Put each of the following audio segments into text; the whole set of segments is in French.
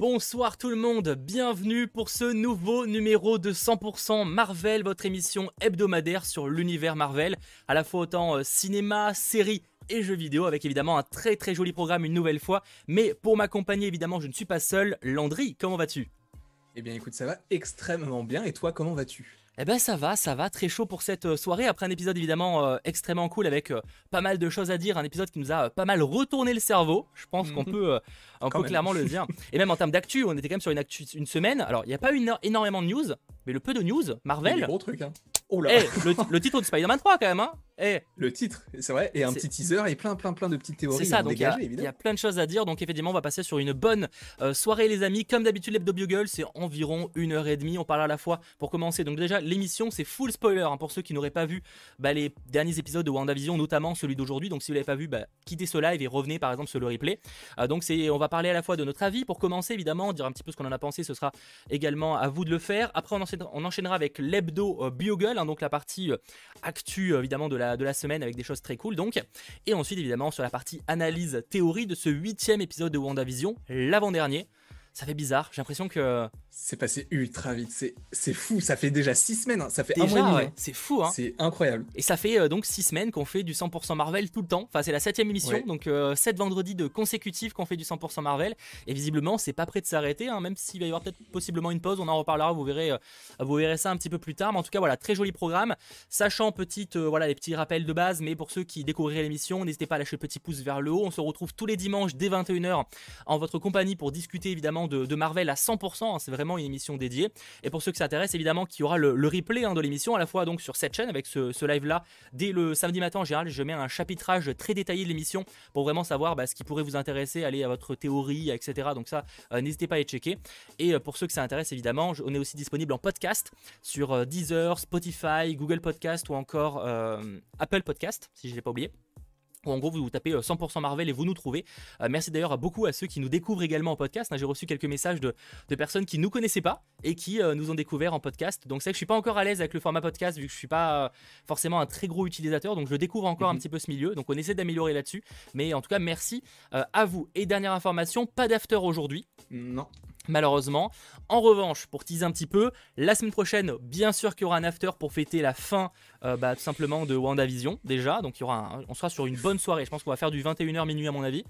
Bonsoir tout le monde, bienvenue pour ce nouveau numéro de 100% Marvel, votre émission hebdomadaire sur l'univers Marvel, à la fois autant euh, cinéma, séries et jeux vidéo, avec évidemment un très très joli programme une nouvelle fois. Mais pour m'accompagner, évidemment, je ne suis pas seul. Landry, comment vas-tu? Eh bien écoute, ça va extrêmement bien, et toi, comment vas-tu? Eh ben ça va, ça va, très chaud pour cette euh, soirée, après un épisode évidemment euh, extrêmement cool avec euh, pas mal de choses à dire, un épisode qui nous a pas mal retourné le cerveau, je pense qu'on mhm. peut, on peut clairement le dire. Et même en termes d'actu, on était quand même sur une, actu, une semaine, alors il n'y a pas eu énormément de news, mais le peu de news, Marvel... Gros truc hein. Oh là. Eh, le, titre de Spider-Man 3 quand même, hein Le titre, c'est vrai, et un petit teaser et plein, plein, plein de petites théories. C'est ça, donc il y, a plein de choses à dire. Donc effectivement, on va passer sur une bonne euh, soirée, les amis. Comme d'habitude, l'Hebdo Bugle, c'est environ une heure et demie. On parle à la fois pour commencer. Donc déjà, l'émission, c'est full spoiler hein, pour ceux qui n'auraient pas vu bah, les derniers épisodes de WandaVision, notamment celui d'aujourd'hui. Donc si vous l'avez pas vu, bah, quittez ce live et revenez par exemple sur le replay. Euh, donc c'est, on va parler à la fois de notre avis pour commencer, évidemment, dire un petit peu ce qu'on en a pensé. Ce sera également à vous de le faire. Après, on enchaînera, avec l'Hebdo euh, Bugle, hein, donc la partie actu évidemment de la, de la semaine avec des choses très cool donc. Et ensuite évidemment sur la partie analyse théorie de ce huitième épisode de WandaVision, l'avant-dernier. Ça fait bizarre, j'ai l'impression que c'est passé ultra vite, c'est fou, ça fait déjà 6 semaines, hein. ça fait un mois hein. C'est fou, hein. C'est incroyable. Et ça fait euh, donc 6 semaines qu'on fait du 100% Marvel tout le temps. Enfin, c'est la 7 émission, donc 7 euh, vendredis de consécutifs qu'on fait du 100% Marvel. Et visiblement, c'est pas prêt de s'arrêter, même s'il va y avoir peut-être possiblement une pause, on en reparlera, vous verrez, euh, vous verrez ça un petit peu plus tard. Mais en tout cas, voilà, très joli programme. Sachant petite, voilà, les petits rappels de base, mais pour ceux qui découvriraient l'émission, n'hésitez pas à lâcher le petit pouce vers le haut. On se retrouve tous les dimanches dès 21h en votre compagnie pour discuter évidemment de, de Marvel à 100%. c'est vraiment une émission dédiée et pour ceux qui s'intéressent, évidemment, qu'il y aura le, replay hein, de l'émission, à la fois donc sur cette chaîne avec ce, live-là. Dès le samedi matin, en général, je mets un chapitrage très détaillé de l'émission pour vraiment savoir bah, ce qui pourrait vous intéresser, aller à votre théorie, etc. Donc ça, euh, n'hésitez pas à y checker. Et euh, pour ceux qui s'intéressent, évidemment, on est aussi disponible en podcast sur euh, Deezer, Spotify, Google Podcast ou encore Apple Podcast, si je ne l'ai pas oublié en gros vous, vous tapez 100% euh, Marvel et vous nous trouvez. Euh, merci d'ailleurs à beaucoup à ceux qui nous découvrent également en podcast. Hein. J'ai reçu quelques messages de, personnes qui ne nous connaissaient pas et qui euh, nous ont découvert en podcast. Donc c'est vrai que je suis pas encore à l'aise avec le format podcast vu que je suis pas forcément un très gros utilisateur. Donc je découvre encore un mhm. petit peu ce milieu. Donc on essaie d'améliorer là-dessus. Mais en tout cas merci à vous. Et dernière information, pas d'after aujourd'hui. Non malheureusement. En revanche, pour teaser un petit peu, la semaine prochaine, bien sûr qu'il y aura un after pour fêter la fin euh, bah, tout simplement de WandaVision déjà. Donc il y aura on sera sur une bonne soirée. Je pense qu'on va faire du 21h minuit à mon avis.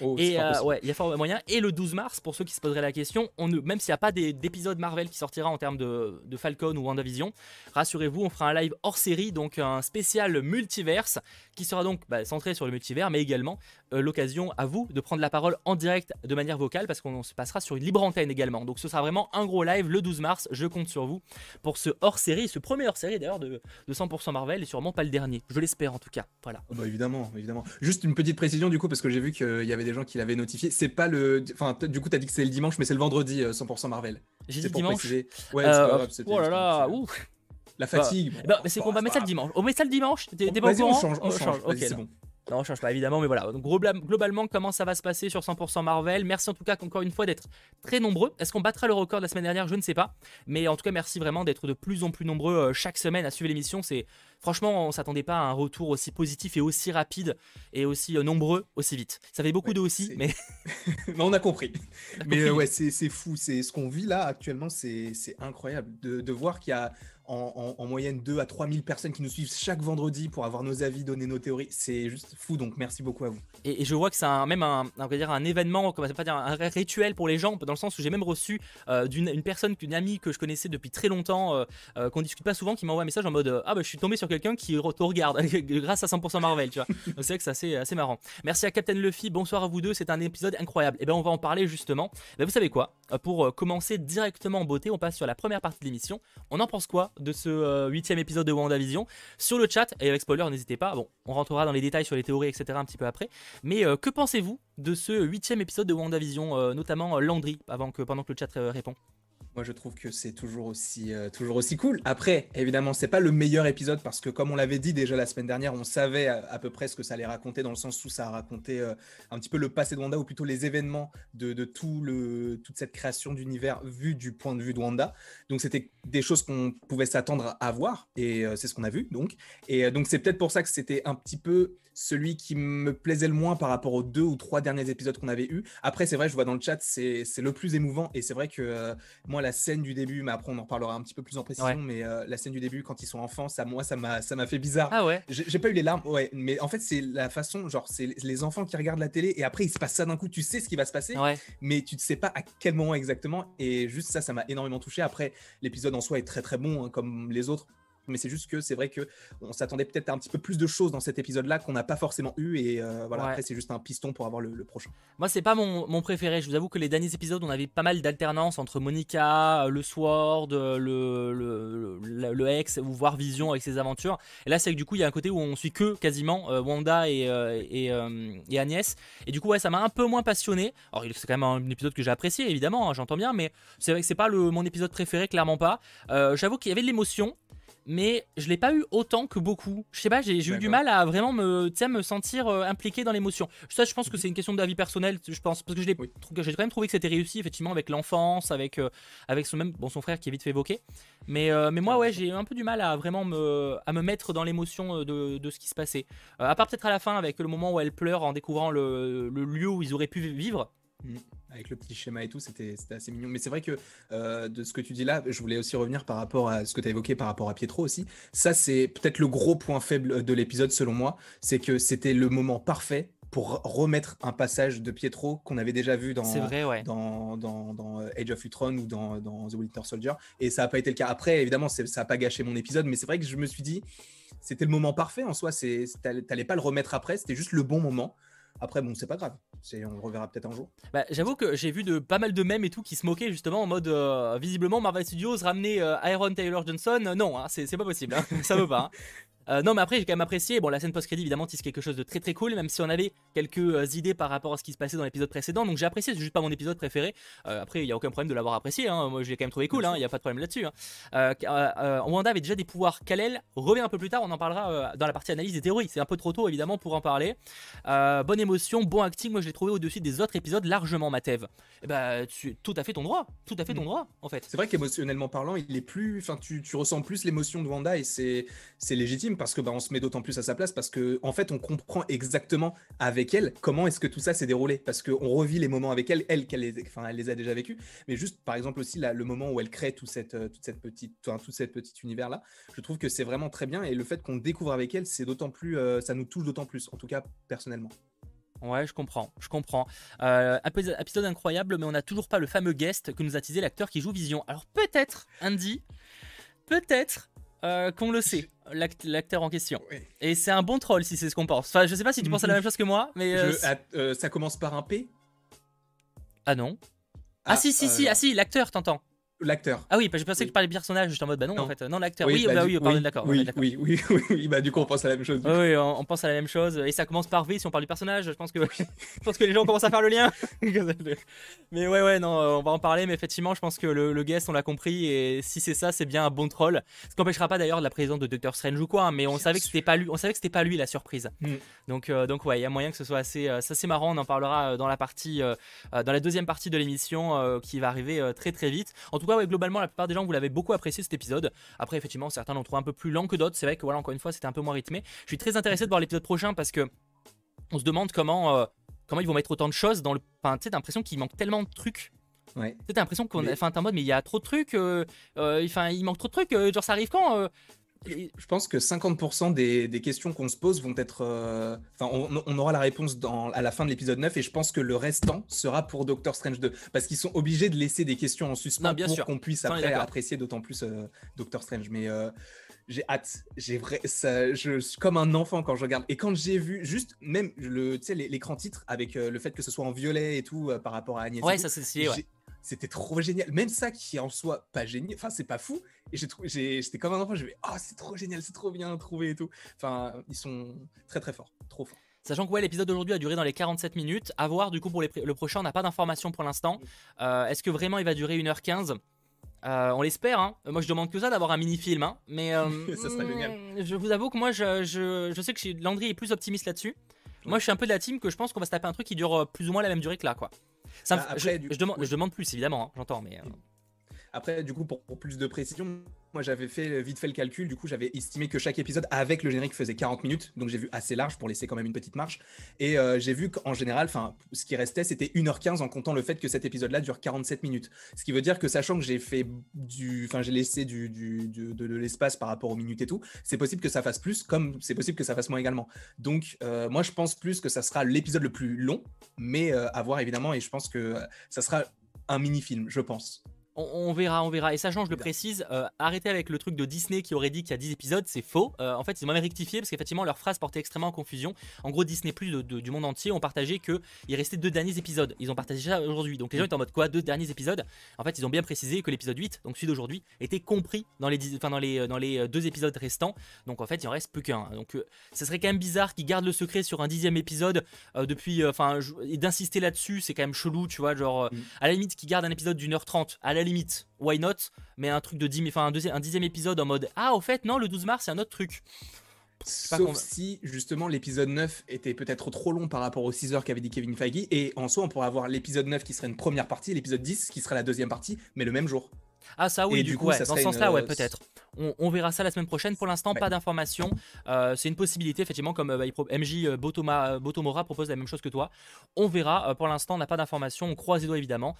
Oh, et euh, ouais, il y a fort moyen. Et le 12 mars, pour ceux qui se poseraient la question, on, même s'il n'y a pas d'épisode Marvel qui sortira en termes de, Falcon ou WandaVision, rassurez-vous, on fera un live hors série, donc un spécial multiverse qui sera donc bah, centré sur le multivers, mais également euh, l'occasion à vous de prendre la parole en direct de manière vocale parce qu'on se passera sur une libre antenne également. Donc ce sera vraiment un gros live le 12 mars. Je compte sur vous pour ce hors série, ce premier hors série d'ailleurs de, de 100% Marvel et sûrement pas le dernier. Je l'espère en tout cas. Voilà. Oh, bah évidemment, évidemment. Juste une petite précision du coup parce que j'ai vu qu'il y avait des gens qui l'avaient notifié. C'est pas le, enfin du coup t'as dit que c'est le dimanche, mais c'est le vendredi 100% euh, Marvel. J'ai dit dimanche. Ouais, c'est pas grave. Oh là là, ouh. La fatigue. Bah, c'est qu'on va mettre ça le dimanche. On met ça le dimanche T'es pas au On change, on change. Ok, c'est bon. Non, on change pas évidemment, mais voilà. Donc, globalement, comment ça va se passer sur 100% Marvel? Merci en tout cas encore une fois d'être très nombreux. Est-ce qu'on battra le record de la semaine dernière? Je ne sais pas. Mais en tout cas, merci vraiment d'être de plus en plus nombreux euh, chaque semaine à suivre l'émission. C'est franchement, on s'attendait pas à un retour aussi positif et aussi rapide et aussi euh, nombreux aussi vite. Ça fait beaucoup de aussi, mais on a compris. mais euh, ouais, c'est fou. C'est ce qu'on vit là actuellement. C'est incroyable de, de voir qu'il y a en, moyenne 2 à 3 000 personnes qui nous suivent chaque vendredi pour avoir nos avis, donner nos théories. C'est juste fou, donc merci beaucoup à vous. Et, je vois que c'est même un, va dire un événement, comment pas dire, un rituel pour les gens, dans le sens où j'ai même reçu euh, d'une une personne, une amie que je connaissais depuis très longtemps, euh, euh, qu'on discute pas souvent, qui m'envoie un message en mode Ah bah je suis tombé sur quelqu'un qui te regarde grâce à 100% Marvel, tu vois. c'est vrai que c'est assez, assez, marrant. Merci à Captain Luffy, bonsoir à vous deux, c'est un épisode incroyable. Et eh ben on va en parler justement. Ben, vous savez quoi? Pour commencer directement en beauté, on passe sur la première partie de l'émission. On en pense quoi? De ce euh, huitième épisode de WandaVision sur le chat. Et avec spoiler n'hésitez pas. Bon on rentrera dans les détails sur les théories etc un petit peu après. Mais euh, que pensez-vous de ce huitième épisode de WandaVision euh, notamment Landry avant que pendant que le chat répond? Moi, je trouve que c'est toujours aussi, euh, toujours aussi cool. Après, évidemment, c'est pas le meilleur épisode parce que, comme on l'avait dit déjà la semaine dernière, on savait à, peu près ce que ça allait raconter dans le sens où ça a raconté euh, un petit peu le passé de Wanda ou plutôt les événements de, tout le, toute cette création d'univers vu du point de vue de Wanda. Donc, c'était des choses qu'on pouvait s'attendre à voir et euh, c'est ce qu'on a vu. Donc, et donc, c'est peut-être pour ça que c'était un petit peu celui qui me plaisait le moins par rapport aux deux ou trois derniers épisodes qu'on avait eu. Après, c'est vrai, je vois dans le chat, c'est le plus émouvant et c'est vrai que moi, la scène du début, mais après on en reparlera un petit peu plus en précision, mais euh, la scène du début quand ils sont enfants, ça moi ça m'a fait bizarre. Ah ouais. J'ai pas eu les larmes, ouais, mais en fait c'est la façon, genre c'est les enfants qui regardent la télé et après il se passe ça d'un coup, tu sais ce qui va se passer, mais tu ne sais pas à quel moment exactement et juste ça, ça m'a énormément touché. Après l'épisode en soi est très très bon hein, comme les autres mais c'est juste que c'est vrai que on s'attendait peut-être à un petit peu plus de choses dans cet épisode-là qu'on n'a pas forcément eu et euh, voilà après c'est juste un piston pour avoir le, prochain. Moi c'est pas mon, mon, préféré, je vous avoue que les derniers épisodes on avait pas mal d'alternance entre Monica, le Sword, le, le, le, ex ou voir Vision avec ses aventures et là c'est que du coup il y a un côté où on suit que quasiment euh, Wanda et, euh, et, et, Agnès et du coup ouais ça m'a un peu moins passionné. Alors c'est quand même un épisode que j'ai apprécié évidemment, hein, j'entends bien mais c'est vrai que c'est pas le, mon épisode préféré clairement pas. J'avoue qu'il y avait de l'émotion mais je l'ai pas eu autant que beaucoup. Je sais pas, j'ai eu du mal à vraiment me, me sentir euh, impliqué dans l'émotion. Ça, je pense que c'est une question d'avis personnel, je pense, parce que j'ai quand même trouvé que c'était réussi, effectivement, avec l'enfance, avec, euh, avec son, même, bon, son frère qui est vite fait évoqué. Mais, euh, mais moi, ouais, j'ai un peu du mal à vraiment me, à me mettre dans l'émotion de, de, ce qui se passait. à part peut-être à la fin, avec le moment où elle pleure en découvrant le, le lieu où ils auraient pu vivre. Mm avec le petit schéma et tout, c'était assez mignon. Mais c'est vrai que euh, de ce que tu dis là, je voulais aussi revenir par rapport à ce que tu as évoqué par rapport à Pietro aussi. Ça, c'est peut-être le gros point faible de l'épisode selon moi, c'est que c'était le moment parfait pour remettre un passage de Pietro qu'on avait déjà vu dans, dans, dans, euh, Age of Ultron ou dans, The Winter Soldier. Et ça n'a pas été le cas. Après, évidemment, ça n'a pas gâché mon épisode, mais c'est vrai que je me suis dit, c'était le moment parfait en soi. T'allais pas le remettre après, c'était juste le bon moment. Après, bon, c'est pas grave. On le reverra peut-être un jour. Bah, J'avoue que j'ai vu de pas mal de mèmes et tout qui se moquaient justement en mode euh, visiblement Marvel Studios ramener euh, Iron Taylor Johnson. non, hein, c'est pas possible. Hein. ça veut pas. Hein. Euh, non, mais après, j'ai quand même apprécié. Bon, la scène post-crédit, évidemment, c'est quelque chose de très très cool, même si on avait quelques euh, idées par rapport à ce qui se passait dans l'épisode précédent. Donc, j'ai apprécié, c'est juste pas mon épisode préféré. Euh, après, il n'y a aucun problème de l'avoir apprécié. Hein. Moi, je l'ai quand même trouvé cool, il n'y a pas de problème là-dessus. Hein. Wanda avait déjà des pouvoirs. Kalel revient un peu plus tard, on en parlera dans la partie analyse des théories. C'est un peu trop tôt, évidemment, pour en parler. bonne émotion, bon acting. Moi, je l'ai trouvé au-dessus des autres épisodes largement, Matev. Et eh bah, tu tout à fait ton droit. Tout à fait ton mm. droit, en fait. C'est vrai qu'émotionnellement parlant, il est plus. Enfin, tu, ressens plus l'émotion de Wanda et c'est légitime parce que bah, on se met d'autant plus à sa place parce que en fait on comprend exactement avec elle comment est-ce que tout ça s'est déroulé parce qu'on revit les moments avec elle, elle qu'elle les, enfin, elle les a déjà vécus, mais juste par exemple aussi là, le moment où elle crée tout cette, euh, toute cette petite, tout, cette petite univers là, je trouve que c'est vraiment très bien et le fait qu'on découvre avec elle, c'est d'autant plus, euh, ça nous touche d'autant plus, en tout cas personnellement. Ouais, je comprends, je comprends. Euh, épisode incroyable, mais on n'a toujours pas le fameux guest que nous a teasé l'acteur qui joue Vision. Alors peut-être, Andy, peut-être euh, qu'on le sait, l'acteur en question. Et c'est un bon troll si c'est ce qu'on pense. Enfin, je sais pas si tu penses à la même chose que moi, mais. Euh, euh, ça commence par un P? Ah non. Ah, ah si, si, si, ah si, l'acteur, t'entends L'acteur. Ah oui, bah, je pensais que tu parlais du personnage, j'étais en mode bah non, en fait. Non, l'acteur. Oui, oui, bah, oui, oui, d'accord. Oui, oui, oui, bah du coup on pense à la même chose. Oui, on, pense à la même chose. Et ça commence par V si on parle du personnage. Je pense que, je pense que les gens commencent à faire le lien. mais ouais, ouais, non, on va en parler. Mais effectivement, je pense que le, guest, on l'a compris. Et si c'est ça, c'est bien un bon troll. Ce qui n'empêchera pas d'ailleurs de la présence de Doctor Strange ou quoi. Hein, mais on savait que c'était pas lui. On savait que c'était pas lui la surprise. Mm. Donc, euh, donc ouais, il y a moyen que ce soit assez, euh, assez marrant. On en parlera euh, dans la partie, dans la deuxième partie de l'émission qui va arriver très très vite. En tout cas, ouais, globalement, la plupart des gens vous l'avez beaucoup apprécié cet épisode. Après, effectivement, certains l'ont trouvé un peu plus lent que d'autres. C'est vrai que voilà, encore une fois, c'était un peu moins rythmé. Je suis très intéressé de voir l'épisode prochain parce que on se demande comment, euh, comment ils vont mettre autant de choses dans le. Enfin, tu sais, l'impression qu'il manque tellement de trucs. Ouais. Tu l'impression qu'on. Enfin, t'es en mode, mais il y a trop de trucs. Euh, euh, enfin, il manque trop de trucs. genre, ça arrive quand je pense que 50% des, questions qu'on se pose vont être. Euh, enfin, on, aura la réponse dans, à la fin de l'épisode 9 et je pense que le restant sera pour Doctor Strange 2. Parce qu'ils sont obligés de laisser des questions en suspens pour qu'on puisse après apprécier d'autant plus euh, Doctor Strange. Mais euh, j'ai hâte. J'ai vrai, ça, je suis comme un enfant quand je regarde. Et quand j'ai vu juste même le, l'écran titre avec le fait que ce soit en violet et tout par rapport à Agnès. Ouais, ça c'est ouais c'était trop génial. Même ça qui en soit pas génial, enfin c'est pas fou. Et j'ai trouvé, j'étais comme un enfant, je vais, oh c'est trop génial, c'est trop bien trouvé et tout. Enfin, ils sont très très forts, trop forts. Sachant que ouais, l'épisode d'aujourd'hui a duré dans les 47 minutes. À voir du coup pour le prochain, on n'a pas d'informations pour l'instant. Euh, est-ce que vraiment il va durer 1h15 on l'espère, hein. moi je demande que ça d'avoir un mini-film, hein. mais ça serait génial. je vous avoue que moi je, je, sais que Landry est plus optimiste là-dessus. Moi je suis un peu de la team que je pense qu'on va se taper un truc qui dure plus ou moins la même durée que là quoi. Ça bah, je, demande, je, demande, plus évidemment, hein, j'entends, mais. Après, du coup, pour, plus de précision, moi j'avais fait vite fait le calcul. Du coup, j'avais estimé que chaque épisode avec le générique faisait 40 minutes. Donc j'ai vu assez large pour laisser quand même une petite marche. Et euh, j'ai vu qu'en général, enfin, ce qui restait, c'était 1h15 en comptant le fait que cet épisode-là dure 47 minutes. Ce qui veut dire que sachant que j'ai fait du. Enfin, j'ai laissé du, de, l'espace par rapport aux minutes et tout, c'est possible que ça fasse plus, comme c'est possible que ça fasse moins également. Donc, euh, moi je pense plus que ça sera l'épisode le plus long, mais euh, à voir évidemment. Et je pense que ça sera un mini-film, je pense. On, verra, on verra. Et sachant, je le précise, euh, arrêtez avec le truc de Disney qui aurait dit qu'il y a 10 épisodes, c'est faux. Euh, en fait, ils ont même rectifié parce qu'effectivement, leur phrase portait extrêmement en confusion. En gros, Disney Plus du monde entier ont partagé qu'il restait deux derniers épisodes. Ils ont partagé ça aujourd'hui. Donc les gens étaient en mode quoi Deux derniers épisodes? En fait, ils ont bien précisé que l'épisode 8, donc celui d'aujourd'hui, était compris dans les, dans, les, dans les deux épisodes restants. Donc en fait, il en reste plus qu'un. Donc euh, ça serait quand même bizarre qu'ils gardent le secret sur un dixième épisode depuis. Enfin, et d'insister là-dessus, c'est quand même chelou, tu vois. Genre, mm. à la limite, qu'ils gardent un épisode d'une heure trente, à la limite why not? Mais un truc de 10, enfin un, un dixième épisode en mode Ah, au fait, non, le 12 mars, c'est un autre truc. Sauf si justement l'épisode 9 était peut-être trop long par rapport aux 6 heures qu'avait dit Kevin Feige. Et en soi, on pourrait avoir l'épisode 9 qui serait une première partie et l'épisode 10 qui serait la deuxième partie, mais le même jour. Ah ça oui, du, coup, dans ce sens-là, ouais, peut-être. On, verra ça la semaine prochaine. Pour l'instant, pas d'informations. Euh, c'est une possibilité, effectivement, comme euh, bah, MJ euh, Botomora propose la même chose que toi. On verra. pour l'instant, on n'a pas d'informations. On croise les doigts, évidemment,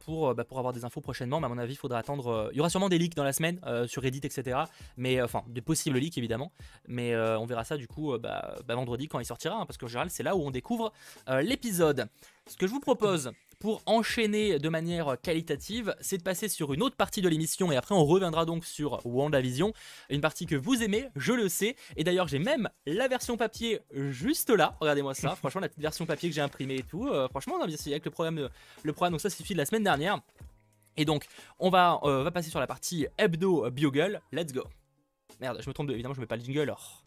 pour, bah, pour avoir des infos prochainement. Mais à mon avis, il faudra attendre. Il y aura sûrement des leaks dans la semaine sur Reddit, etc. Mais enfin, de possibles leaks, évidemment. Mais on verra ça, du coup, bah, vendredi quand il sortira. Hein, parce qu'en général, c'est là où on découvre l'épisode. Ce que je vous propose, pour enchaîner de manière qualitative, c'est de passer sur une autre partie de l'émission et après on reviendra donc sur WandaVision, une partie que vous aimez, je le sais. Et d'ailleurs, j'ai même la version papier juste là. Regardez-moi ça, franchement, la petite version papier que j'ai imprimée et tout. Euh, franchement, on a bien avec le programme, le programme, donc ça suffit de la semaine dernière. Et donc, on va, euh, va passer sur la partie hebdo Bugle. Let's go. Merde, je me trompe, évidemment, je mets pas le jingle. Alors.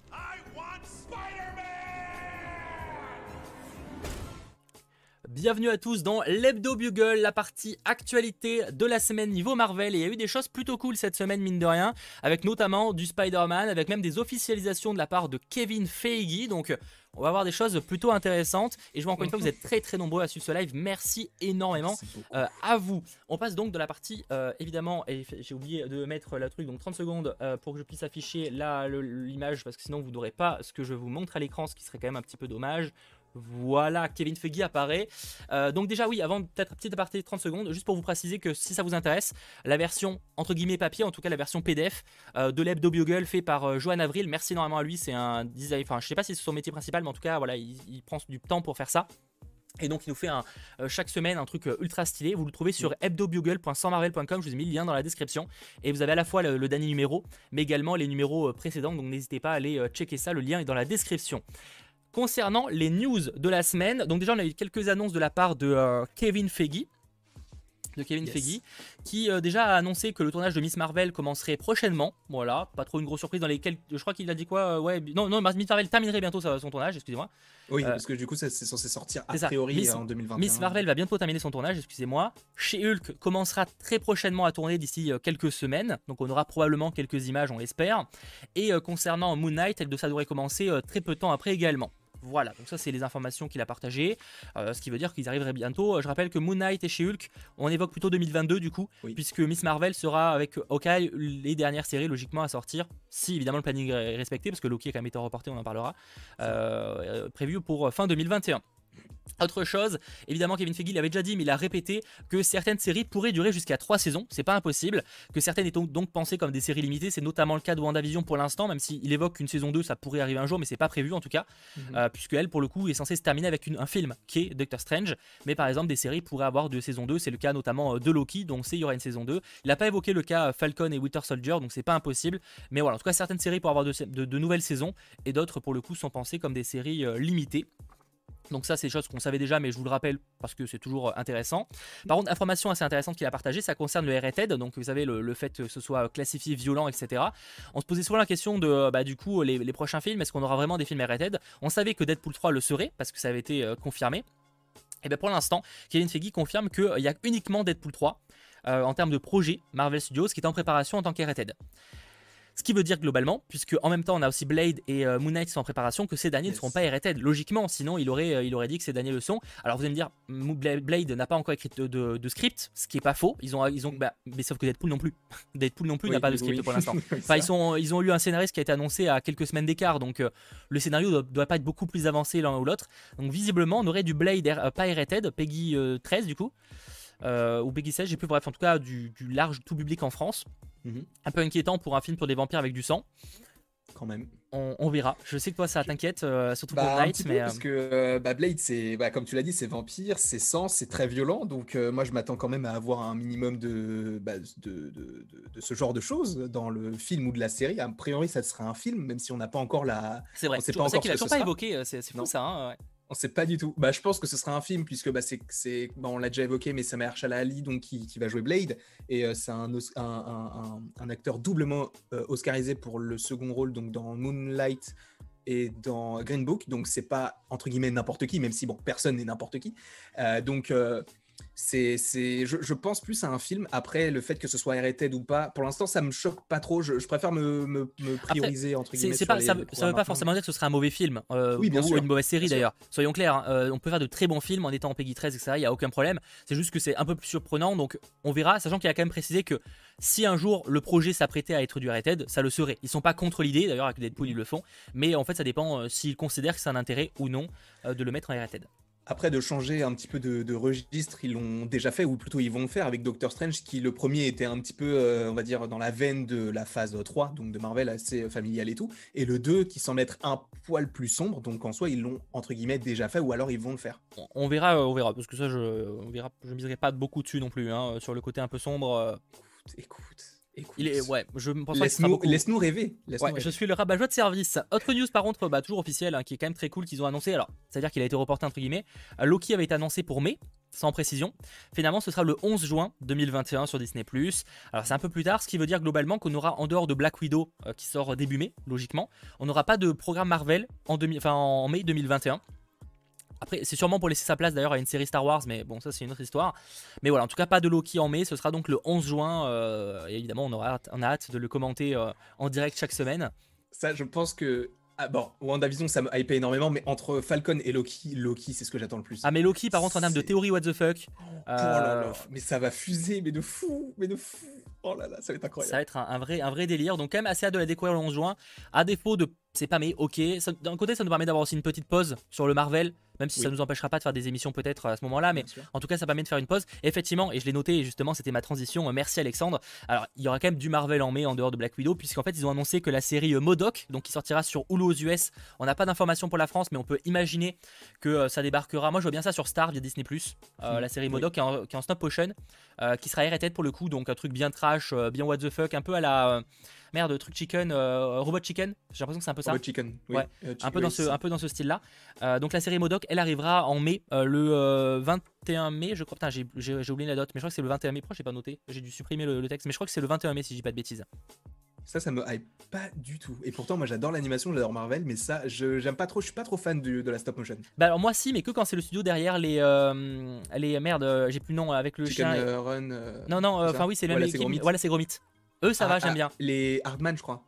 Bienvenue à tous dans l'Hebdo Bugle, la partie actualité de la semaine niveau Marvel. Et il y a eu des choses plutôt cool cette semaine, mine de rien, avec notamment du Spider-Man, avec même des officialisations de la part de Kevin Feige. Donc, on va avoir des choses plutôt intéressantes. Et je vois encore une fois, vous êtes très très nombreux à suivre ce live. Merci énormément euh, à vous. On passe donc de la partie, euh, évidemment, et j'ai oublié de mettre le truc, donc 30 secondes euh, pour que je puisse afficher l'image, parce que sinon vous n'aurez pas ce que je vous montre à l'écran, ce qui serait quand même un petit peu dommage. Voilà, Kevin Feige apparaît. Euh, donc déjà oui, avant peut-être petit aparté 30 secondes, juste pour vous préciser que si ça vous intéresse, la version entre guillemets papier, en tout cas la version PDF euh, de l'hebdo Bugle fait par euh, Johan Avril, merci énormément à lui, c'est un design, enfin je sais pas si c'est son métier principal, mais en tout cas voilà, il, prend du temps pour faire ça. Et donc il nous fait un, chaque semaine un truc ultra stylé. Vous le trouvez sur hebdobugle.sansmarvel.com. Je vous ai mis le lien dans la description. Et vous avez à la fois le, le dernier numéro, mais également les numéros précédents. Donc n'hésitez pas à aller checker ça. Le lien est dans la description concernant les news de la semaine. Donc déjà, on a eu quelques annonces de la part de euh, Kevin Feige de Kevin Feige, qui euh, déjà a annoncé que le tournage de Miss Marvel commencerait prochainement. Voilà, pas trop une grosse surprise dans. Je crois qu'il a dit quoi euh, Ouais, non, non, Miss Marvel terminerait bientôt son tournage, excusez-moi. Oui, parce que du coup, c'est censé sortir a priori en 2021. Miss Marvel va bientôt terminer son tournage, excusez-moi. Chez Hulk commencera très prochainement à tourner d'ici quelques semaines, donc on aura probablement quelques images, on l'espère. Et concernant Moon Knight, elle, ça devrait commencer très peu de temps après également. Voilà, donc ça c'est les informations qu'il a partagées, euh, ce qui veut dire qu'ils arriveraient bientôt. Je rappelle que Moon Knight et chez Hulk, on évoque plutôt 2022 du coup, puisque Miss Marvel sera avec Hawkeye les dernières séries logiquement à sortir, si évidemment le planning est respecté, parce que Loki a quand même été reporté, on en parlera, euh, euh, prévu pour fin 2021. Autre chose, évidemment Kevin Feige l'avait déjà dit, mais il a répété que certaines séries pourraient durer jusqu'à 3 saisons, c'est pas impossible, que certaines étaient donc pensées comme des séries limitées, c'est notamment le cas de WandaVision pour l'instant, même s'il évoque qu'une saison 2 ça pourrait arriver un jour, mais c'est pas prévu en tout cas, mhm. euh, puisque elle pour le coup est censée se terminer avec un film qui est Doctor Strange, mais par exemple des séries pourraient avoir de saison 2, c'est le cas notamment euh, de Loki, donc c'est il y aura une saison 2. Il n'a pas évoqué le cas Falcon et Winter Soldier, donc c'est pas impossible, mais voilà, en tout cas certaines séries pourraient avoir de, nouvelles saisons, et d'autres pour le coup sont pensées comme des séries euh, limitées. Donc ça, c'est des choses qu'on savait déjà, mais je vous le rappelle parce que c'est toujours euh, intéressant. Par contre, information assez intéressante qu'il a partagée, ça concerne le rated, donc vous savez, le, fait que ce soit classifié violent, etc. On se posait souvent la question de, euh, bah, du coup, les, prochains films, est-ce qu'on aura vraiment des films rated On savait que Deadpool 3 le serait, parce que ça avait été euh, confirmé. Et bien pour l'instant, Kevin Feige confirme qu'il y a uniquement Deadpool 3 en termes de projet Marvel Studios qui est en préparation en tant qu'Herited. Ce qui veut dire globalement, puisque en même temps on a aussi Blade et euh, Moon Knight qui sont en préparation, que ces derniers ne seront pas R-rated. Logiquement, sinon il aurait, euh, il aurait dit que ces derniers le sont. Alors vous allez me dire, Blade n'a pas encore écrit de, script, ce qui est pas faux. Ils ont, ils ont, bah, mais sauf que Deadpool non plus. Deadpool non plus n'a pas de script pour l'instant. enfin, ils, sont, ils ont eu un scénariste qui a été annoncé à quelques semaines d'écart, donc euh, le scénario doit, doit, pas être beaucoup plus avancé l'un ou l'autre. Donc visiblement, on aurait du Blade pas R-rated, Peggy 13 du coup. ou Peggy 16, j'ai plus bref, en tout cas du, du large tout public en France. Mhm. Un peu inquiétant pour un film pour des vampires avec du sang. Quand même. On, verra. Je sais que toi ça t'inquiète, euh, surtout pour bah, Night. Mais, Parce euh, que bah, Blade, c'est bah, comme tu l'as dit, c'est vampire, c'est sang, c'est très violent. Donc euh, moi je m'attends quand même à avoir un minimum de, de, de, ce genre de choses dans le film ou de la série. A priori, ça sera un film, même si on n'a pas encore la. C'est vrai. C'est pas encore qu'il a toujours pas évoqué. C'est fou ça. Hein, on sait pas du tout. Bah, je pense que ce sera un film, puisque bah, c'est, bah, on l'a déjà évoqué, mais c'est Mahershala Ali donc, qui, va jouer Blade. Et euh, c'est un, acteur doublement euh, oscarisé pour le second rôle donc dans Moonlight et dans Green Book. Donc, c'est pas, entre guillemets, n'importe qui, même si, bon, personne n'est n'importe qui. Euh, donc, c'est, c'est, je, pense plus à un film. Après, le fait que ce soit rated ou pas, pour l'instant, ça me choque pas trop. Je, préfère me, me, prioriser entre guillemets. C'est pas, ça, ne veut pas forcément dire que ce serait un mauvais film, euh, oui, bien ou une mauvaise série d'ailleurs. Soyons clairs, hein, euh, on peut faire de très bons films en étant en Peggy 13, etc. Il y a aucun problème. C'est juste que c'est un peu plus surprenant, donc on verra. Sachant qu'il a quand même précisé que si un jour le projet s'apprêtait à être du rated, ça le serait. Ils sont pas contre l'idée, d'ailleurs avec Deadpool ils le font, mais en fait ça dépend euh, s'ils considèrent que c'est un intérêt ou non de le mettre en rated. Après, de changer un petit peu de, registre, ils l'ont déjà fait, ou plutôt ils vont le faire avec Doctor Strange, qui le premier était un petit peu, euh, on va dire, dans la veine de la phase 3, donc de Marvel assez familial et tout, et le 2 qui semble être un poil plus sombre, donc en soi, ils l'ont, entre guillemets, déjà fait, ou alors ils vont le faire. On verra, euh, on verra, parce que ça, je, je miserai pas beaucoup dessus non plus, hein, sur le côté un peu sombre. Euh. Écoute, écoute. Il est, ouais, je pense laisse-nous, laisse-nous rêver. Je suis le rabat-joie de service. Autre news par contre, bah, toujours officiel, hein, qui est quand même très cool qu'ils ont annoncé. Alors, c'est-à-dire qu'il a été reporté entre guillemets. Euh, Loki avait été annoncé pour mai, sans précision. Finalement, ce sera le 11 juin 2021 sur Disney+. Alors, c'est un peu plus tard, ce qui veut dire globalement qu'on aura en dehors de Black Widow euh, qui sort début mai, logiquement, on n'aura pas de programme Marvel en, en mai 2021. Après, c'est sûrement pour laisser sa place d'ailleurs à une série Star Wars, mais bon, ça c'est une autre histoire. Mais voilà, en tout cas, pas de Loki en mai, ce sera donc le 11 juin. Euh, et évidemment, on, aura, on a hâte de le commenter euh, en direct chaque semaine. Ça, je pense que ah bon, WandaVision, ça me hype énormément, mais entre Falcon et Loki, Loki, c'est ce que j'attends le plus. Ah, mais Loki, par contre, en termes de théorie, what the fuck. Oh, là là, mais ça va fuser, mais de fou, mais de fou. Oh là là, ça va être incroyable. Ça va être un, vrai, un vrai délire. Donc, quand même, assez hâte de la découvrir le 11 juin. À défaut de. C'est pas mais, ok. D'un côté, ça nous permet d'avoir aussi une petite pause sur le Marvel même si ça ça nous empêchera pas de faire des émissions peut-être à ce moment-là, mais en tout cas ça permet de faire une pause. effectivement, et je l'ai noté, justement c'était ma transition, euh, merci Alexandre. Alors il y aura quand même du Marvel en mai en dehors de Black Widow, puisqu'en fait ils ont annoncé que la série euh, Modoc, donc qui sortira sur Hulu aux US, on n'a pas d'informations pour la France, mais on peut imaginer que euh, ça débarquera. Moi je vois bien ça sur Star via Disney euh, mm. la série Modoc qui, est en, stop motion, qui sera R pour le coup, donc un truc bien trash, bien what the fuck, un peu à la merde, truc chicken, euh, robot chicken. J'ai l'impression que c'est un peu ça. Robot chicken, oui. Ouais, euh, un peu dans ce, un peu dans ce style-là. Euh, donc la série Modoc, elle arrivera en mai, le 21 mai, je crois. Putain, j'ai oublié la date, mais je crois que c'est le 21 mai. Pourquoi j'ai pas noté J'ai dû supprimer le, texte, mais je crois que c'est le 21 mai si je dis pas de bêtises. Ça, ça me hype pas du tout. Et pourtant, moi, j'adore l'animation, j'adore Marvel, mais ça, je j'aime pas trop. Je suis pas trop fan de la stop motion. Bah alors moi, si, mais que quand c'est le studio derrière les les merde, j'ai plus le nom avec le Chicken chien. Run. non non, enfin oui, c'est le même. Voilà, c'est Gromit. Eux, ça ah, va, j'aime ah, bien. Les Hardman, je crois.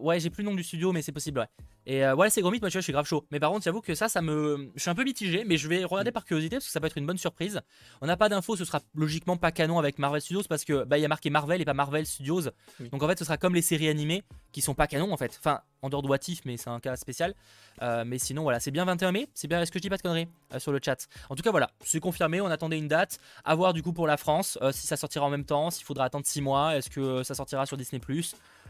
Ouais, j'ai plus le nom du studio, mais c'est possible, ouais. Et euh, ouais, c'est Gromit, moi tu vois, je suis grave chaud. Mais par contre, j'avoue que ça, ça me. Je suis un peu mitigé, mais je vais regarder par curiosité parce que ça peut être une bonne surprise. On n'a pas d'infos, ce sera logiquement pas canon avec Marvel Studios parce que bah il y a marqué Marvel et pas Marvel Studios. Donc en fait, ce sera comme les séries animées qui sont pas canon en fait. Enfin, en dehors de What mais c'est un cas spécial. Euh, mais sinon, voilà, c'est bien 21 mai. C'est bien, est-ce que je dis pas de conneries euh, sur le chat? En tout cas, voilà, c'est confirmé. On attendait une date. À voir du coup pour la France, si ça sortira en même temps, s'il faudra attendre 6 mois, est-ce que ça sortira sur Disney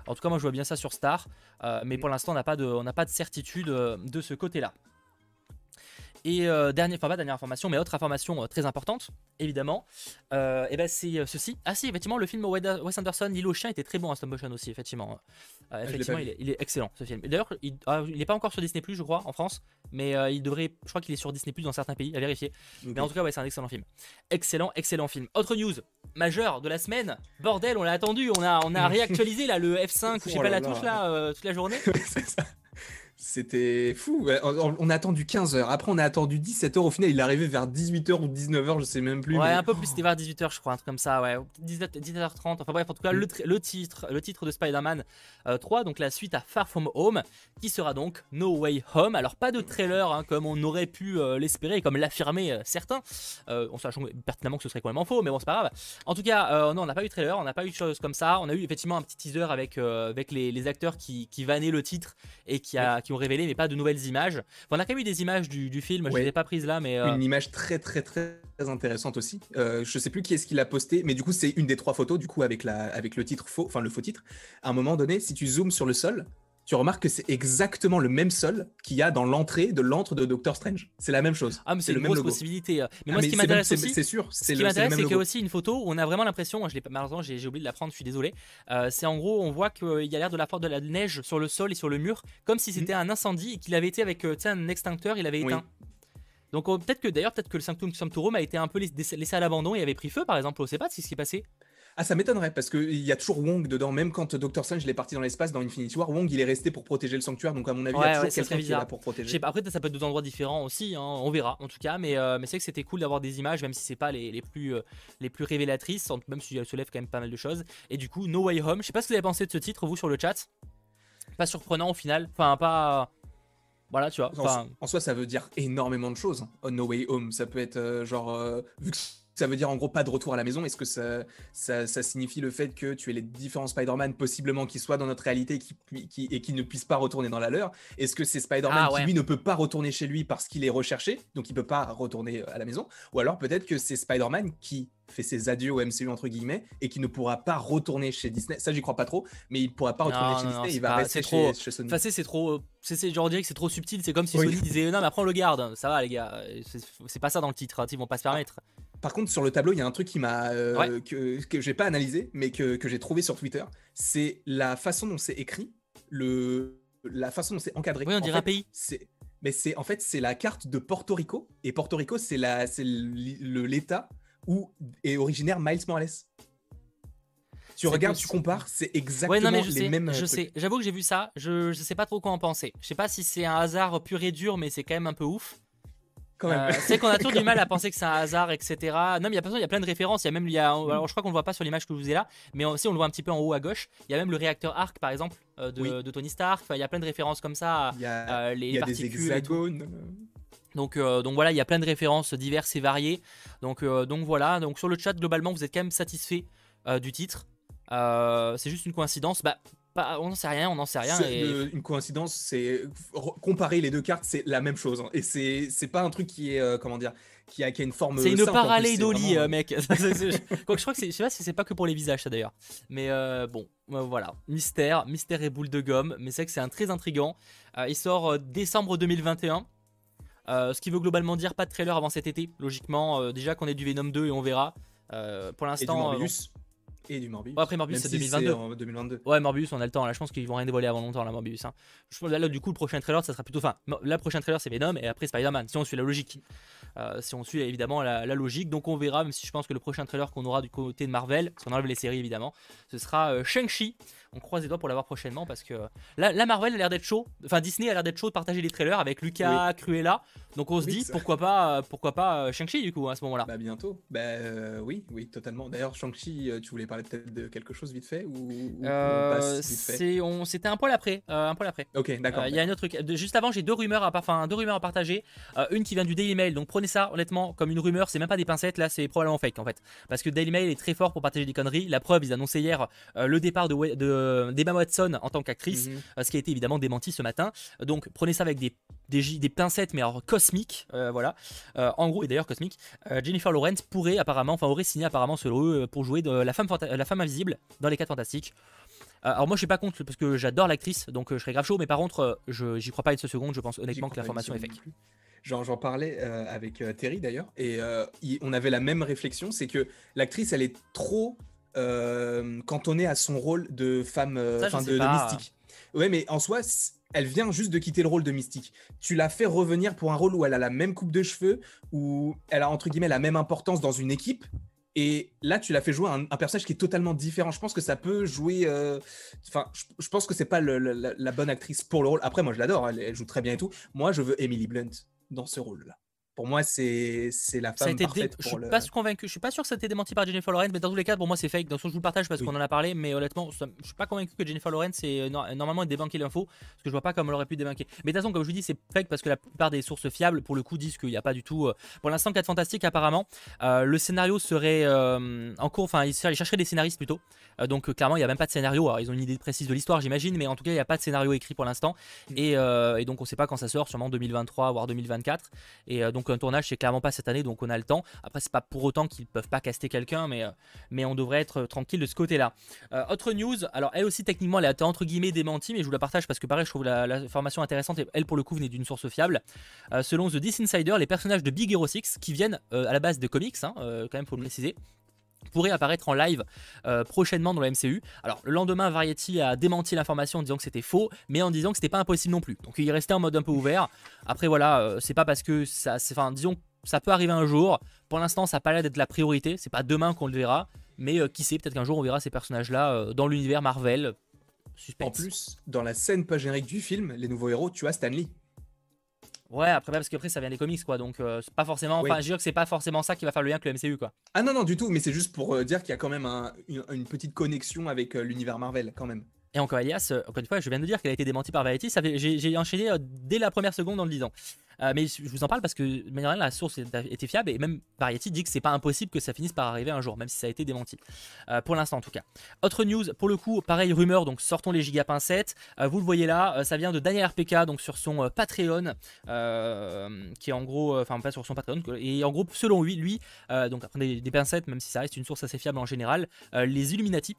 en tout cas, moi je vois bien ça sur Star, euh, mais pour l'instant, on n'a pas, de, pas de certitude euh, de ce côté-là. Et euh, dernière, enfin pas dernière information, mais autre information très importante, évidemment, et ben c'est ceci. Ah si, effectivement, le film Wes Anderson, L'île au chien, était très bon à stop motion aussi, effectivement. Ah, effectivement, il est, excellent ce film. D'ailleurs, il n'est ah, pas encore sur Disney+, je crois, en France, mais il devrait, je crois qu'il est sur Disney+, dans certains pays, à vérifier. Mais en tout cas, ouais, c'est un excellent film. Excellent, excellent film. Autre news, majeur de la semaine. Bordel, on l'a attendu, on a, on a réactualisé là le F5, je sais oh pas la touche là, euh, toute la journée. c'est ça. C'était fou. On, a attendu 15 heures. Après, on a attendu 17 heures. Au final, il est arrivé vers 18h ou 19h, je sais même plus. Ouais, un peu plus. C'était vers 18h, je crois, un truc comme ça. Ouais, 17, h 30 Enfin bref, en tout cas, le, le titre, le titre de Spider-Man 3, euh, donc la suite à Far From Home, qui sera donc No Way Home. Alors, pas de trailer, hein, comme on aurait pu euh, l'espérer, comme l'affirmaient euh, certains. on sachant pertinemment que ce serait complètement faux, mais bon, c'est pas grave. En tout cas, non, on n'a pas eu de trailer, on n'a pas eu de choses comme ça. On a eu effectivement un petit teaser avec, avec les, acteurs qui, qui vannaient le titre et qui, a, qui ont révélé, mais pas de nouvelles images. on a quand même eu des images du, film, je ne les ai pas prises là, mais. Euh, une image très, très, très, intéressante aussi. Euh, je sais plus qui est-ce qui l'a posté, mais du coup, c'est une des trois photos, du coup, avec, la, avec le titre faux, enfin le faux titre. À un moment donné, si tu zoomes sur le sol, tu remarques que c'est exactement le même sol qu'il y a dans l'entrée de l'antre de Doctor Strange. C'est la même chose. Ah, mais c'est une grosse possibilité. Euh. Mais ah, moi, ce qui m'intéresse aussi, c'est sûr. Ce qui m'intéresse, c'est qu'il y a aussi une photo où on a vraiment l'impression, je malheureusement, j'ai oublié de la prendre, je suis désolé. Euh, c'est en gros, on voit qu'il y a l'air de la force de la neige sur le sol et sur le mur, comme si c'était mm. un incendie et qu'il avait été avec euh, un extincteur, il avait éteint. Donc peut-être que d'ailleurs, peut-être que le Sanctum Sanctorum a été un peu laissé à l'abandon et avait pris feu, par exemple. On ne sait pas ce qui s'est passé. Ah, ça m'étonnerait parce qu'il y a toujours Wong dedans, même quand Doctor Strange est parti dans l'espace dans Infinity War, Wong il est resté pour protéger le sanctuaire, donc à mon avis, il y a toujours quelqu'un qui est là pour protéger. après, ça peut être deux endroits différents aussi, hein, on verra en tout cas, mais, euh, mais c'est que c'était cool d'avoir des images, même si c'est pas les, les plus, euh, les plus révélatrices, même si elles se lèvent quand même pas mal de choses. Et du coup, No Way Home, je sais pas ce que vous avez pensé de ce titre, vous sur le chat. Pas surprenant au final, enfin, pas. Voilà, tu vois. En, soi, ça veut dire énormément de choses. Hein. No Way Home, ça peut être euh, genre. vu que ça veut dire en gros pas de retour à la maison Est-ce que ça, ça, signifie le fait que tu es les différents Spider-Man possiblement qui soient dans notre réalité et qui, et qui ne puissent pas retourner dans la leur? Est-ce que c'est Spider-Man ah, qui lui ne peut pas retourner chez lui parce qu'il est recherché, donc il peut pas retourner à la maison? Ou alors peut-être que c'est Spider-Man qui fait ses adieux au MCU entre guillemets et qui ne pourra pas retourner chez Disney? Ça j'y crois pas trop, mais il pourra pas retourner chez Disney, il va rester trop, chez, Sony. c'est trop c'est genre que c'est trop subtil, c'est comme si Sony disait non mais après on le garde, ça va les gars, c'est pas ça dans le titre, hein, ils vont pas se permettre. Par contre, sur le tableau, il y a un truc qui m'a euh, que, que j'ai pas analysé, mais que, que j'ai trouvé sur Twitter. C'est la façon dont c'est écrit, le, la façon dont c'est encadré. Oui, on dirait pays. C'est, mais c'est en fait c'est la carte de Porto Rico et Porto Rico c'est la c'est l'État où est originaire Miles Morales. Tu regardes, tu compares, c'est exactement les sais, mêmes. Je sais, j'avoue que j'ai vu ça, je, je sais pas trop quoi en penser. Je sais pas si c'est un hasard pur et dur, mais c'est quand même un peu ouf. Euh, c'est qu'on a toujours du mal à penser que c'est un hasard, etc. Non, mais il y a, plein de références. Il y a même, il y a, alors je crois qu'on le voit pas sur l'image que je vous ai là, mais si on le voit un petit peu en haut à gauche. Il y a même le réacteur arc, par exemple, euh, de, Tony Stark. il y a plein de références comme ça. Il y a, euh, les il y a des hexagones. Donc, donc voilà, il y a plein de références diverses et variées. Donc, donc voilà. Donc sur le chat, globalement, vous êtes quand même satisfait du titre. c'est juste une coïncidence. Bah, on n'en sait rien, on n'en sait rien. une coïncidence, c'est comparer les deux cartes, c'est la même chose. Hein. Et c'est c'est pas un truc qui est euh, comment dire, qui a, qui a une forme. C'est une paralédolie, euh, mec. Quoi je crois que je sais pas si c'est pas que pour les visages ça d'ailleurs. Mais euh, bon, voilà, mystère, mystère et boule de gomme. Mais c'est que c'est un très intrigant. il sort décembre 2021. ce qui veut globalement dire pas de trailer avant cet été, logiquement. déjà qu'on ait du Venom 2 et on verra. pour l'instant. Et du Morbius. Après Morbius c'est 2022. Ouais Morbius on a le temps là, je pense qu'ils vont rien dévoiler avant longtemps la Morbius. Hein. Je pense là, du coup le prochain trailer ça sera plutôt enfin la prochaine trailer c'est Venom et après Spider-Man si on suit la logique. Euh, si on suit évidemment la, logique donc on verra même si je pense que le prochain trailer qu'on aura du côté de Marvel, parce qu'on enlève les séries évidemment, ce sera euh, Shang-Chi. On croise les doigts pour l'avoir prochainement parce que la, Marvel a l'air d'être chaud, enfin Disney a l'air d'être chaud de partager les trailers avec Lucas, Cruella. Donc on se dit pourquoi pas euh, pourquoi pas Shang-Chi du coup à ce moment-là. Bah bientôt. Bah oui, oui, totalement. D'ailleurs Shang-Chi tu voulais parler peut-être de quelque chose vite fait ou, euh, C'était un poil après, euh, un poil après. Ok, d'accord. Il y a un autre truc. Juste avant, j'ai deux rumeurs, à, enfin deux rumeurs à partager. Euh, une qui vient du Daily Mail, donc prenez ça honnêtement comme une rumeur. C'est même pas des pincettes, là, c'est probablement fake en fait, parce que Daily Mail est très fort pour partager des conneries. La preuve, ils annonçaient hier le départ de, de d'Emma Watson en tant qu'actrice, mhm. ce qui a été évidemment démenti ce matin. Donc prenez ça avec des des, pincettes, mais alors cosmiques, voilà. en gros, et d'ailleurs cosmique, Jennifer Lawrence pourrait apparemment, enfin aurait signé apparemment selon eux pour jouer de la femme, la femme invisible dans les 4 fantastiques. Euh, alors moi je suis pas contre parce que j'adore l'actrice donc euh, je serais grave chaud mais par contre euh, je j'y crois pas une seconde je pense honnêtement que l'information est fake. J'en parlais avec Terry d'ailleurs et on avait la même réflexion c'est que l'actrice elle est trop cantonnée à son rôle de femme de, mystique. Ouais mais en soi elle vient juste de quitter le rôle de mystique. Tu l'as fait revenir pour un rôle où elle a la même coupe de cheveux, où elle a entre guillemets la même importance dans une équipe, Et là, tu l'as fait jouer un, un, personnage qui est totalement différent. Je pense que ça peut jouer. Euh, je, pense que c'est pas la, bonne actrice pour le rôle. Après, moi, je l'adore. elle, joue très bien et tout. Moi, je veux Emily Blunt dans ce rôle-là pour moi, c'est la femme parfaite Je suis pas convaincu. Je suis pas sûr que ça a été démenti par Jennifer Lawrence, mais dans tous les cas, pour moi, c'est fake. Dans ce je vous le partage parce qu'on en a parlé, mais honnêtement, je suis pas convaincu que Jennifer Lawrence c'est normalement débanqué l'info, parce que je vois pas comment elle aurait pu débanquer. Mais de toute façon, comme je vous dis, c'est fake parce que la plupart des sources fiables, pour le coup, disent qu'il n'y a pas du tout. Euh, pour l'instant, 4 Fantastique, apparemment, euh, le scénario serait euh, en cours. Enfin, ils chercheraient des scénaristes plutôt. donc clairement, il n'y a même pas de scénario. Alors, ils ont une idée précise de l'histoire, j'imagine, mais en tout cas, il n'y a pas de scénario écrit pour l'instant. Mm. Et, et, donc, on sait pas quand ça sort, sûrement 2023 voire 2024. Et donc, un tournage, c'est clairement pas cette année, donc on a le temps. Après, c'est pas pour autant qu'ils peuvent pas caster quelqu'un, mais, euh, mais on devrait être tranquille de ce côté-là. Euh, autre news, alors elle aussi techniquement, elle a été entre guillemets démentie, mais je vous la partage parce que pareil, je trouve la, formation intéressante et elle pour le coup venait d'une source fiable. Euh, selon The Dis Insider, les personnages de Big Hero 6 qui viennent à la base de comics, hein, quand même faut le préciser, pourrait apparaître en live euh, prochainement dans la MCU. Alors le lendemain, Variety a démenti l'information en disant que c'était faux, mais en disant que c'était pas impossible non plus. Donc il restait en mode un peu ouvert. Après voilà, euh, c'est pas parce que ça, enfin disons, ça peut arriver un jour. Pour l'instant, ça n'a pas l'air d'être la priorité. C'est pas demain qu'on le verra, mais euh, qui sait, peut-être qu'un jour on verra ces personnages-là dans l'univers Marvel. Suspense. En plus, dans la scène pas générique du film, les nouveaux héros, tu as Stanley. Ouais, après, parce qu'après, ça vient des comics, quoi. Donc, euh, c'est pas forcément. Enfin, je veux dire que c'est pas forcément ça qui va faire le lien avec le MCU, quoi. Ah non, non, du tout. Mais c'est juste pour euh, dire qu'il y a quand même une, petite connexion avec euh, l'univers Marvel, quand même. Et encore, Elias, encore une fois, je viens de dire qu'elle a été démentie par Variety. J'ai enchaîné dès la première seconde en le disant. Euh, mais je vous en parle parce que de manière la source était fiable et même Variety dit que c'est pas impossible que ça finisse par arriver un jour, même si ça a été démenti. Euh, pour l'instant en tout cas. Autre news, pour le coup, pareil, rumeur, donc sortons les giga pincettes. Euh, vous le voyez là, ça vient de Daniel RPK, donc sur son Patreon, qui est en gros, enfin pas sur son Patreon, et en gros, selon lui, lui, donc après des, pincettes, même si ça reste une source assez fiable en général, les Illuminati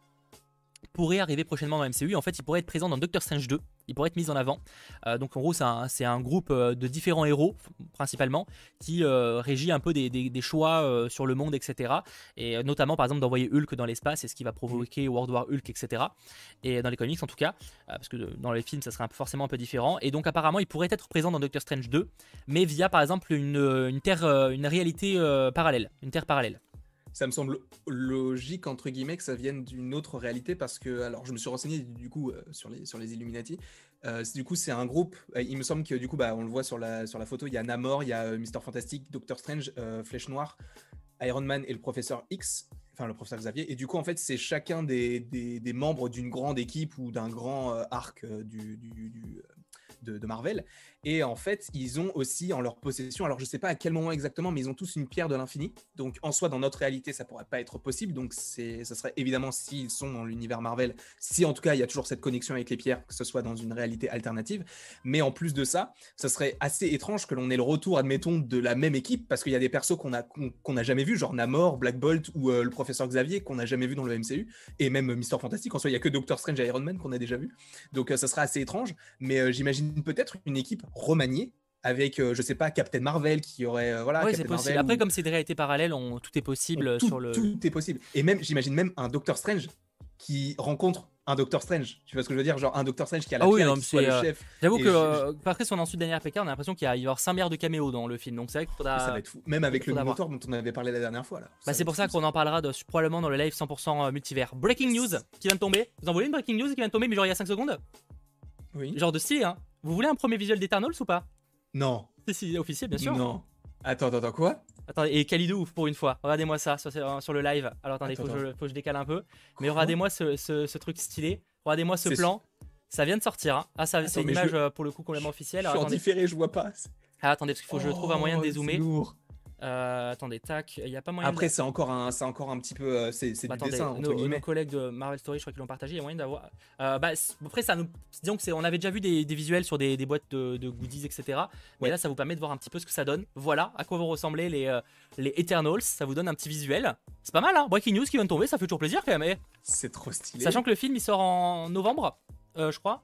pourrait arriver prochainement dans MCU. En fait, il pourrait être présent dans Doctor Strange 2. Il pourrait être mis en avant. Euh, donc, en gros, c'est un, groupe euh, de différents héros, principalement, qui euh, régit un peu des, choix sur le monde, etc. Et notamment, par exemple, d'envoyer Hulk dans l'espace, et ce qui va provoquer World War Hulk, etc. Et dans les comics, en tout cas, parce que dans les films, ça serait forcément un peu différent. Et donc, apparemment, il pourrait être présent dans Doctor Strange 2, mais via, par exemple, une, une terre, une réalité parallèle, une terre parallèle ça me semble logique entre guillemets que ça vienne d'une autre réalité parce que alors je me suis renseigné du coup euh, sur les sur les Illuminati euh, du coup c'est un groupe euh, il me semble que du coup bah on le voit sur la sur la photo il y a Namor il y a Mister Fantastic Doctor Strange Flèche Noire Iron Man et le professeur X enfin le professeur Xavier et du coup en fait c'est chacun des, des, membres d'une grande équipe ou d'un grand arc du, du de, Marvel. Et en fait, ils ont aussi en leur possession, alors je sais pas à quel moment exactement, mais ils ont tous une pierre de l'infini. Donc en soi, dans notre réalité, ça pourrait pas être possible. Donc c'est, ça serait évidemment s'ils sont dans l'univers Marvel, si en tout cas il y a toujours cette connexion avec les pierres, que ce soit dans une réalité alternative. Mais en plus de ça, ça serait assez étrange que l'on ait le retour, admettons, de la même équipe, parce qu'il y a des persos qu'on a qu'on n'a jamais vu, genre Namor, Black Bolt ou euh, le professeur Xavier qu'on n'a jamais vu dans le MCU, et même Mister Fantastic. En soi, il y a que Doctor Strange et Iron Man qu'on a déjà vu. Donc euh, ça serait assez étrange. Mais euh, j'imagine peut-être une équipe remaniée avec, euh, je sais pas, Captain Marvel qui aurait. Euh, voilà, c'est possible. Après, comme c'est des réalités parallèles, on, tout est possible tout, sur le. Tout est possible. Et même, j'imagine même un Doctor Strange qui rencontre un Doctor Strange. Tu vois ce que je veux dire? Genre un Doctor Strange qui a la ah oui, non, qui le euh, chef. J'avoue que, euh, après son ensuite dernière PK, on a l'impression qu'il va y avoir 5 milliards de caméos dans le film. Donc c'est vrai qu'il faudra. Ça va être fou. Même avec le moteur dont on avait parlé la dernière fois. Là. Bah, c'est pour ça qu'on en parlera de, probablement dans le live 100% multivers. Breaking news qui vient de tomber. Vous en voulez une breaking news qui vient de tomber, mais genre il y a 5 secondes? Oui. Genre de style, hein Vous voulez un premier visuel d'Eternals ou pas? Non. Si, si, officiel, bien sûr. Non. Attends, attends, attends, quoi? Attendez, et Kalidou pour une fois. Regardez-moi ça sur, sur, le live. Alors attendez, il faut, que je décale un peu. Mais regardez-moi ce, ce, truc stylé. Regardez-moi ce plan. Ça vient de sortir. Hein. Ah, ça, c'est une image euh, pour le coup complètement officielle. Je suis en différé, je vois pas. Ah, attendez, parce qu'il faut que je trouve un moyen de oh, dézoomer. Lourd. Euh, attendez, tac, il y a pas moyen. Après, c'est encore un, c'est encore un petit peu, euh, c'est, bah, du dessin nos, nos, collègues de Marvel Story, je crois qu'ils l'ont partagé. Il y a moyen d'avoir. Euh, bah, après, ça nous, disons que c'est, on avait déjà vu des, des visuels sur des, des boîtes de, de, goodies, etc. Mais là, ça vous permet de voir un petit peu ce que ça donne. Voilà à quoi vont ressembler les, les Eternals. Ça vous donne un petit visuel. C'est pas mal, hein. Breaking news qui vient de tomber, ça fait toujours plaisir quand même. Eh. C'est trop stylé. Sachant que le film il sort en novembre, je crois.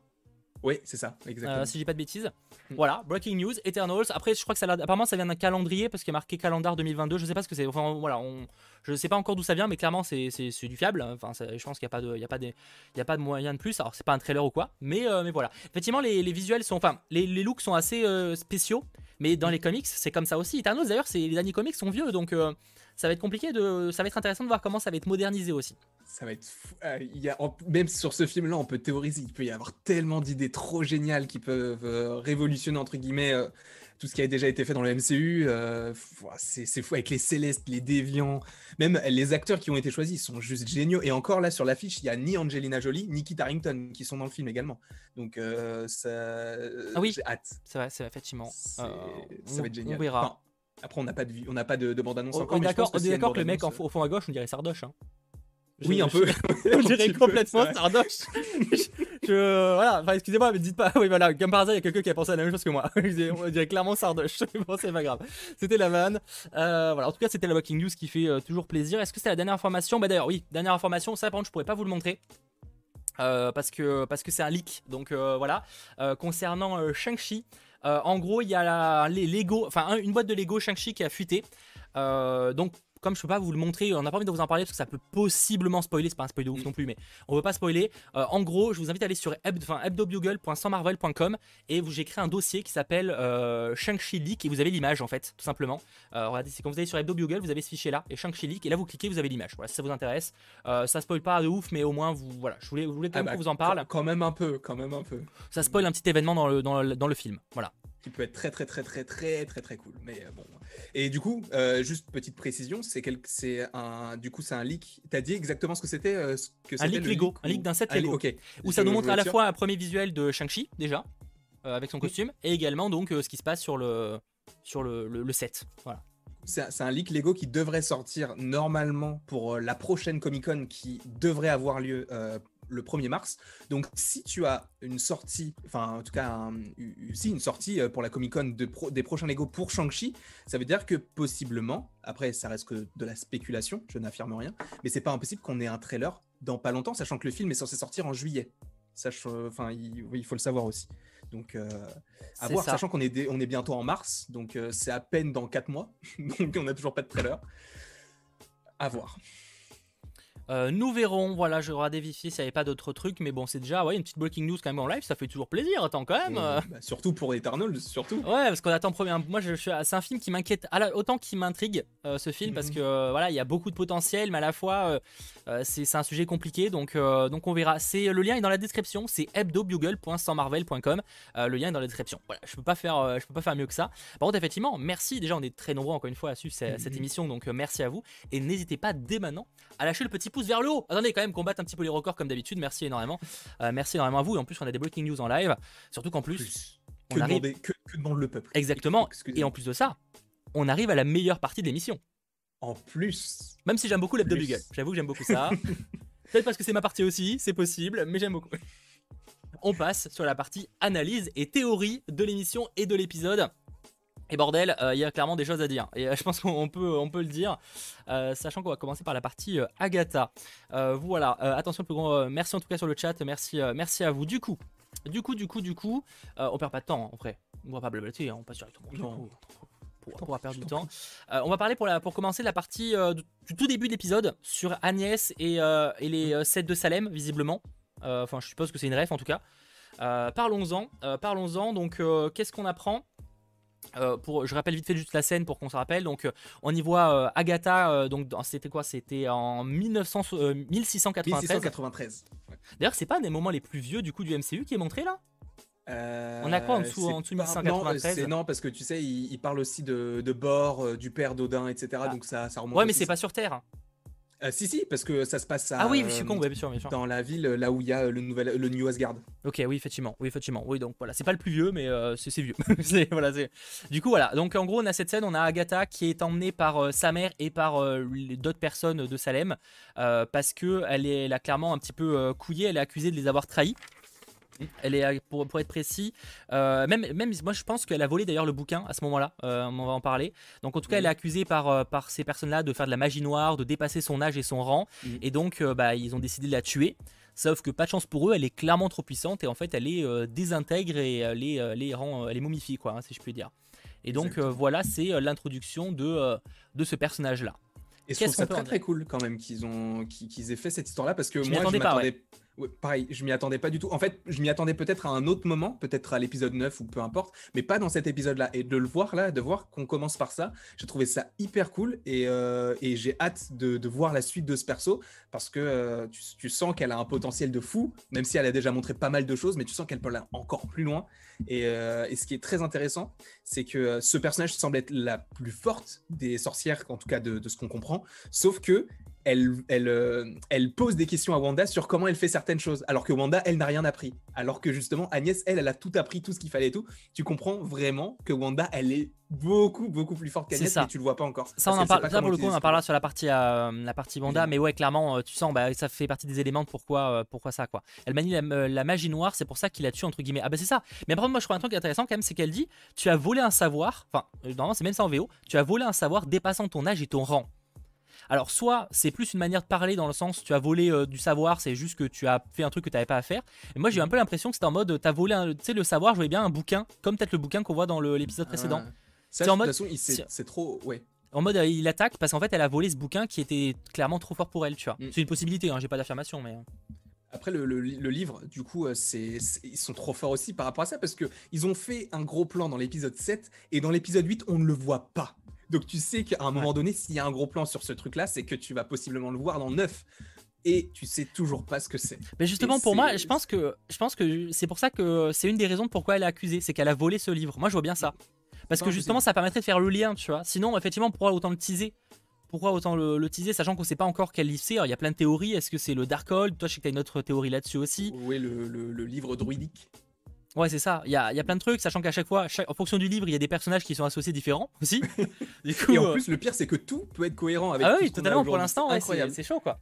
Oui, c'est ça, exactement. Euh, si j'ai pas de bêtises. Hmm. Voilà, breaking news, Eternals. Après, je crois que ça apparemment ça vient d'un calendrier parce qu'il y a marqué calendar 2022. Je sais pas ce que c'est. Enfin, voilà, on, je sais pas encore d'où ça vient, mais clairement c'est du fiable. Enfin, je pense qu'il n'y a pas de, il y a pas de, il y a pas de moyen de plus. Alors c'est pas un trailer ou quoi, mais euh, mais voilà. Effectivement, les, les, visuels sont, enfin, les, les looks sont assez euh, spéciaux. Mais dans les comics, c'est comme ça aussi. Eternals, d'ailleurs, les derniers comics sont vieux, donc ça va être compliqué de. Ça va être intéressant de voir comment ça va être modernisé aussi. Ça va être fou. il y a, même sur ce film-là, on peut théoriser. Il peut y avoir tellement d'idées trop géniales qui peuvent révolutionner, entre guillemets, tout ce qui a déjà été fait dans le MCU. Euh, c'est fou avec les Célestes, les Déviants, même les acteurs qui ont été choisis sont juste géniaux. Et encore là, sur l'affiche, il n'y a ni Angelina Jolie, ni Kit Harington qui sont dans le film également. Donc, euh, ça. Ah oui, j'ai hâte. C'est vrai, c'est effectivement. Euh, ça va être génial. On verra. Après, on n'a pas de, on n'a pas de, bande-annonce encore. On est d'accord que, le mec au fond à gauche, on dirait Sardoche. Hein. oui, un peu. on dirait complètement Sardoche. je, voilà, enfin, excusez-moi, mais dites pas. Oui, voilà, comme par hasard, il y a quelqu'un qui a pensé à la même chose que moi. on dirait clairement Sardoche. bon, c'est pas grave. C'était la vanne. Euh, voilà, en tout cas, c'était la Walking News qui fait euh, toujours plaisir. Est-ce que c'est la dernière information? Bah, d'ailleurs, oui, dernière information. Ça, par contre, je pourrais pas vous le montrer. Euh, parce que parce que c'est un leak donc voilà concernant Shang-Chi en gros il y a les Lego enfin une boîte de Lego Shang-Chi qui a fuité. Donc comme je peux pas vous le montrer, on n'a pas envie de vous en parler parce que ça peut possiblement spoiler, c'est pas un spoil de ouf mm. non plus, mais on veut pas spoiler. Euh, en gros, je vous invite à aller sur hebdobugle.sansmarvel.com et j'ai créé un dossier qui s'appelle euh, Shang-Chi Leak et vous avez l'image en fait, tout simplement. Euh, regardez, c'est quand vous allez sur hebdobugle, vous avez ce fichier là et Shang-Chi Leak et là vous cliquez, vous avez l'image. Voilà, si ça vous intéresse. ça spoil pas de ouf, mais au moins vous, voilà, je voulais, voulais quand ah même bah, vous en parle. Quand même un peu, quand même un peu. Ça spoil un petit événement dans le, dans le, dans le film, voilà. Qui peut être très très très très très très très cool, mais bon. Et du coup, euh, juste petite précision, c'est c'est un, du coup, c'est un leak. T'as dit exactement ce que c'était euh, Un leak Lego, un leak d'un set Lego. Ok. Où ça nous montre à la fois un premier visuel de Shang-Chi déjà, euh, avec son costume, et également donc ce qui se passe sur le sur le, le, set. Voilà. C'est un leak Lego qui devrait sortir normalement pour la prochaine Comic Con qui devrait avoir lieu le 1er mars. Donc, si tu as une sortie, enfin, en tout cas, si une sortie euh, pour la Comic Con de des prochains Lego pour Shang-Chi, ça veut dire que possiblement, après, ça reste que de la spéculation, je n'affirme rien, mais c'est pas impossible qu'on ait un trailer dans pas longtemps, sachant que le film est censé sortir en juillet. Enfin, il, il faut le savoir aussi. Donc, euh, à voir, sachant qu'on est, on est bientôt en mars, donc euh, c'est à peine dans 4 mois, donc on n'a toujours pas de trailer. À voir. Euh, nous verrons, voilà, je vais vérifier s'il n'y avait pas d'autres trucs, mais bon, c'est déjà ouais, une petite breaking news quand même en live, ça fait toujours plaisir, attends quand même. Bah, surtout pour Eternal, surtout. Ouais, parce qu'on attend premier. Moi, je, c'est un film qui m'inquiète autant qu'il m'intrigue euh, ce film, parce mhm. que euh, voilà, il y a beaucoup de potentiel, mais à la fois c'est un sujet compliqué, donc donc on verra. C'est le lien est dans la description, c'est hebdobugle.sansmarvel.com. le lien est dans la description. Voilà, je peux pas faire, je peux pas faire mieux que ça. Par contre, effectivement, merci. Déjà, on est très nombreux encore une fois à suivre cette, cette mhm. émission, donc merci à vous et n'hésitez pas dès maintenant à lâcher le petit vers le haut. Attendez, quand même, combattre un petit peu les records comme d'habitude. Merci énormément. Euh, merci énormément à vous. Et en plus, on a des breaking news en live. Surtout qu'en plus. Que, demande le peuple Exactement. Et en plus de ça, on arrive à la meilleure partie de l'émission. En plus. Même si j'aime beaucoup l'hebdo bugle. J'avoue que j'aime beaucoup ça. Peut-être parce que c'est ma partie aussi, c'est possible, mais j'aime beaucoup. On passe sur la partie analyse et théorie de l'émission et de l'épisode. Et bordel, euh, il y a clairement des choses à dire. Et euh, je pense qu'on peut, on peut le dire, euh, sachant qu'on va commencer par la partie Agatha. voilà, attention, plus grand, merci en tout cas sur le chat, merci, merci à vous. Du coup, du coup, du coup, du coup, on perd pas de temps hein, en vrai. On va pas blablater, hein, on passe directement. Pour, du temps. on va parler pour, la, pour commencer la partie du tout début de l'épisode sur Agnès et, et les 7 de Salem, visiblement. Enfin, je suppose que c'est une ref en tout cas. parlons-en, parlons-en. Donc, qu'est-ce qu'on apprend euh, pour, je rappelle vite fait juste la scène pour qu'on se rappelle. Donc, euh, on y voit euh, Agatha. donc, c'était quoi? C'était en 1900, 1693. 1693. D'ailleurs, c'est pas un des moments les plus vieux du coup du MCU qui est montré là? On a quoi en dessous, en dessous 1693 non, parce que tu sais, il, parle aussi de, de Bor, du père d'Odin, etc. Ah. Donc ça, ça remonte. Ouais, mais c'est pas sur Terre. Euh, si, si, parce que ça se passe à, ah oui, je suis con, bien sûr, dans la ville là où il y a le, nouvel, le New Asgard. Ok, oui, effectivement. Oui, effectivement. Oui, donc voilà, c'est pas le plus vieux, mais euh, c'est vieux. voilà, du coup, voilà. Donc en gros, on a cette scène, on a Agatha qui est emmenée par euh, sa mère et par d'autres personnes de Salem parce que elle, est, elle a clairement un petit peu couillé, elle est accusée de les avoir trahis. Elle est, pour, pour être précis, euh, même, même moi je pense qu'elle a volé d'ailleurs le bouquin à ce moment-là, euh, on va en parler. Donc en tout cas, elle est accusée par, euh, par ces personnes-là de faire de la magie noire, de dépasser son âge et son rang, et donc bah, ils ont décidé de la tuer. Sauf que pas de chance pour eux, elle est clairement trop puissante et en fait elle est désintègre et elle est, les rend, elle est momifiée, quoi, hein, si je puis dire. Et donc voilà, c'est l'introduction de, de ce personnage-là. Et je trouve ça très très cool quand même qu'ils ont qu'ils aient fait cette histoire-là parce que moi je m'attendais pareil, je m'y attendais pas du tout. En fait, je m'y attendais peut-être à un autre moment, peut-être à l'épisode 9 ou peu importe, mais pas dans cet épisode-là. Et de le voir là, de voir qu'on commence par ça, j'ai trouvé ça hyper cool et, euh, j'ai hâte de, voir la suite de ce perso parce que euh, tu, sens qu'elle a un potentiel de fou, même si elle a déjà montré pas mal de choses, mais tu sens qu'elle peut aller encore plus loin. Et, euh, ce qui est très intéressant, c'est que ce personnage semble être la plus forte des sorcières, en tout cas de, de ce qu'on comprend, sauf que elle, euh, elle, pose des questions à Wanda sur comment elle fait certaines choses, alors que Wanda, elle n'a rien appris. Alors que justement, Agnès, elle, elle a tout appris, tout ce qu'il fallait et tout. Tu comprends vraiment que Wanda, elle est beaucoup, beaucoup plus forte qu'Agnès, mais tu le vois pas encore. Ça, on en parle, ça pour le coup, on en parlera sur la partie, euh, la partie Wanda, mais ouais, clairement, euh, tu sens, bah, ça fait partie des éléments de pourquoi, pourquoi ça, quoi. Elle manie la, magie noire, c'est pour ça qu'il a tué, entre guillemets. Ah bah c'est ça. Mais par contre, moi, je crois un truc intéressant quand même, c'est qu'elle dit, tu as volé un savoir, enfin, normalement, c'est même ça en VO, tu as volé un savoir dépassant ton âge et ton rang. Alors, soit c'est plus une manière de parler dans le sens tu as volé euh, du savoir, c'est juste que tu as fait un truc que tu n'avais pas à faire. Et moi, j'ai eu un peu l'impression que c'était en mode tu as volé, tu sais, le savoir, je voyais bien un bouquin, comme peut-être le bouquin qu'on voit dans l'épisode précédent. c'est en mode. c'est trop. Ouais. En mode, euh, il attaque parce qu'en fait, elle a volé ce bouquin qui était clairement trop fort pour elle, tu vois. Mm. C'est une possibilité, hein, j'ai pas d'affirmation, mais. Euh. Après, le, livre, du coup, c'est, ils sont trop forts aussi par rapport à ça parce qu'ils ont fait un gros plan dans l'épisode 7 et dans l'épisode 8, on ne le voit pas. Donc tu sais qu'à un moment donné, s'il y a un gros plan sur ce truc-là, c'est que tu vas possiblement le voir dans 9 et tu sais toujours pas ce que c'est. Mais justement, pour moi, je pense que je pense que c'est pour ça que c'est une des raisons pourquoi elle est accusée, c'est qu'elle a volé ce livre. Moi, je vois bien ça. Parce que justement, ça permettrait de faire le lien, tu vois. Sinon, effectivement, pourquoi autant le teaser? Pourquoi autant le, teaser, sachant qu'on sait pas encore quel livre c'est? Il y a plein de théories. Est-ce que c'est le Darkhold Toi, je sais que tu as une autre théorie là-dessus aussi. Oui, le, le livre druidique? Ouais, c'est ça. Il y a, y a, plein de trucs, sachant qu'à chaque fois, en fonction du livre, il y a des personnages qui sont associés différents aussi. du coup, et en euh, plus, le pire, c'est que tout peut être cohérent avec. Ah oui, totalement. Pour l'instant, c'est chaud, quoi.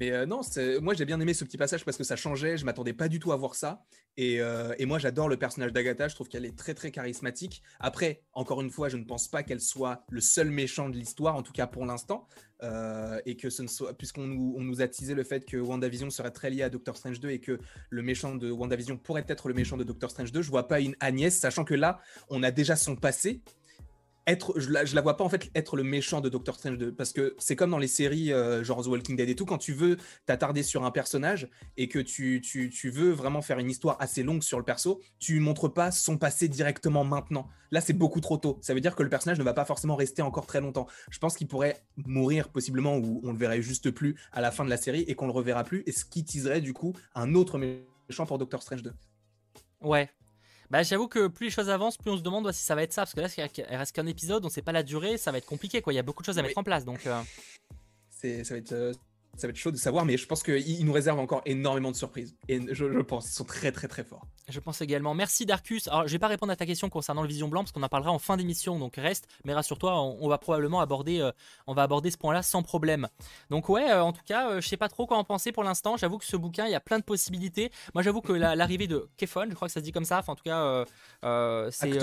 Mais euh, non, moi j'ai bien aimé ce petit passage parce que ça changeait, je m'attendais pas du tout à voir ça. Et, euh, et moi j'adore le personnage d'Agatha, je trouve qu'elle est très très charismatique. Après, encore une fois, je ne pense pas qu'elle soit le seul méchant de l'histoire, en tout cas pour l'instant. Euh, et que ce ne soit, puisqu'on nous, on nous a teasé le fait que WandaVision serait très lié à Doctor Strange 2 et que le méchant de WandaVision pourrait être le méchant de Doctor Strange 2, je vois pas une Agnès, sachant que là, on a déjà son passé être, je la, la vois pas en fait être le méchant de Doctor Strange 2 parce que c'est comme dans les séries euh, genre The Walking Dead et tout quand tu veux t'attarder sur un personnage et que tu, tu, tu, veux vraiment faire une histoire assez longue sur le perso, tu montres pas son passé directement maintenant. Là, c'est beaucoup trop tôt. Ça veut dire que le personnage ne va pas forcément rester encore très longtemps. Je pense qu'il pourrait mourir possiblement ou on le verrait juste plus à la fin de la série et qu'on le reverra plus et ce qui teaserait du coup un autre méchant pour Doctor Strange 2. Ouais, bah, j'avoue que plus les choses avancent, plus on se demande si ça va être ça. Parce que là, il reste qu'un épisode, on sait pas la durée, ça va être compliqué. Quoi. Il y a beaucoup de choses à mettre en place. Donc, euh. c'est, ça va être. Euh, ça va être chaud de savoir, mais je pense qu'ils nous réservent encore énormément de surprises. Et je, pense, ils sont très très très forts. Je pense également. Merci Darkus. Alors, je vais pas répondre à ta question concernant le Vision Blanc parce qu'on en parlera en fin d'émission, donc reste. Mais rassure-toi, on, va probablement aborder, euh, on va aborder ce point-là sans problème. Donc ouais, euh, en tout cas, euh, je sais pas trop quoi en penser pour l'instant. J'avoue que ce bouquin, il y a plein de possibilités. Moi, j'avoue que l'arrivée de Kefon, je crois que ça se dit comme ça. Enfin, en tout cas, c'est.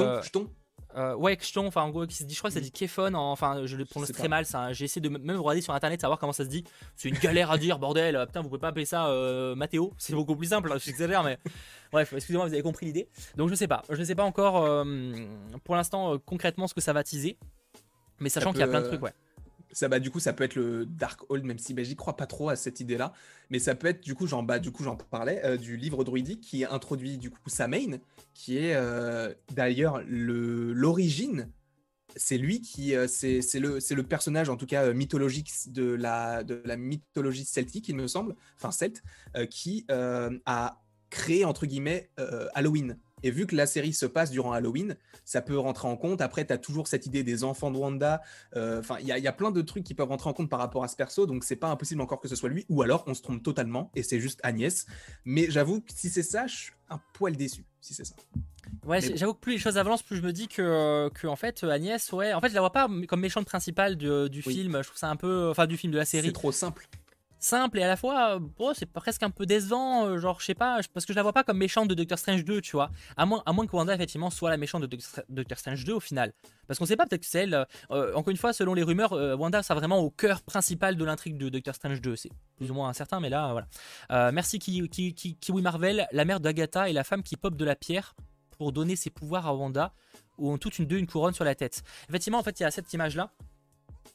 Euh, ouais, enfin en gros, qui se dit, je crois que ça dit Kefon, enfin je le prononce très mal, j'ai essayé de même regarder sur internet savoir comment ça se dit. C'est une galère à dire, bordel, putain, vous pouvez pas appeler ça euh, Mathéo, c'est beaucoup plus simple, j'exagère, mais bref, excusez-moi, vous avez compris l'idée. Donc je sais pas, je ne sais pas encore euh, pour l'instant concrètement ce que ça va teaser, mais sachant qu'il y a plein de trucs, ouais ça bah du coup ça peut être le Dark Hold même si bah, j'y crois pas trop à cette idée là mais ça peut être du coup j'en bah, du coup j'en parlais euh, du livre druidique qui introduit du coup Samain qui est euh, d'ailleurs le l'origine. C'est lui qui euh, c'est le c'est le personnage en tout cas mythologique de la de la mythologie celtique il me semble enfin celte qui a créé entre guillemets Halloween et vu que la série se passe durant Halloween, ça peut rentrer en compte. Après, tu as toujours cette idée des enfants de Wanda. Euh, enfin, il y, a plein de trucs qui peuvent rentrer en compte par rapport à ce perso. Donc, c'est pas impossible encore que ce soit lui. Ou alors, on se trompe totalement et c'est juste Agnès. Mais j'avoue que si c'est ça, je suis un poil déçu. Si c'est ça. Ouais, j'avoue que plus les choses avancent, plus je me dis que, que en fait Agnès, ouais, en fait je la vois pas comme méchante principale du, film. Je trouve ça un peu, enfin du film de la série. C'est trop simple simple et à la fois oh, c'est presque un peu décevant euh, genre je sais pas parce que je la vois pas comme méchante de Doctor Strange 2 tu vois. À moins, à moins que Wanda effectivement soit la méchante de Doctor Strange 2 au final. Parce qu'on sait pas peut-être que c'est elle euh, encore une fois selon les rumeurs euh, Wanda sera vraiment au cœur principal de l'intrigue de Doctor Strange 2 c'est plus ou moins incertain mais là voilà. Merci Kiwi, Kiwi Marvel la mère d'Agatha et la femme qui pop de la pierre pour donner ses pouvoirs à Wanda ou ont toute une deux une couronne sur la tête. Effectivement en fait il y a cette image là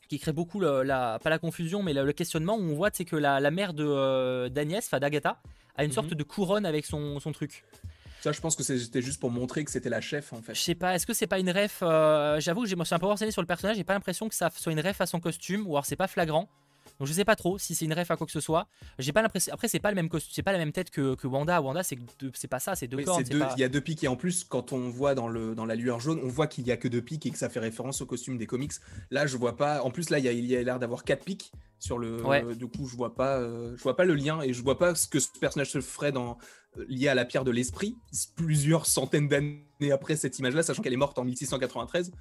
qui crée beaucoup la, pas la confusion, mais le, questionnement où on voit c'est que la, mère de d'Agnès, enfin d'Agatha, a une sorte mhm. de couronne avec son, son truc. Ça, je pense que c'était juste pour montrer que c'était la chef en fait. Je sais pas, est-ce que c'est pas une ref J'avoue que je me suis un peu renseigné sur le personnage, j'ai pas l'impression que ça soit une ref à son costume, ou alors c'est pas flagrant. Donc je sais pas trop si c'est une ref à quoi que ce soit. J'ai pas l'impression. Après c'est pas le même c'est pas la même tête que, que Wanda. Wanda c'est c'est pas ça, c'est deux corps. Il y a deux pics et en plus quand on voit dans le dans la lueur jaune, on voit qu'il y a que deux pics et que ça fait référence au costume des comics. Là je vois pas. En plus là il y a l'air d'avoir quatre pics sur le. du coup je vois pas euh, je vois pas le lien et je vois pas ce que ce personnage se ferait dans euh, lié à la pierre de l'esprit plusieurs centaines d'années après cette image là, sachant qu'elle est morte en 1693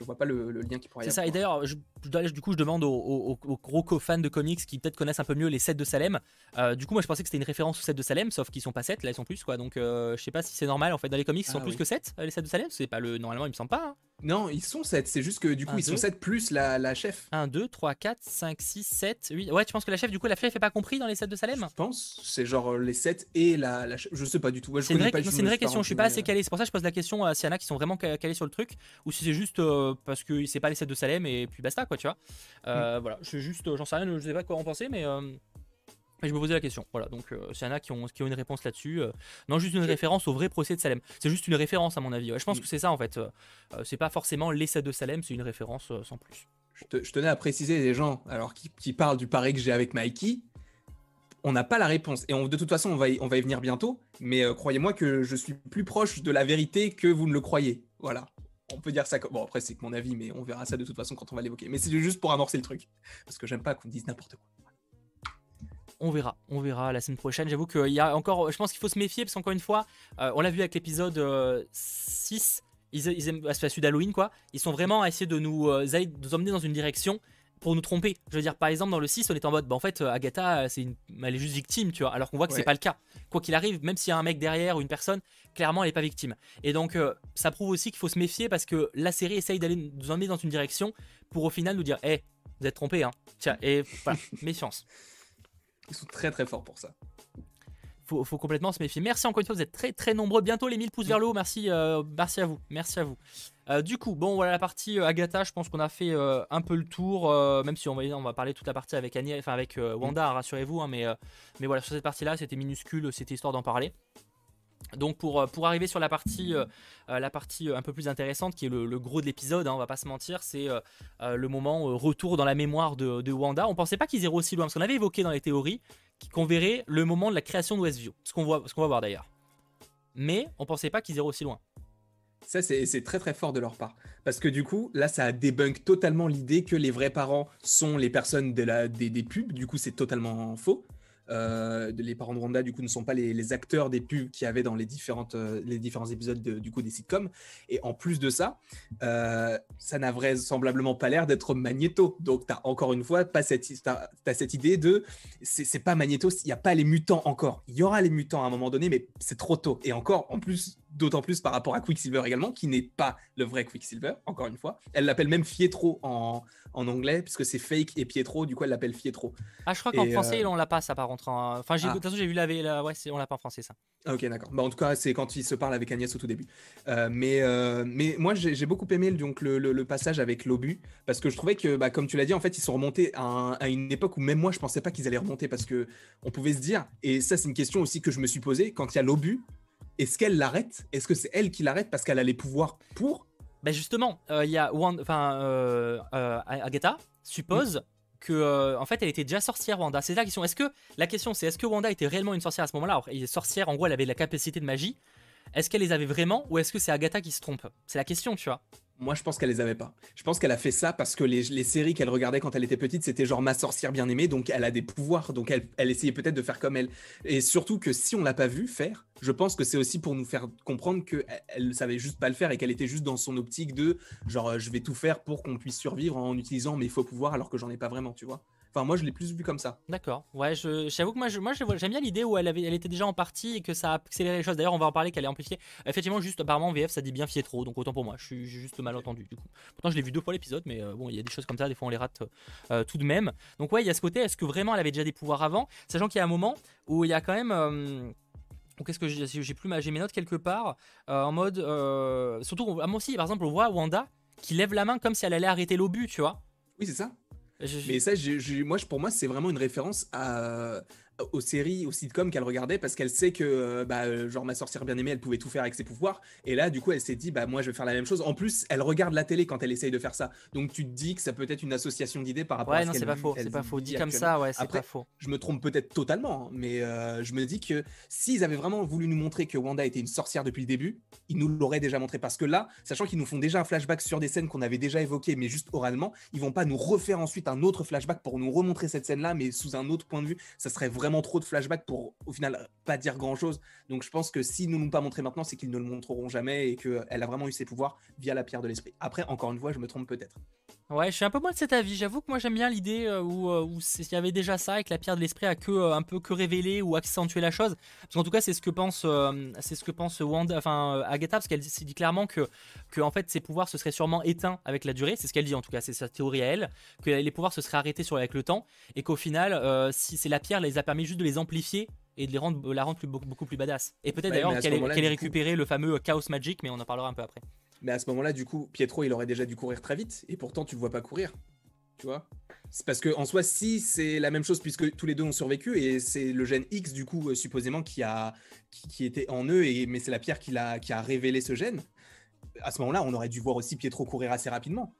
je vois pas le, lien qui pourrait y C'est ça, et d'ailleurs, du coup, je demande aux, gros fans de comics qui peut-être connaissent un peu mieux les sets de Salem. Euh, du coup, moi je pensais que c'était une référence aux sets de Salem, sauf qu'ils sont pas 7, là ils sont plus quoi. Donc euh, je sais pas si c'est normal en fait. Dans les comics, ils sont ah plus que 7, euh, les sets de Salem? C'est pas le. Normalement, il me semble pas. Hein. Non, ils sont 7, c'est juste que du coup, ils sont 7 plus la, la, chef. 1, 2, 3, 4, 5, 6, 7, 8. Ouais, tu penses que la chef, du coup, la chef est pas compris dans les sets de Salem? Je pense, c'est genre les 7 et la, la Je sais pas du tout. c'est une, vraie, une vraie question, je suis pas assez calé. C'est pour ça que je pose la question à Siana qui sont vraiment calés sur le truc, ou si c'est juste parce que c'est pas les sets de Salem et puis basta, quoi, tu vois. Euh, mm. Voilà, je juste, j'en sais rien, je sais pas quoi en penser, mais. Euh, je me posais la question. Voilà, donc euh, s'il y en a qui ont, qui ont une réponse là-dessus. non, juste une référence au vrai procès de Salem. C'est juste une référence à mon avis. je pense mm. que c'est ça en fait. c'est pas forcément l'essai de Salem, c'est une référence sans plus. Je, tenais à préciser les gens alors qui, parlent du pari que j'ai avec Mikey. On n'a pas la réponse. Et de toute façon, on va y, on va y venir bientôt. Mais croyez-moi que je suis plus proche de la vérité que vous ne le croyez. Voilà on peut dire ça comme... Bon, après, c'est que mon avis, mais on verra ça de toute façon quand on va l'évoquer. Mais c'est juste pour amorcer le truc. Parce que j'aime pas qu'on dise n'importe quoi. On verra, on verra la semaine prochaine. J'avoue qu'il y a encore. Je pense qu'il faut se méfier, parce qu'encore une fois, euh, on l'a vu avec l'épisode 6. Euh, ils, ils aiment, bah, celui d'Halloween, quoi. Ils sont vraiment à essayer de nous, euh, de nous emmener dans une direction pour nous tromper. Je veux dire, par exemple, dans le 6, on est en mode, bah en fait, Agatha, c'est une... elle est juste victime, tu vois, alors qu'on voit que c'est pas le cas. Quoi qu'il arrive, même s'il y a un mec derrière ou une personne, clairement, elle est pas victime. Et donc, euh, ça prouve aussi qu'il faut se méfier parce que la série essaye d'aller nous emmener dans une direction pour au final nous dire, hé, vous êtes trompé, hein. Tiens, et voilà, méfiance. Ils sont très très forts pour ça faut, faut complètement se méfier. Merci encore une fois, vous êtes très très nombreux. Bientôt les 1000 pouces vers le haut. Merci, euh, merci à vous. Merci à vous. Euh, du coup, bon, voilà la partie euh, Agatha. Je pense qu'on a fait un peu le tour, même si on va, on va parler toute la partie avec Annie, enfin avec Wanda, mm. rassurez-vous. Hein, mais, mais voilà, sur cette partie-là, c'était minuscule, c'était histoire d'en parler. Donc pour, pour arriver sur la partie, la partie un peu plus intéressante, qui est le, gros de l'épisode, hein, on va pas se mentir, c'est le moment retour dans la mémoire de, de Wanda. On pensait pas qu'ils iraient aussi loin, parce qu'on avait évoqué dans les théories qu'on verrait le moment de la création de Westview, ce qu'on voit, ce qu'on va voir d'ailleurs. Mais on pensait pas qu'ils iraient aussi loin. Ça, c'est très très fort de leur part. Parce que du coup, là, ça débunk totalement l'idée que les vrais parents sont les personnes de la, des, des pubs. Du coup, c'est totalement faux. Euh, les parents de Wanda, du coup, ne sont pas les, acteurs des pubs qu'il y avait dans les, différentes, euh, les différents épisodes du coup, des sitcoms. Et en plus de ça, euh, ça n'a vraisemblablement pas l'air d'être Magneto. Donc, encore une fois pas cette, as, cette idée de c'est pas Magneto, il n'y a pas les mutants encore. Il y aura les mutants à un moment donné, mais c'est trop tôt. Et encore, en plus, d'autant plus par rapport à Quicksilver également, qui n'est pas le vrai Quicksilver, encore une fois. Elle l'appelle même Fietro en, en anglais, puisque c'est fake et Pietro, du coup elle l'appelle Fietro. Ah, je crois qu'en français, on l'a pas, ça par contre. Enfin, ah. de toute façon, j'ai vu la, la... ouais, on l'a pas en français, ça. Ok, d'accord. Bah, en tout cas, c'est quand il se parle avec Agnès au tout début. Euh, mais, euh, mais moi, j'ai beaucoup aimé donc, le, le, passage avec l'obus, parce que je trouvais que, bah, comme tu l'as dit, en fait, ils sont remontés à, à, une époque où même moi, je pensais pas qu'ils allaient remonter, parce que on pouvait se dire, et ça, c'est une question aussi que je me suis posée, quand il y a l'obus, est-ce qu'elle l'arrête? Est-ce que c'est elle qui l'arrête parce qu'elle a les pouvoirs pour? Ben justement, euh, il y a enfin euh, euh, Agatha suppose que en fait elle était déjà sorcière Wanda. C'est la question. Est-ce que la question c'est est-ce que Wanda était réellement une sorcière à ce moment-là? Elle est sorcière en gros, elle avait la capacité de magie. Est-ce qu'elle les avait vraiment ou est-ce que c'est Agatha qui se trompe? C'est la question, tu vois. Moi, je pense qu'elle les avait pas. Je pense qu'elle a fait ça parce que les, séries qu'elle regardait quand elle était petite, c'était genre ma sorcière bien aimée, donc elle a des pouvoirs, donc elle, elle essayait peut-être de faire comme elle. Et surtout que si on l'a pas vu faire, je pense que c'est aussi pour nous faire comprendre que elle savait juste pas le faire et qu'elle était juste dans son optique de genre je vais tout faire pour qu'on puisse survivre en utilisant mes faux pouvoirs alors que j'en ai pas vraiment, tu vois. Enfin, moi, je l'ai plus vu comme ça. D'accord. Ouais, j'avoue que moi, je, moi j'aime bien l'idée où elle, avait, elle était déjà en partie et que ça a accéléré les choses. D'ailleurs, on va en parler qu'elle est amplifiée. Effectivement, juste apparemment, VF, ça dit bien Fietro, donc autant pour moi. Je suis juste mal entendu, du coup. Pourtant, je l'ai vu deux fois l'épisode, mais euh, bon, il y a des choses comme ça, des fois, on les rate euh, tout de même. Donc, ouais, il y a ce côté, est-ce que vraiment elle avait déjà des pouvoirs avant? Sachant qu'il y a un moment où il y a quand même. Euh, qu'est-ce que j'ai plus j'ai mes notes quelque part en mode surtout moi aussi par exemple on voit Wanda qui lève la main comme si elle allait arrêter l'obus tu vois? Oui, c'est ça. Mais ça, pour moi, c'est vraiment une référence à, aux séries, aux sitcoms qu'elle regardait parce qu'elle sait que, euh, bah, euh, genre, ma sorcière bien aimée, elle pouvait tout faire avec ses pouvoirs. Et là, du coup, elle s'est dit, bah, moi, je vais faire la même chose. En plus, elle regarde la télé quand elle essaye de faire ça. Donc, tu te dis que ça peut être une association d'idées par rapport à ce non, c'est pas faux. C'est pas faux. Dit comme ça, ouais, c'est pas faux. Je me trompe peut-être totalement, hein, mais euh, je me dis que s'ils avaient vraiment voulu nous montrer que Wanda était une sorcière depuis le début, ils nous l'auraient déjà montré. Parce que là, sachant qu'ils nous font déjà un flashback sur des scènes qu'on avait déjà évoquées, mais juste oralement, ils vont pas nous refaire ensuite un autre flashback pour nous remontrer cette scène-là, mais sous un autre point de vue. Ça serait vraiment trop de flashback pour au final pas dire grand chose. Donc je pense que s'ils ne l'ont pas montré maintenant, c'est qu'ils ne le montreront jamais et qu'elle a vraiment eu ses pouvoirs via la pierre de l'esprit. Après, encore une fois, je me trompe peut-être. Ouais, je suis un peu moins de cet avis. J'avoue que moi j'aime bien l'idée euh, où, euh, où il y avait déjà ça et que la pierre de l'esprit a que euh, un peu que révélé ou accentué la chose. Parce qu'en tout cas, c'est ce que pense, c'est ce que pense Wanda, enfin Agatha, parce qu'elle dit clairement que, que en fait ses pouvoirs se seraient sûrement éteints avec la durée. C'est ce qu'elle dit en tout cas, c'est sa théorie à elle, que les pouvoirs se seraient arrêtés avec le temps et qu'au final, si c'est la pierre, les a permis juste de les amplifier et de les rendre, la rendre plus, beaucoup, plus badass. Et peut-être d'ailleurs qu'elle ait, récupéré le fameux Chaos Magic, mais on en parlera un peu après. Mais à ce moment-là, du coup, Pietro, il aurait déjà dû courir très vite, et pourtant, tu le vois pas courir. Tu vois? C'est parce que en soi, si c'est la même chose, puisque tous les deux ont survécu, et c'est le gène X, du coup, euh, supposément, qui, a, qui, était en eux, et, mais c'est la pierre qui a, qui a révélé ce gène. À ce moment-là, on aurait dû voir aussi Pietro courir assez rapidement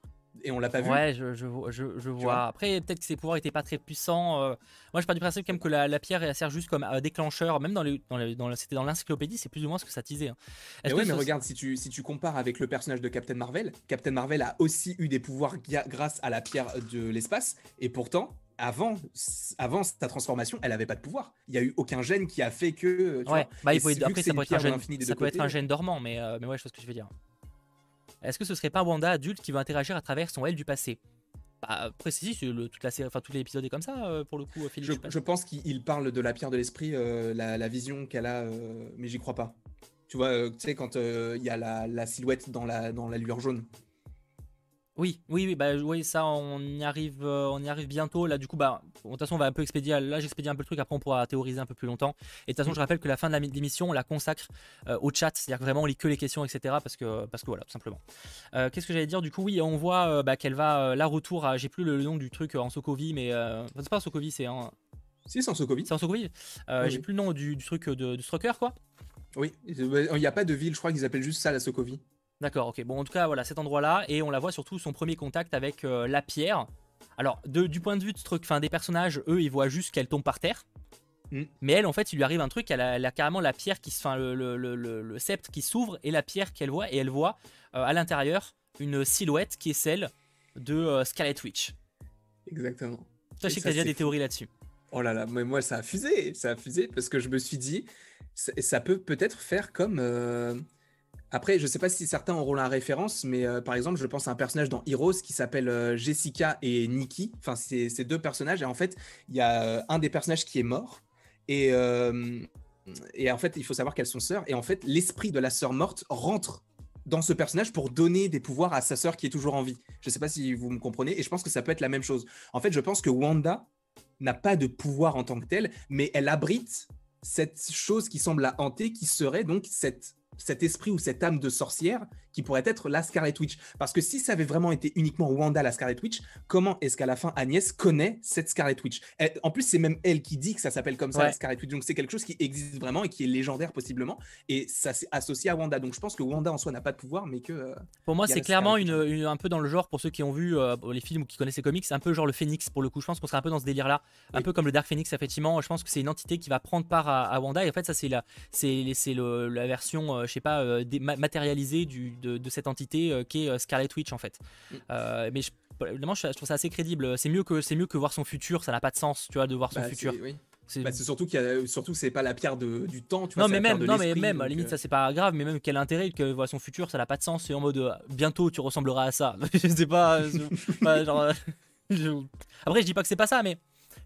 et on l'a pas vu. Ouais, je, je, je, vois. Après, peut-être que ses pouvoirs n'étaient pas très puissants. Euh. Moi, je pars du principe quand même que la, la pierre sert juste comme un déclencheur. Même dans, les, dans, dans c'était dans l'encyclopédie, c'est plus ou moins ce que ça disait. Hein. Mais ouais, mais regarde, si tu, si tu compares avec le personnage de Captain Marvel, Captain Marvel a aussi eu des pouvoirs grâce à la pierre de l'espace. Et pourtant, avant, avant sa transformation, elle avait pas de pouvoir. Il y a eu aucun gène qui a fait que. ouais, bah, il après, ça peut être un gène, ça peut être un gène dormant, mais, euh, mais ouais, je sais ce que je veux dire. Est-ce que ce serait pas Wanda adulte qui va interagir à travers son elle du passé? Bah, précis, le, toute la série, enfin tout l'épisode est comme ça euh, pour le coup. Philippe, je, pense qu'il parle de la pierre de l'esprit, euh, la, vision qu'elle a, euh, mais j'y crois pas. Tu vois, tu sais quand il y a la, la, silhouette dans la dans la lueur jaune. Oui, oui, oui, bah oui, ça on y arrive, euh, on y arrive bientôt. Là, du coup, bah, de toute façon, on va un peu expédier. Là, j'expédie un peu le truc. Après, on pourra théoriser un peu plus longtemps. Et de toute façon, je rappelle que la fin de l'émission, on la consacre euh, au chat, c'est-à-dire que vraiment on lit que les questions, etc. Parce que, parce que voilà, tout simplement. Euh, qu'est-ce que j'allais dire Du coup, oui, on voit bah, qu'elle va là retour à. J'ai plus le, nom du truc en Sokovie, mais c'est pas en Sokovie, c'est en. Si, c'est en Sokovie. C'est en Sokovie? J'ai plus le nom du, truc de, de Strucker, quoi? Oui, il n'y a pas de ville, je crois qu'ils appellent juste ça la Sokovie. D'accord, ok. Bon, en tout cas, voilà, cet endroit-là, et on la voit surtout son premier contact avec euh, la pierre. Alors, du point de vue de truc, fin, des personnages, eux, ils voient juste qu'elle tombe par terre. Mm. Mais elle, en fait, il lui arrive un truc, elle a, carrément la pierre qui, enfin, le, le, le, le, sceptre qui s'ouvre et la pierre qu'elle voit, et elle voit euh, à l'intérieur une silhouette qui est celle de euh, Scarlet Witch. Exactement. Toi, je sais que tu as déjà des théories là-dessus. Oh là là, mais moi, ça a fusé, ça a fusé, parce que je me suis dit, ça, ça peut peut-être faire comme après, je ne sais pas si certains auront la référence, mais euh, par exemple, je pense à un personnage dans Heroes qui s'appelle euh, Jessica et Nikki. Enfin, c'est ces deux personnages. Et en fait, il y a euh, un des personnages qui est mort. Et, et en fait, il faut savoir qu'elles sont sœurs. Et en fait, l'esprit de la sœur morte rentre dans ce personnage pour donner des pouvoirs à sa sœur qui est toujours en vie. Je ne sais pas si vous me comprenez. Et je pense que ça peut être la même chose. En fait, je pense que Wanda n'a pas de pouvoir en tant que tel, mais elle abrite cette chose qui semble la hanter, qui serait donc cette cet esprit ou cette âme de sorcière qui pourrait être la Scarlet Witch. Parce que si ça avait vraiment été uniquement Wanda la Scarlet Witch, comment est-ce qu'à la fin Agnès connaît cette Scarlet Witch? En plus, c'est même elle qui dit que ça s'appelle comme ça la Scarlet Witch. Donc c'est quelque chose qui existe vraiment et qui est légendaire possiblement. Et ça s'est associé à Wanda. Donc je pense que Wanda en soi n'a pas de pouvoir, mais que. Euh, pour moi, c'est clairement une, un peu dans le genre, pour ceux qui ont vu euh, les films ou qui connaissent les comics, un peu genre le Phoenix pour le coup. Je pense qu'on serait un peu dans ce délire-là. Un peu comme le Dark Phoenix, effectivement. Je pense que c'est une entité qui va prendre part à, Wanda. Et en fait, ça, c'est la, c'est, la version, euh, je sais pas, matérialisée du, de cette entité euh, qui est euh, Scarlet Witch en fait. Mm. Euh, mais je, évidemment, je, trouve ça assez crédible. C'est mieux que c'est mieux que voir son futur. Ça n'a pas de sens, tu vois, de voir son bah, futur. C'est bah, surtout qu'il a, surtout c'est pas la pierre de, du temps, tu vois. Non mais même, non mais même, à limite ça c'est pas grave, mais même quel intérêt que voir son futur, ça n'a pas de sens. C'est en mode bientôt tu ressembleras à ça. je sais pas, genre, Après je dis pas que c'est pas ça, mais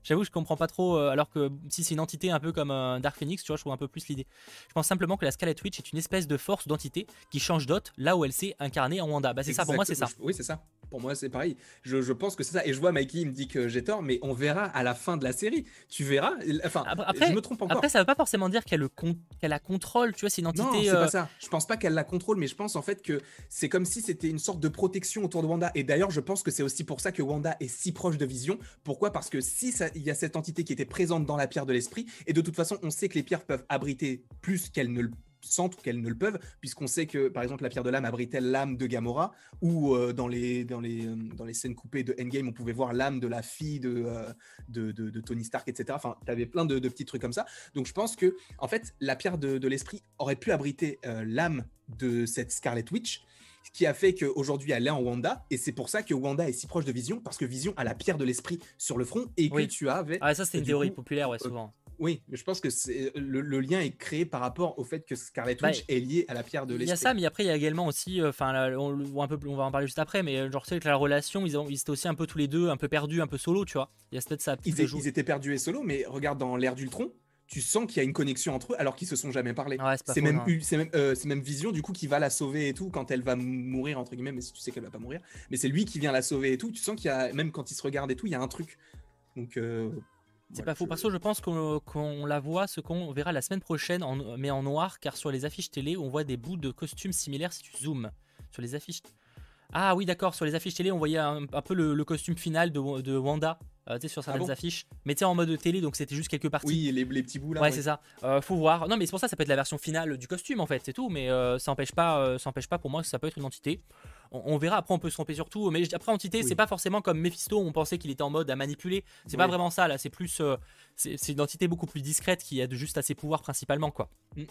J'avoue, je comprends pas trop. Euh, alors que si c'est une entité un peu comme un Dark Phoenix, tu vois, je trouve un peu plus l'idée. Je pense simplement que la Scarlet Witch est une espèce de force d'entité qui change d'hôte là où elle s'est incarnée en Wanda. Bah, c'est ça, pour moi, c'est ça. Oui, c'est ça. Pour moi, c'est pareil. Je, pense que c'est ça. Et je vois Mikey, il me dit que j'ai tort, mais on verra à la fin de la série. Tu verras. Enfin, après, je me trompe encore. Après, ça veut pas forcément dire qu'elle qu la contrôle. Tu vois, c'est une entité. Non, c'est pas euh, ça. Je pense pas qu'elle la contrôle, mais je pense en fait que c'est comme si c'était une sorte de protection autour de Wanda. Et d'ailleurs, je pense que c'est aussi pour ça que Wanda est si proche de Vision. Pourquoi? Parce que si il y a cette entité qui était présente dans la pierre de l'esprit, et de toute façon, on sait que les pierres peuvent abriter plus qu'elles ne le sentent ou qu'elles ne le peuvent, puisqu'on sait que, par exemple, la pierre de l'âme abritait l'âme de Gamora, ou euh, dans, les, dans, les, euh, dans les scènes coupées de Endgame, on pouvait voir l'âme de la fille de, euh, de, de, Tony Stark, etc. Enfin, tu avais plein de, petits trucs comme ça. Donc, je pense que, en fait, la pierre de, l'esprit aurait pu abriter l'âme de cette Scarlet Witch, ce qui a fait qu'aujourd'hui elle est en Wanda, et c'est pour ça que Wanda est si proche de Vision, parce que Vision a la pierre de l'esprit sur le front, et que tu avais... Ah, ça c'est une théorie populaire, ouais, souvent. Oui, mais je pense que c'est le, lien est créé par rapport au fait que Scarlet bah, Witch est liée à la pierre de l'esprit. Il y a ça, mais après il y a également aussi, euh, enfin, on, va en parler juste après, mais euh, genre sais que la relation, ils, ont, ils étaient aussi un peu tous les deux, un peu perdus, un peu solo, tu vois. Il y a peut-être ça. Ils, ils, étaient perdus et solo, mais regarde dans l'ère d'Ultron, tu sens qu'il y a une connexion entre eux alors qu'ils se sont jamais parlé. c'est même, même, euh, même, Vision du coup qui va la sauver et tout quand elle va mourir entre guillemets, mais tu sais qu'elle va pas mourir. Mais c'est lui qui vient la sauver et tout. Tu sens qu'il y a même quand ils se regardent et tout, il y a un truc. Donc c'est pas faux. Perso, je pense qu'on la voit, ce qu'on verra la semaine prochaine, mais en noir, car sur les affiches télé, on voit des bouts de costumes similaires si tu zoomes. Sur les affiches. Ah oui, d'accord, sur les affiches télé, on voyait un, peu le, costume final de, Wanda. Euh, tu sais, sur ah certaines affiches. Mais tu sais, en mode télé, donc c'était juste quelques parties. Oui, les, petits bouts là. Ouais, c'est ça. Euh, faut voir. Non, mais c'est pour ça, ça peut être la version finale du costume en fait, c'est tout. Mais euh, ça n'empêche pas, ça empêche pas pour moi que ça peut être une entité on, verra. Après on peut se tromper sur tout mais après entité c'est pas forcément comme Mephisto on pensait qu'il était en mode à manipuler. C'est pas vraiment ça là. C'est plus euh, c'est une entité beaucoup plus discrète qui a juste à ses pouvoirs principalement quoi. Mm.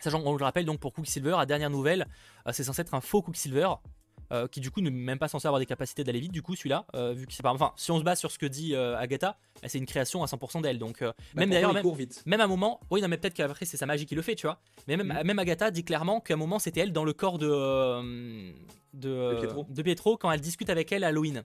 Sachant, on le rappelle donc pour Quicksilver, à dernière nouvelle, euh, c'est censé être un faux Quicksilver, euh, qui du coup n'est même pas censé avoir des capacités d'aller vite du coup celui-là vu que c'est pas enfin si on se base sur ce que dit Agatha bah, c'est une création à 100% d'elle donc bah, même d'ailleurs même, même, à un moment oui non mais peut-être qu'après c'est sa magie qui le fait tu vois. Mais même, mm. même Agatha dit clairement qu'à un moment c'était elle dans le corps de de, Pietro. quand elle discute avec elle à Halloween.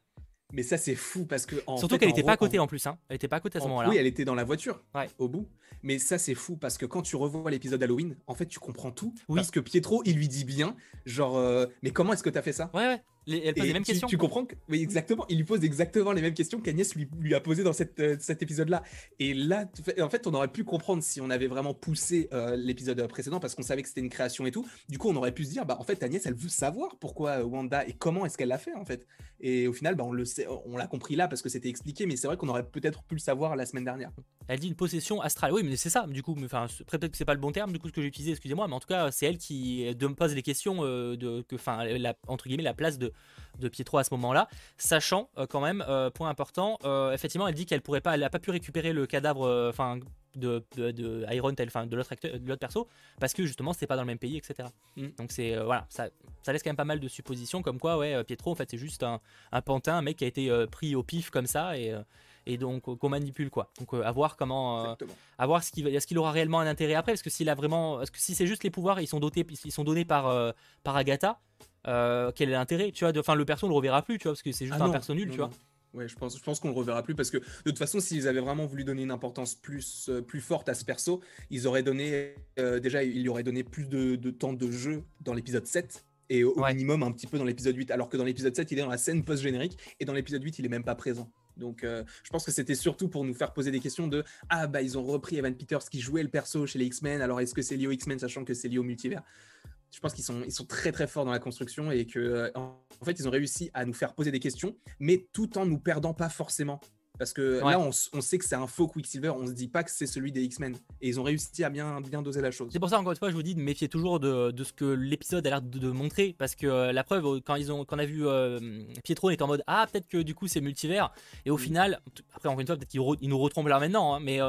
Mais ça, c'est fou parce que. Surtout qu'elle n'était pas à côté en plus. Hein. Elle n'était pas à côté à ce moment-là. Oui, elle était dans la voiture au bout. Mais ça, c'est fou parce que quand tu revois l'épisode Halloween, en fait, tu comprends tout. Parce que Pietro, il lui dit bien, genre, euh, mais comment est-ce que tu as fait ça? Ouais, ouais elle pose les mêmes questions. Tu comprends que, Oui, exactement. Il lui pose exactement les mêmes questions qu'Agnès lui, lui a posées dans cette, euh, cet épisode-là. Et là, en fait, on aurait pu comprendre si on avait vraiment poussé euh, l'épisode précédent parce qu'on savait que c'était une création et tout. Du coup, on aurait pu se dire, bah, en fait, Agnès, elle veut savoir pourquoi euh, Wanda et comment est-ce qu'elle l'a fait, en fait. Et au final, bah, on le sait, on l'a compris là parce que c'était expliqué, mais c'est vrai qu'on aurait peut-être pu le savoir la semaine dernière. Elle dit une possession astrale. Oui, mais c'est ça, du coup. Enfin, peut-être que c'est pas le bon terme, du coup, ce que j'ai utilisé, excusez-moi, mais en tout cas, c'est elle qui me pose les questions de, que, enfin, entre guillemets, la place de de Pietro à ce moment-là, sachant euh, quand même, euh, point important, euh, effectivement, elle dit qu'elle pourrait pas, elle a pas pu récupérer le cadavre, enfin. De, de, Iron Tail, enfin de l'autre de l'autre perso, parce que justement c'est pas dans le même pays, etc. Mm. Donc c'est voilà, ça, ça, laisse quand même pas mal de suppositions comme quoi ouais Pietro en fait c'est juste un, un, pantin, un mec qui a été pris au pif comme ça et et donc qu'on manipule quoi. Donc à voir comment, à voir ce qu'il est-ce qu'il aura réellement un intérêt après, parce que s'il a vraiment, parce que si c'est juste les pouvoirs, ils sont dotés, ils sont donnés par par Agatha. Euh, quel est l'intérêt tu vois enfin le perso on le reverra plus tu vois parce que c'est juste ah un perso nul tu vois Ouais, je pense, je pense qu'on le reverra plus parce que de toute façon, s'ils avaient vraiment voulu donner une importance plus, euh, plus forte à ce perso, ils auraient donné, euh, déjà, il y aurait donné plus de, temps de jeu dans l'épisode 7 et au, minimum un petit peu dans l'épisode 8. Alors que dans l'épisode 7, il est dans la scène post-générique et dans l'épisode 8, il est même pas présent. Donc, je pense que c'était surtout pour nous faire poser des questions de Ah, bah, ils ont repris Evan Peters qui jouait le perso chez les X-Men, alors est-ce que c'est lié aux X-Men, sachant que c'est lié au multivers? Je pense qu'ils sont, très très forts dans la construction et que euh, en fait ils ont réussi à nous faire poser des questions, mais tout en nous perdant pas forcément. Parce que là, on, sait que c'est un faux Quicksilver, on se dit pas que c'est celui des X-Men. Et ils ont réussi à bien, bien doser la chose. C'est pour ça, encore une fois, je vous dis de méfier toujours de, ce que l'épisode a l'air de, montrer. Parce que euh, la preuve, quand, ils ont, quand on a vu euh, Pietro, on était en mode Ah, peut-être que du coup c'est multivers. Et au mm. final, après, encore une fois, peut-être qu'ils nous retrompent là maintenant. Hein, mais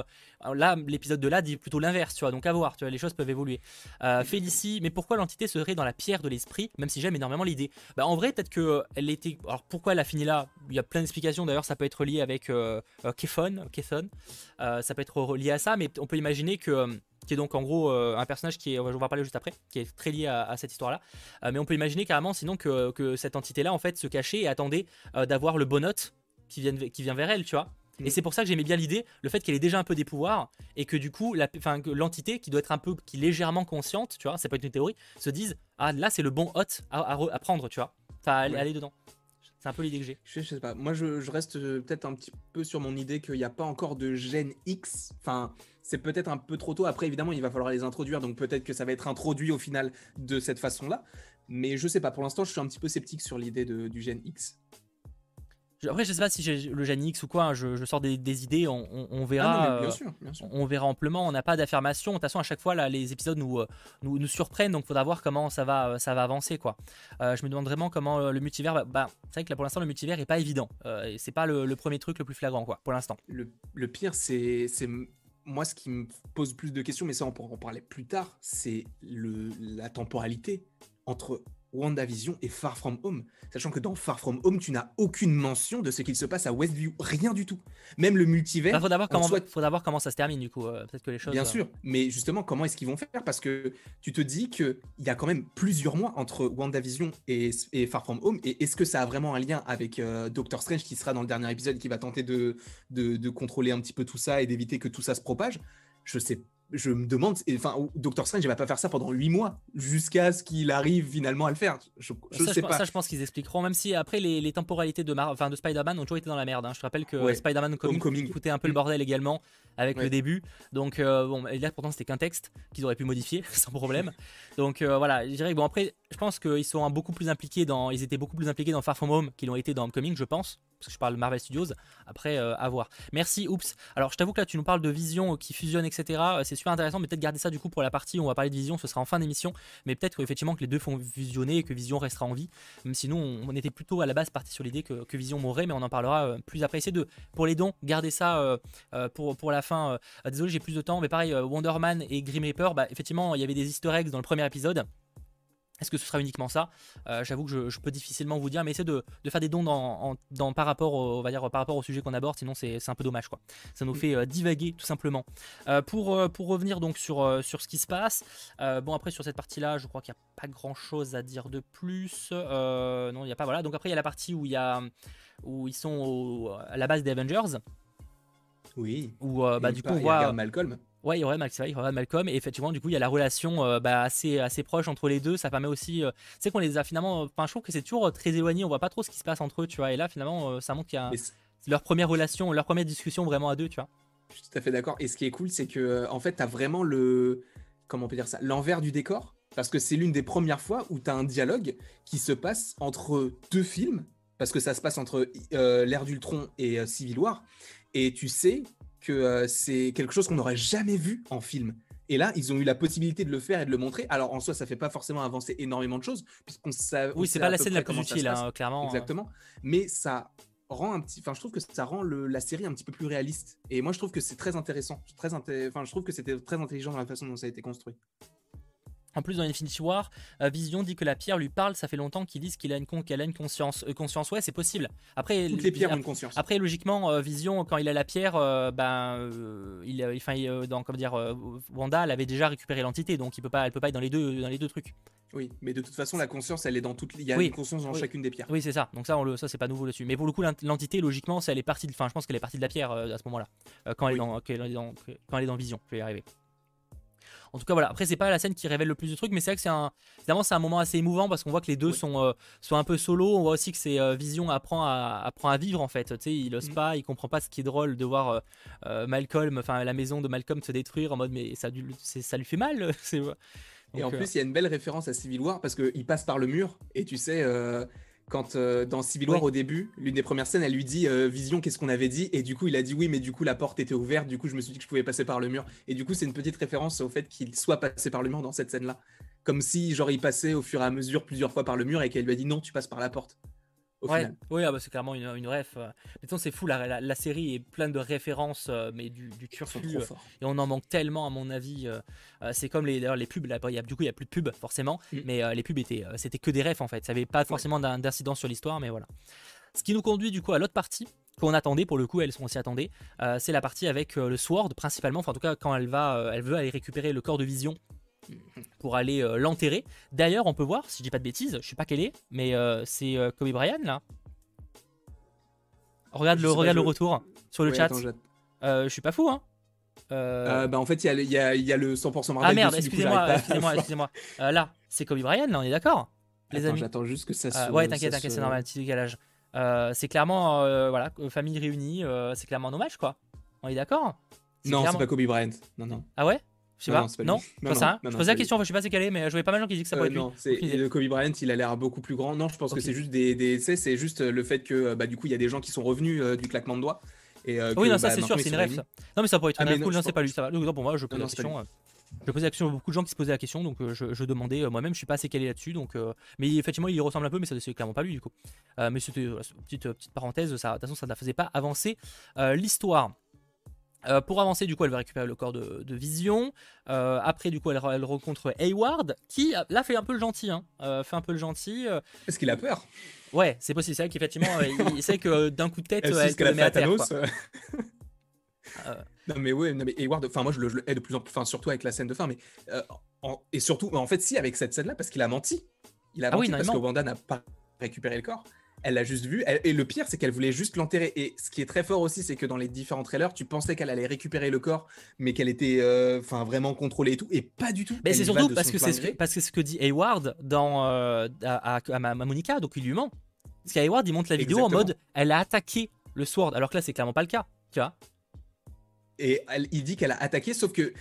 là, l'épisode de là dit plutôt l'inverse, tu vois. Donc à voir, tu vois, les choses peuvent évoluer. Euh, Félicie, mais pourquoi l'entité serait dans la pierre de l'esprit, même si j'aime énormément l'idée? Bah en vrai, peut-être que euh, elle était. Alors pourquoi elle a fini là? Il y a plein d'explications. D'ailleurs, ça peut être lié avec euh, euh Kefon, ça peut être lié à ça, mais on peut imaginer que qui est donc en gros un personnage qui est, on va parler juste après, qui est très lié à, cette histoire-là. mais on peut imaginer carrément sinon que, que cette entité-là en fait se cachait et attendait d'avoir le bon hôte qui vient, qui vient vers elle, tu vois. Et c'est pour ça que j'aimais bien l'idée, le fait qu'elle ait déjà un peu des pouvoirs et que du coup, l'entité qui doit être un peu, qui légèrement consciente, tu vois, ça peut être une théorie, se dise ah là c'est le bon hôte à, prendre, tu vois, enfin aller, aller dedans. C'est un peu l'idée que j'ai. Je, sais pas. Moi, je, reste euh, peut-être un petit peu sur mon idée qu'il n'y a pas encore de gène X. Enfin, c'est peut-être un peu trop tôt. Après, évidemment, il va falloir les introduire. Donc peut-être que ça va être introduit au final de cette façon-là. Mais je sais pas. Pour l'instant, je suis un petit peu sceptique sur l'idée du gène X. Après, je sais pas si j'ai le gène X ou quoi, hein, je, sors des, idées, on, verra. Ah bien sûr, bien sûr. On verra amplement, on n'a pas d'affirmation. De toute façon, à chaque fois, là, les épisodes nous, euh, nous, nous, surprennent, donc il faudra voir comment ça va, euh, ça va avancer. quoi. Euh, je me demande vraiment comment le multivers. Bah, c'est vrai que là, pour l'instant, le multivers est pas évident. Euh, c'est pas le, premier truc le plus flagrant, quoi, pour l'instant. Le, le, pire, c'est. Moi, ce qui me pose plus de questions, mais ça, on pourra en parler plus tard, c'est la temporalité entre WandaVision et Far From Home. Sachant que dans Far From Home, tu n'as aucune mention de ce qu'il se passe à Westview. Rien du tout. Même le multivers. Il bah, faudra, voir comment, comment ça se termine, du coup. Euh, peut-être que les choses. Bien euh, sûr. Mais justement, comment est-ce qu'ils vont faire? Parce que tu te dis qu'il y a quand même plusieurs mois entre WandaVision et, et Far From Home. Et est-ce que ça a vraiment un lien avec euh, Doctor Strange qui sera dans le dernier épisode qui va tenter de, de, de contrôler un petit peu tout ça et d'éviter que tout ça se propage? Je sais je me demande, enfin, Doctor Strange, il va pas faire ça pendant 8 mois jusqu'à ce qu'il arrive finalement à le faire. Je, ça, sais pas. Ça, je pense qu'ils expliqueront, même si après les, temporalités de, enfin, de Spider-Man ont toujours été dans la merde. Hein. Je te rappelle que Spider-Man Homecoming coûtait un peu le mm. bordel également avec le début. Donc, euh, bon, là pourtant c'était qu'un texte qu'ils auraient pu modifier sans problème. Donc euh, voilà, je dirais que bon, après, je pense qu'ils sont beaucoup plus impliqués dans, ils étaient beaucoup plus impliqués dans Far From Home qu'ils l'ont été dans Homecoming, je pense parce que je parle Marvel Studios. Après, euh, à voir. Merci, oups. Alors, je t'avoue que là, tu nous parles de vision qui fusionne, etc. Euh, c'est super intéressant, mais peut-être garder ça du coup pour la partie où on va parler de vision, ce sera en fin d'émission. Mais peut-être effectivement que les deux font fusionner et que vision restera en vie. Même si nous, on, était plutôt à la base parti sur l'idée que, vision mourrait, mais on en parlera euh, plus après. Essayer de, pour les dons, garder ça pour, la fin. désolé, j'ai plus de temps, mais pareil, Wonderman et Grim Reaper, bah, effectivement, il y avait des easter eggs dans le premier épisode. Est-ce que ce sera uniquement ça? Euh, J'avoue que je, peux difficilement vous dire, mais essayez de, faire des dons dans, par, rapport au, va dire, par rapport au sujet qu'on aborde, sinon c'est un peu dommage. quoi. Ça nous mm. fait euh, divaguer tout simplement. Euh, pour, pour revenir donc sur, sur ce qui se passe, bon après sur cette partie-là, je crois qu'il n'y a pas grand-chose à dire de plus. non, il n'y a pas. Voilà. Donc après il y a la partie où, il y a, où ils sont à la base des Avengers. Oui. Où bah, du coup on voit Malcolm. Ouais, il y aurait Malcolm, et effectivement, du coup, il y a la relation euh, bah, assez, assez proche entre les deux. Ça permet aussi. Euh, tu sais qu'on les a finalement. Enfin, je trouve que c'est toujours très éloigné. On voit pas trop ce qui se passe entre eux, tu vois. Et là, finalement, euh, ça montre qu'il y a leur première relation, leur première discussion vraiment à deux, tu vois. Je suis tout à fait d'accord. Et ce qui est cool, c'est que, en fait, tu as vraiment le. Comment on peut dire ça L'envers du décor. Parce que c'est l'une des premières fois où tu as un dialogue qui se passe entre deux films. Parce que ça se passe entre l'ère d'Ultron et Civil War. Et tu sais que euh, c'est quelque chose qu'on n'aurait jamais vu en film. Et là, ils ont eu la possibilité de le faire et de le montrer. Alors en soi, ça fait pas forcément avancer énormément de choses, puisqu'on sait. Oui, c'est pas la scène la plus utile, hein, clairement. Exactement. Mais ça rend un petit. Enfin, je trouve que ça rend la série un petit peu plus réaliste. Et moi, je trouve que c'est très intéressant. Très Enfin, je trouve que c'était très intelligent dans la façon dont ça a été construit. En plus, dans Infinity War, euh, Vision dit que la pierre lui parle. Ça fait longtemps qu'ils disent qu'il a une, qu'elle a une conscience. Euh, conscience, ouais, c'est possible. Après, Toutes les pierres ont une conscience. Après, logiquement, euh, Vision, quand il a la pierre, ben, il, enfin, dans, comment dire, Wanda, elle avait déjà récupéré l'entité, donc il peut pas, elle peut pas être dans les deux, dans les deux trucs. Oui, mais de toute façon, la conscience, elle est dans toutes. Il y a une conscience dans chacune des pierres. Oui, c'est ça. Donc ça, on le, ça c'est pas nouveau dessus. Mais pour le coup, l'entité, logiquement, elle est partie. De, enfin, je pense qu'elle est partie de la pierre à ce moment-là, quand, elle est dans, quand elle est dans, quand elle est dans Vision. Je vais y arriver. En tout cas, voilà. Après, c'est pas la scène qui révèle le plus de trucs, mais c'est vrai que c'est un, évidemment, c'est un moment assez émouvant parce qu'on voit que les deux sont, euh, sont un peu solo. On voit aussi que c'est euh, Vision apprend à, apprend à vivre en fait. Tu sais, il ose mm. pas, il comprend pas ce qui est drôle de voir euh, Malcolm, enfin la maison de Malcolm se détruire en mode mais ça, ça lui fait mal. et en plus, il y a une belle référence à Civil War parce qu'il passe par le mur et tu sais quand euh, dans Civil War au début, l'une des premières scènes, elle lui dit euh, Vision, qu'est-ce qu'on avait dit? Et du coup, il a dit oui, mais du coup, la porte était ouverte. Du coup, je me suis dit que je pouvais passer par le mur. Et du coup, c'est une petite référence au fait qu'il soit passé par le mur dans cette scène-là. Comme si, genre, il passait au fur et à mesure plusieurs fois par le mur et qu'elle lui a dit non, tu passes par la porte ouais, Oui, ah bah, c'est clairement une, une ref. Euh. Mettons, c'est fou, la, la, série est pleine de références, euh, mais du, du turfu. Euh, et on en manque tellement, à mon avis. c'est comme les, les pubs, là, y a, du coup, il n'y a plus de pubs, forcément, mm. mais les pubs étaient, c'était que des refs, en fait. Ça n'avait pas forcément d'incidence sur l'histoire, mais voilà. Ce qui nous conduit, du coup, à l'autre partie qu'on attendait pour le coup elles sont aussi attendaient c'est la partie avec le sword principalement enfin en tout cas quand elle va elle veut aller récupérer le corps de vision pour aller euh, l'enterrer. D'ailleurs, on peut voir, si je dis pas de bêtises, je sais pas quelle est, mais euh, c'est euh, Kobe Bryant là. Regarde, le, regarde le retour sur le chat. je suis pas fou, hein. bah en fait, il y, y, a le 100% Marvel. Ah merde, excusez-moi, excusez-moi, excusez-moi. là, c'est Kobe Bryant, là, on est d'accord Les amis. J'attends juste que ça se. ouais, t'inquiète, t'inquiète, c'est normal, petit décalage. c'est clairement, voilà, famille réunie, c'est clairement un hommage, quoi. On est d'accord? Non, c'est pas Kobe Bryant. Non, non. Ah ouais? Je sais pas. Non, non, ça. je posais la question, je sais pas c'est calé, mais je voyais pas mal de gens qui disent que ça pourrait être Non, c'est Kobe Bryant, il a l'air beaucoup plus grand. Non, je pense que c'est juste des, des c'est juste le fait que bah du coup il y a des gens qui sont revenus du claquement de doigts. Et, oui, non, ça bah, c'est sûr, c'est une rêve. Non, mais ça pourrait être une ah, rêve cool. Non, c'est pas lui. Ça va. pour moi, je pose la question. Je posais la question à beaucoup de gens qui se posaient la question, donc euh, je, demandais euh, moi-même, je suis pas assez calé là-dessus, donc euh, mais effectivement il ressemble un peu, mais ça c'est clairement pas lui du coup. mais c'était une petite petite parenthèse, ça, de toute façon ça ne faisait pas avancer l'histoire. Pour avancer, du coup, elle va récupérer le corps de, Vision. après, du coup, elle, rencontre Hayward, qui là fait un peu le gentil, hein. fait un peu le gentil. Est-ce qu'il a peur Ouais, c'est possible. C'est vrai qu'effectivement, il, sait que d'un coup de tête, elle, te met à terre. Euh, non mais ouais, non mais Hayward, enfin moi je le, hais de plus en plus, enfin surtout avec la scène de fin, mais euh, et surtout, en fait si avec cette scène-là parce qu'il a menti, il a ah menti parce que Wanda n'a pas récupéré le corps. Elle l'a juste vu. et le pire, c'est qu'elle voulait juste l'enterrer. Et ce qui est très fort aussi, c'est que dans les différents trailers, tu pensais qu'elle allait récupérer le corps, mais qu'elle était euh, vraiment contrôlée et tout. Et pas du tout. Mais c'est surtout parce que c'est ce que, parce que ce que dit Hayward dans, à, à, Monica, donc il lui ment. Parce qu'Hayward, il montre la vidéo en mode elle a attaqué le Sword, alors que là, c'est clairement pas le cas. Tu vois et il dit qu'elle a attaqué, sauf que,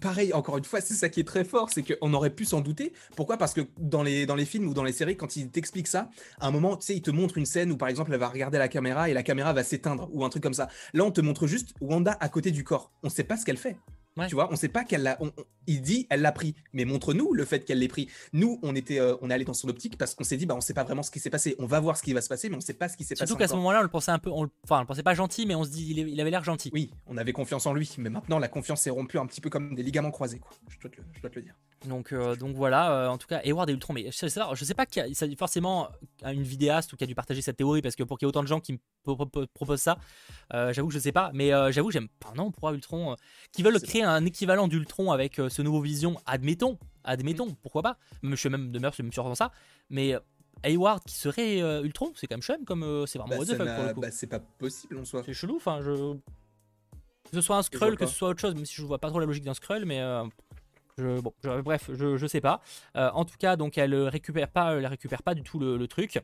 pareil, encore une fois, c'est ça qui est très fort, c'est qu'on aurait pu s'en douter. Pourquoi? Parce que dans les, dans les films ou dans les séries, quand il t'explique ça, à un moment, tu sais, il te montre une scène où, par exemple, elle va regarder la caméra et la caméra va s'éteindre, ou un truc comme ça. Là, on te montre juste Wanda à côté du corps. On sait pas ce qu'elle fait. Tu vois, on sait pas qu'elle l'a. il dit, elle l'a pris, mais montre-nous le fait qu'elle l'ait pris. Nous, on était, euh, on est allé dans son optique parce qu'on s'est dit, bah, on sait pas vraiment ce qui s'est passé. On va voir ce qui va se passer, mais on sait pas ce qui s'est passé. Surtout qu'à ce moment-là, on le pensait un peu, on, enfin, on le pensait pas gentil, mais on se dit, il, avait l'air gentil. Oui, on avait confiance en lui, mais maintenant la confiance s'est rompue un petit peu comme des ligaments croisés, quoi. Je dois te le, dire. Donc, euh, donc voilà. Euh, en tout cas, Edward et Ultron, mais je sais, je sais pas qu'il y a, forcément une vidéaste ou qui a dû partager cette théorie parce que pour qu'il y ait autant de gens qui me proposent ça, j'avoue que je sais pas, mais j'avoue j'aime. pas non, pourquoi Ultron qui veulent créer un équivalent du avec euh, ce nouveau vision, admettons, admettons, mm. pourquoi pas. Je suis même de je suis même sûr dans ça. Mais euh, Hayward qui serait euh, Ultron, c'est quand même chum, comme c'est vraiment bah, bah, c'est pas possible en soi. C'est chelou, enfin je. Que ce soit un Skrull, que ce soit autre chose, même si je vois pas trop la logique d'un Skrull, mais je, bon, bref, je, je, sais pas. en tout cas, donc elle récupère pas, elle récupère pas du tout le truc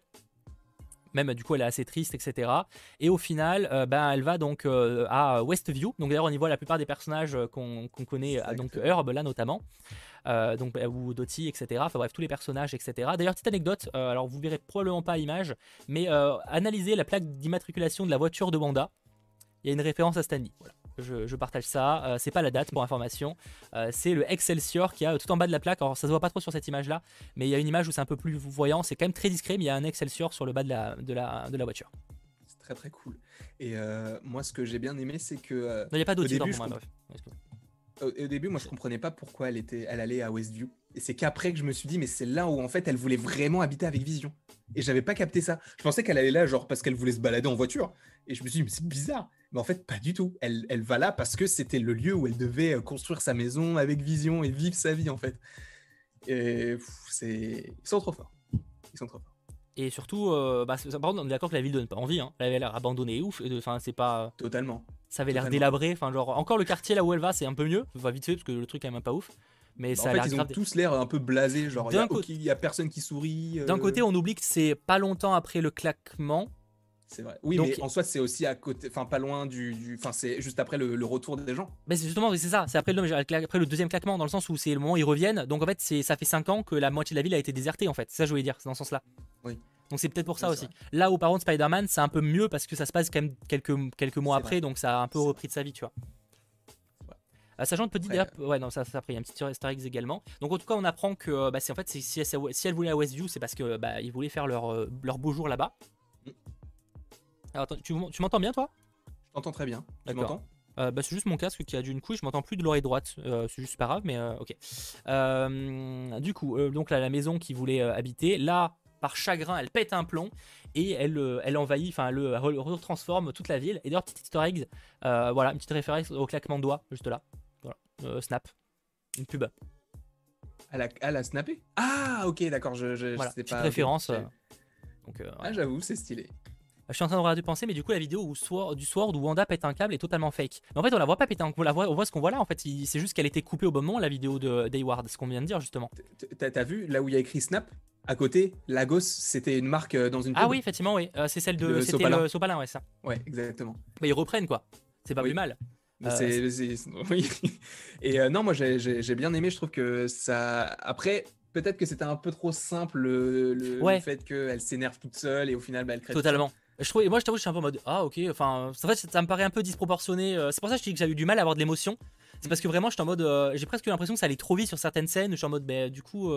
même du coup elle est assez triste, etc. Et au final, euh, ben, elle va donc euh, à Westview. Donc d'ailleurs on y voit la plupart des personnages euh, qu'on connaît, donc Herb là notamment, donc ou Dottie, etc. Enfin bref tous les personnages, etc. D'ailleurs petite anecdote, alors vous verrez probablement pas l'image, mais analysez la plaque d'immatriculation de la voiture de Wanda. Il y a une référence à Stanley. Voilà je, partage ça. Euh, c'est pas la date pour information. Euh, c'est le Excelsior qui a tout en bas de la plaque. Alors ça se voit pas trop sur cette image là, mais il y a une image où c'est un peu plus voyant. C'est quand même très discret, mais il y a un Excelsior sur le bas de la, de la, de la voiture. C'est très très cool. Et euh, moi, ce que j'ai bien aimé, c'est que. il n'y a pas d'autre pour moi. Au, début, moi, je comprenais pas pourquoi elle était, elle allait à Westview. Et c'est qu'après que je me suis dit, mais c'est là où en fait, elle voulait vraiment habiter avec Vision. Et j'avais pas capté ça. Je pensais qu'elle allait là, genre parce qu'elle voulait se balader en voiture. Et je me suis dit, mais c'est bizarre. Mais en fait, pas du tout. Elle, elle va là parce que c'était le lieu où elle devait euh, construire sa maison avec vision et vivre sa vie, en fait. Et c'est... Ils sont trop forts. Ils sont trop forts. Et surtout, euh, bah, par contre, on est d'accord que la ville donne pas envie. Hein. Elle avait l'air abandonnée ouf. Enfin, c'est pas. Totalement. Ça avait l'air délabré. Enfin, genre, encore le quartier là où elle va, c'est un peu mieux. Va vite fait parce que le truc est même pas ouf. Mais bah, ça en fait, ils ont tous l'air un peu blasés. Genre, il y, a personne qui sourit. D'un euh. côté, on oublie que c'est pas longtemps après le claquement. C'est vrai. Oui, mais en soi, c'est aussi à côté, enfin pas loin du, enfin c'est juste après le, retour des gens. Mais c'est justement, c'est ça. C'est après le, après le deuxième claquement, dans le sens où c'est le moment où ils reviennent. Donc en fait, c'est ça fait 5 ans que la moitié de la ville a été désertée en fait. Ça je voulais dire, c'est dans ce sens-là. Oui. Donc c'est peut-être pour ça aussi. Là où par contre Spider-Man, c'est un peu mieux parce que ça se passe quand même quelques, quelques mois après, donc ça a un peu repris de sa vie, tu vois. Euh, sachant de petit ouais non ça, ça après il y a un petit Easter eggs également. Donc en tout cas on apprend que euh, bah, c'est en fait si, si, elle voulait à Westview c'est parce que bah, ils voulaient faire leur, euh, leur beau jour là-bas. Alors attends, tu, tu m'entends bien toi? Je t'entends très bien. Tu m'entends? Bah, c'est juste mon casque qui a dû une couille, je m'entends plus de l'oreille droite, c'est juste pas grave, mais ok. du coup, donc là, la maison qui voulait habiter, là, par chagrin, elle pète un plomb et elle, elle envahit, enfin, elle, elle, retransforme toute la ville. Et d'ailleurs, petit easter voilà, une petite référence au claquement de doigts, juste là. Euh, snap. Une pub. Elle a, elle a snappé? Ah, ok, d'accord. Je, je, voilà, petite pas, référence. Euh, donc, euh, ah, j'avoue, c'est stylé. Je suis en train de regarder penser, mais du coup, la vidéo où Sword, du Sword où Wanda pète un câble est totalement fake. Mais en fait, on la voit pas péter un câble, on, voit, on voit ce qu'on voit là. En fait, c'est juste qu'elle était coupée au bon moment, la vidéo de d'Hayward, ce qu'on vient de dire justement. T'as vu là où il y a écrit Snap à côté, Lagos, c'était une marque dans une. Ah oui, effectivement, oui. c'est celle de. C'était le Sopalin, ouais, ça. Ouais, exactement. Mais ils reprennent, quoi. C'est pas plus mal. Oui. Et non, moi j'ai bien aimé. Je trouve que ça. Après, peut-être que c'était un peu trop simple le, fait qu'elle s'énerve toute seule et au final, bah, elle crée. Totalement. Je moi, je t'avoue, je suis un peu en mode ah ok. Enfin, en fait, ça me paraît un peu disproportionné. C'est pour ça que je dis que j'ai eu du mal à avoir de l'émotion. C'est parce que vraiment, je en mode, j'ai presque l'impression que ça allait trop vite sur certaines scènes. Je suis en mode, bah, du coup,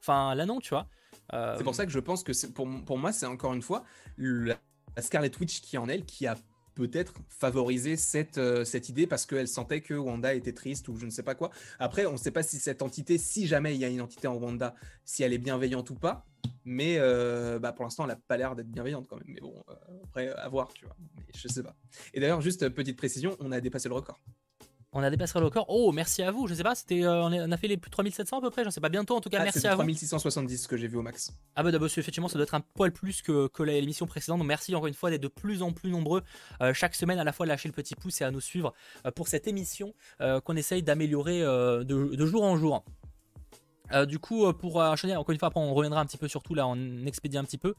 enfin là non, tu vois. C'est pour ça que je pense que pour, pour moi, c'est encore une fois la Scarlet Witch qui est en elle qui a peut-être favoriser cette, euh, cette idée parce qu'elle sentait que Wanda était triste ou je ne sais pas quoi. Après, on ne sait pas si cette entité, si jamais il y a une entité en Wanda, si elle est bienveillante ou pas. Mais euh, bah pour l'instant, elle n'a pas l'air d'être bienveillante quand même. Mais bon, euh, après, à voir, tu vois. Mais je sais pas. Et d'ailleurs, juste petite précision, on a dépassé le record. On a dépassé le record. Oh, merci à vous. Je sais pas, c'était, euh, on, a fait les plus 3700 à peu près. Je sais pas bientôt. En tout cas, ah, merci à 3670 que j'ai vu au max. Ah bah, effectivement, ça doit être un poil plus que, que l'émission précédente. Donc merci encore une fois d'être de plus en plus nombreux euh, chaque semaine à la fois lâcher le petit pouce et à nous suivre euh, pour cette émission qu'on essaye d'améliorer de, jour en jour. Du coup, pour enchaîner, encore une fois, après on reviendra un petit peu sur tout là, on expédie un petit peu.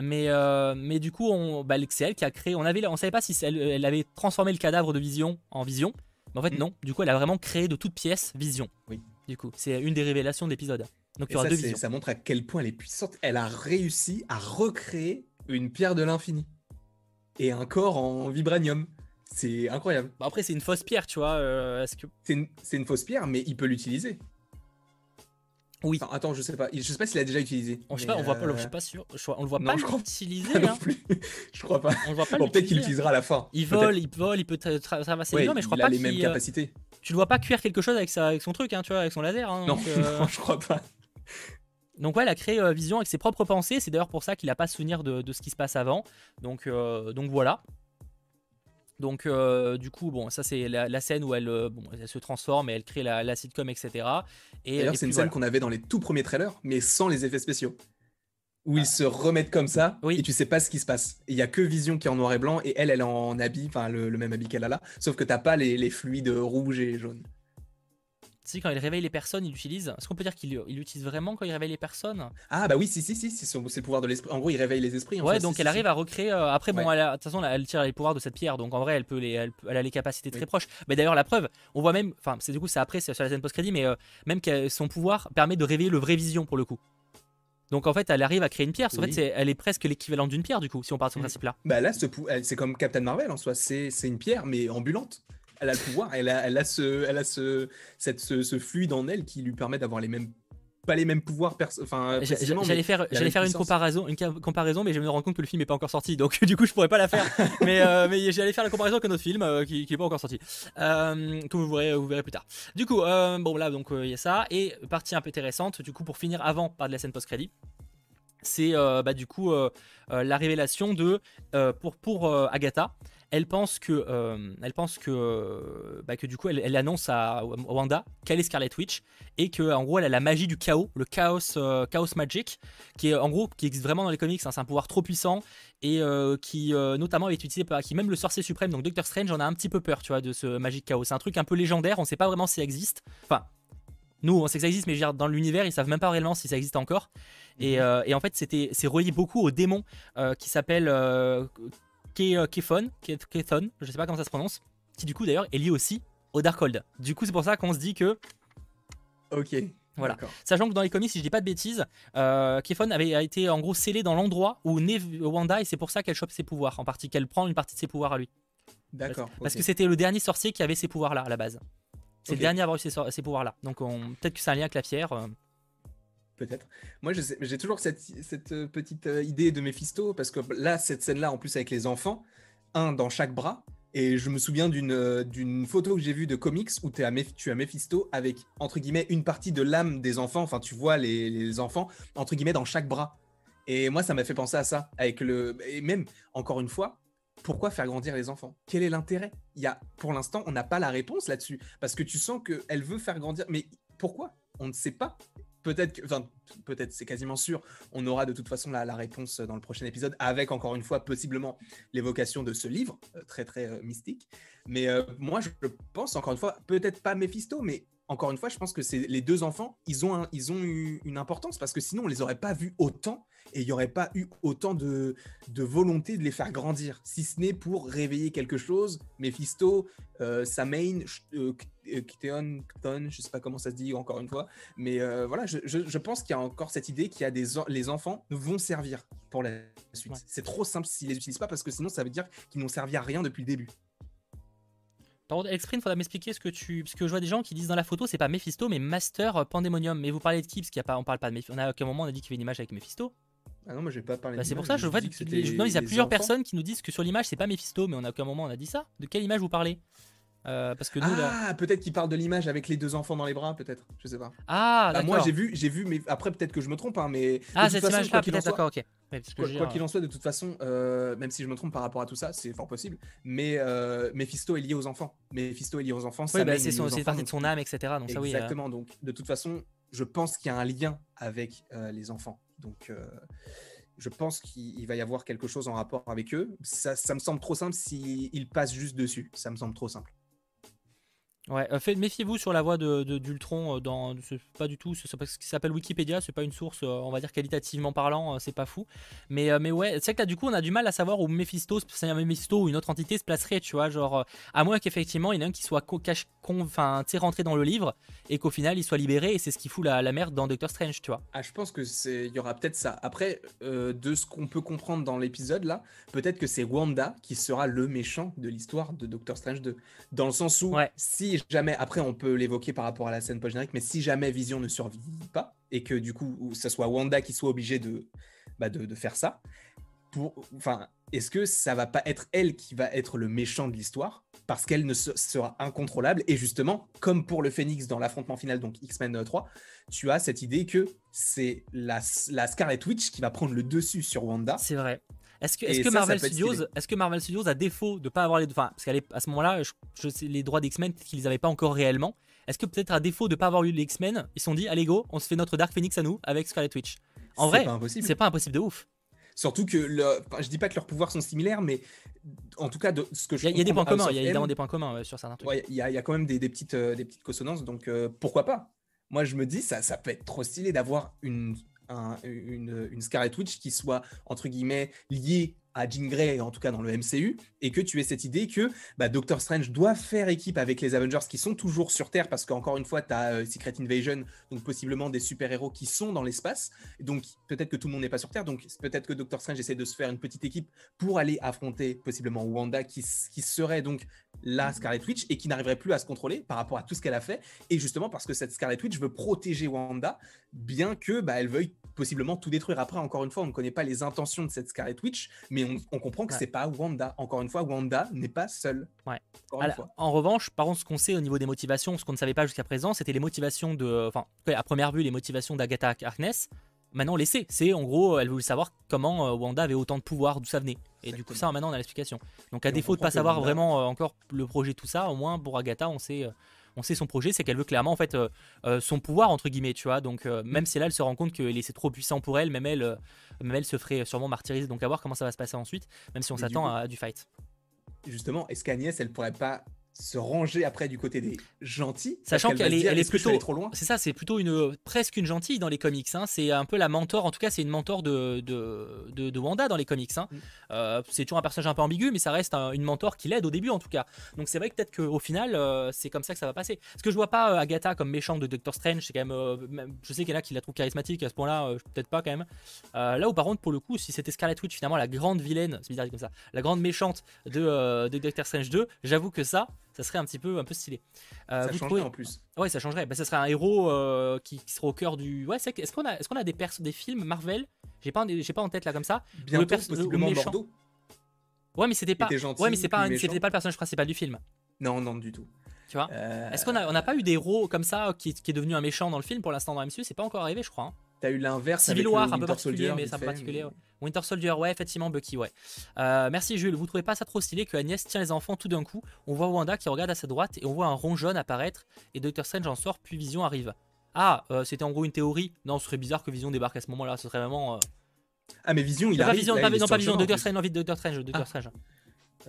Mais, mais du coup, on, bah, qui a créé, on avait, on savait pas si elle, elle, avait transformé le cadavre de Vision en Vision en fait, mm. non. Du coup, elle a vraiment créé de toutes pièces Vision. Oui. Du coup, c'est une des révélations de l'épisode. Donc, il y aura ça, deux visions. Ça montre à quel point elle est puissante. Elle a réussi à recréer une pierre de l'infini et un corps en vibranium. C'est incroyable. Bah, après, c'est une fausse pierre, tu vois. Euh, est-ce que c'est une, une, fausse pierre, mais il peut l'utiliser. Oui. attends, je sais pas. Je sais pas s'il a déjà utilisé. On, sais pas, on voit pas, je suis pas sûr. on le voit pas je crois utiliser. Hein. je crois pas. On le voit pas. Bon, peut-être qu'il l'utilisera à la fin. Il vole, il vole, il peut traverser les mais je crois il pas. Il a les mêmes euh, capacités. Tu le vois pas cuire quelque chose avec, sa, avec son truc, hein, tu vois, avec son laser. Hein, non, euh, je crois pas. Donc ouais, il a créé euh, Vision avec ses propres pensées. C'est d'ailleurs pour ça qu'il a pas souvenir de, de, ce qui se passe avant. Donc, donc voilà. Donc euh, du coup, bon, ça c'est la, scène où elle, euh, bon, elle se transforme et elle crée la, sitcom, etc. Et d'ailleurs, c'est une scène qu'on avait dans les tout premiers trailers, mais sans les effets spéciaux. Où ils ah. se remettent comme ça et tu sais pas ce qui se passe. Il y a que Vision qui est en noir et blanc et elle, elle est en habit, enfin le, même habit qu'elle a là, sauf que t'as pas les, les fluides rouges et jaunes. Tu quand il réveille les personnes, il utilise. Est-ce qu'on peut dire qu'il l'utilise vraiment quand il réveille les personnes? Ah bah oui, si, si, si, c'est le pouvoir de l'esprit. En gros, il réveille les esprits. ouais, donc elle arrive à recréer. Euh, après, bon, de toute façon, elle tire les pouvoirs de cette pierre, donc en vrai, elle peut les, elle, a les capacités très proches. Mais d'ailleurs, la preuve, on voit même, enfin, c'est du coup, c'est après, c'est sur la scène post-crédit, mais euh, même que son pouvoir permet de réveiller le vrai Vision pour le coup. Donc en fait, elle arrive à créer une pierre. En fait, elle est presque l'équivalent d'une pierre du coup, si on part de ce mm. principe-là. Bah là, c'est comme Captain Marvel en soi. C'est une pierre, mais ambulante elle a le pouvoir, elle a, elle a ce, elle a ce, cette, ce, fluide en elle qui lui permet d'avoir les mêmes pas les mêmes pouvoirs enfin j'allais faire j'allais faire une comparaison une comparaison mais je me rends compte que le film n'est pas encore sorti donc du coup je pourrais pas la faire. Mais euh, mais j'allais faire la comparaison avec notre film euh, qui, qui est pas encore sorti. Euh, que vous verrez vous verrez plus tard. Du coup bon là donc il y a ça et partie un peu intéressante du coup pour finir avant par de la scène post crédit c'est bah, du coup la révélation de pour pour Agatha elle pense que, euh, elle pense que, bah, que du coup, elle, annonce à Wanda qu'elle est Scarlet Witch et que en gros, elle a la magie du chaos, le chaos, euh, chaos magic, qui est en gros qui existe vraiment dans les comics. Hein, c'est un pouvoir trop puissant et euh, qui notamment est utilisé par qui même le sorcier suprême, donc Doctor Strange, en a un petit peu peur, tu vois, de ce magic chaos. C'est un truc un peu légendaire. On sait pas vraiment si ça existe. Enfin, nous, on sait que ça existe, mais dans l'univers, ils savent même pas réellement si ça existe encore. Et, mhm. et en fait, c'était, c'est relié beaucoup au démon qui s'appelle Kefon, Kethon, je sais pas comment ça se prononce, qui du coup d'ailleurs est lié aussi au Darkhold. Du coup, c'est pour ça qu'on se dit que. Ok. Voilà. Sachant que dans les comics, si je dis pas de bêtises, euh, Kefon avait été en gros scellé dans l'endroit où naît Wanda et c'est pour ça qu'elle chope ses pouvoirs, en partie qu'elle prend une partie de ses pouvoirs à lui. D'accord. Parce, que c'était le dernier sorcier qui avait ces pouvoirs-là à la base. C'est le dernier à avoir eu ces, pouvoirs-là. Donc peut-être que c'est un lien avec la pierre. Euh. Peut-être. Moi, j'ai toujours cette, euh, petite euh, idée de Mephisto, parce que là, cette scène-là, en plus avec les enfants, un dans chaque bras, et je me souviens d'une euh, photo que j'ai vue de comics où tu as Mephisto avec, entre guillemets, une partie de l'âme des enfants, enfin, tu vois les, enfants, entre guillemets, dans chaque bras. Et moi, ça m'a fait penser à ça, avec le... Et même, encore une fois, pourquoi faire grandir les enfants? Quel est l'intérêt? Il Pour l'instant, on n'a pas la réponse là-dessus, parce que tu sens qu'elle veut faire grandir, mais pourquoi? On ne sait pas peut-être enfin, peut-être, c'est quasiment sûr, on aura de toute façon la, réponse dans le prochain épisode, avec encore une fois possiblement l'évocation de ce livre euh, très très euh, mystique. Mais euh, moi, je pense encore une fois, peut-être pas Mephisto, mais encore une fois, je pense que c'est les deux enfants, ils ont, ils ont eu une importance parce que sinon, on les aurait pas vus autant et il n'y aurait pas eu autant de, de volonté de les faire grandir, si ce n'est pour réveiller quelque chose. Mephisto, euh, Samain, euh, Kiteon, je sais pas comment ça se dit encore une fois, mais euh, voilà, je, je, pense qu'il y a encore cette idée qu'il y a des les enfants vont servir pour la suite. C'est trop simple s'ils les utilisent pas parce que sinon ça veut dire qu'ils n'ont servi à rien depuis le début. Par contre, il faudra m'expliquer ce que tu. Parce que je vois des gens qui disent dans la photo, c'est pas Mephisto, mais Master Pandemonium. Mais vous parlez de qui? Parce qu'il y a pas, on parle pas de Mephisto. On a à aucun moment on a dit qu'il y avait une image avec Mephisto. Ah non, moi j'ai pas parlé bah, C'est pour ça, je vois. non, il y a plusieurs personnes qui nous disent que sur l'image, c'est pas Mephisto, mais on a à aucun moment on a dit ça. De quelle image vous parlez? Euh, parce que nous, ah, peut-être qu'il parle de l'image avec les deux enfants dans les bras, peut-être. Je sais pas. Ah, bah, Moi, j'ai vu, j'ai vu, mais après, peut-être que je me trompe, hein, mais. Ah, cette image-là, peut-être, d'accord, ok. quoi qu'il en soit, de toute façon, euh, même si je me trompe par rapport à tout ça, c'est fort possible. Mais euh, Mephisto est lié aux enfants. Mephisto est lié aux enfants. Oui, bah, c'est partie de son âme, etc. Donc, ça, oui, Exactement. Donc, de toute façon, je pense qu'il y a un lien avec les enfants. Donc je pense qu'il va y avoir quelque chose en rapport avec eux. Ça, ça me semble trop simple s'ils passent juste dessus. Ça me semble trop simple. Ouais, euh, méfiez-vous sur la voix de, d'Ultron. Euh, dans, pas du tout, ce qui s'appelle Wikipédia, c'est pas une source, euh, on va dire qualitativement parlant, c'est pas fou. Mais, mais ouais, c'est que là, du coup, on a du mal à savoir où Mephisto, c'est un Mephisto ou une autre entité se placerait, tu vois. Genre, à moins qu'effectivement, il y en ait un qui soit cache, enfin, rentré dans le livre et qu'au final, il soit libéré et c'est ce qui fout la, merde dans Doctor Strange, tu vois. Ah, je pense que c'est, il y aura peut-être ça. Après, de ce qu'on peut comprendre dans l'épisode là, peut-être que c'est Wanda qui sera le méchant de l'histoire de Doctor Strange 2. Dans le sens où, si jamais, après on peut l'évoquer par rapport à la scène post-générique, mais si jamais Vision ne survit pas, et que du coup, ça soit Wanda qui soit obligée de, bah de, faire ça, pour, enfin, est-ce que ça va pas être elle qui va être le méchant de l'histoire parce qu'elle ne sera incontrôlable et justement comme pour le Phoenix dans l'affrontement final donc X-Men 3 euh, tu as cette idée que c'est la, la Scarlet Witch qui va prendre le dessus sur Wanda. C'est vrai est-ce que, est que, Marvel Studios, est-ce que Marvel Studios, a défaut de pas avoir les, enfin, parce qu'à ce moment-là, je, sais, les droits d'X-Men qu'ils n'avaient pas encore réellement. Est-ce que peut-être à défaut de pas avoir eu les X-Men, ils se sont dit, allez go, on se fait notre Dark Phoenix à nous avec Scarlet Witch. En vrai, c'est pas impossible de ouf. Surtout que, le, je dis pas que leurs pouvoirs sont similaires, mais en tout cas, de, ce que je Il y, a des points communs, il y a évidemment des points communs sur certains trucs. Il y, a quand même des, petites, euh, des petites consonances, donc euh, pourquoi pas? Moi, je me dis, ça, ça peut être trop stylé d'avoir une, une, une Scarlet Witch qui soit, entre guillemets, liée à Jean Grey, en tout cas dans le MCU, et que tu aies cette idée que bah, Doctor Strange doit faire équipe avec les Avengers qui sont toujours sur Terre, parce qu'encore une fois, tu as euh, Secret Invasion, donc possiblement des super-héros qui sont dans l'espace, donc peut-être que tout le monde n'est pas sur Terre, donc peut-être que Doctor Strange essaie de se faire une petite équipe pour aller affronter possiblement Wanda, qui, qui serait donc la Scarlet Witch, et qui n'arriverait plus à se contrôler par rapport à tout ce qu'elle a fait, et justement parce que cette Scarlet Witch veut protéger Wanda, bien que bah, elle veuille possiblement tout détruire. Après, encore une fois, on ne connaît pas les intentions de cette Scarlet Witch, mais on, comprend que c'est pas Wanda. Encore une fois, Wanda n'est pas seule. Ouais. En revanche, par contre, ce qu'on sait au niveau des motivations, ce qu'on ne savait pas jusqu'à présent, c'était les motivations de. Enfin, à première vue, les motivations d'Agatha Harkness. Maintenant, on sait. C'est en gros, elle voulait savoir comment euh, Wanda avait autant de pouvoir, d'où ça venait. Et du coup, ça, maintenant, on a l'explication. Donc, à défaut de pas savoir vraiment euh, encore le projet, tout ça, au moins pour Agatha, on sait. On sait son projet, c'est qu'elle veut clairement en fait euh, euh, son pouvoir entre guillemets, tu vois. Donc euh, même si là elle se rend compte qu'il est trop puissant pour elle, même elle, même elle se ferait sûrement martyriser. Donc à voir comment ça va se passer ensuite, même si on s'attend à, du fight. Justement, est-ce qu'Agnès elle pourrait pas se ranger après du côté des gentils. Sachant qu'elle est, elle est plutôt trop loin? C'est ça, c'est plutôt une presque une gentille dans les comics. Hein. C'est un peu la mentor, en tout cas, c'est une mentor de, de, de, Wanda dans les comics. Hein. Mm. Euh, c'est toujours un personnage un peu ambigu, mais ça reste une mentor qui l'aide au début en tout cas. Donc c'est vrai que peut-être qu'au final, euh, c'est comme ça que ça va passer. Parce que je vois pas euh, Agatha comme méchante de Doctor Strange. C'est quand même, je sais qu'il y en a qui la trouvent charismatique à ce point-là, peut-être pas quand même. là où par contre, pour le coup, si c'était Scarlet Witch finalement la grande vilaine, c'est bizarre comme ça, la grande méchante de, de Doctor Strange 2, j'avoue que ça ça serait un petit peu un peu stylé. Euh, ça changerait en plus. Ouais, ça changerait. Bah, ça serait un héros euh, qui, serait au cœur du. Ouais, est-ce qu'on a, est-ce qu'on a des des films Marvel? J'ai pas, j'ai pas en tête là comme ça. Bientôt, le possiblement Bordeaux. Ouais, mais c'était pas. ouais, mais c'est pas, c'était pas le personnage principal du film. Non, non, du tout. Tu vois? Euh, Est-ce qu'on a, on a pas eu des héros comme ça qui, qui, est devenu un méchant dans le film pour l'instant dans MCU C'est pas encore arrivé, je crois. Hein. T'as eu l'inverse. Civil War, un peu particulier, mais c'est un peu particulier. Winter Soldier, ouais, effectivement, Bucky, ouais. Euh, merci Jules, vous trouvez pas ça trop stylé que Agnès tient les enfants tout d'un coup? On voit Wanda qui regarde à sa droite et on voit un rond jaune apparaître et Doctor Strange en sort, puis Vision arrive. Ah, euh, c'était en gros une théorie. Non, ce serait bizarre que Vision débarque à ce moment-là, ce serait vraiment. Euh, ah, mais Vision, il a. Pas Vision, non, pas Vision, Doctor Strange, non, vite, Doctor Strange, Doctor ah. Strange.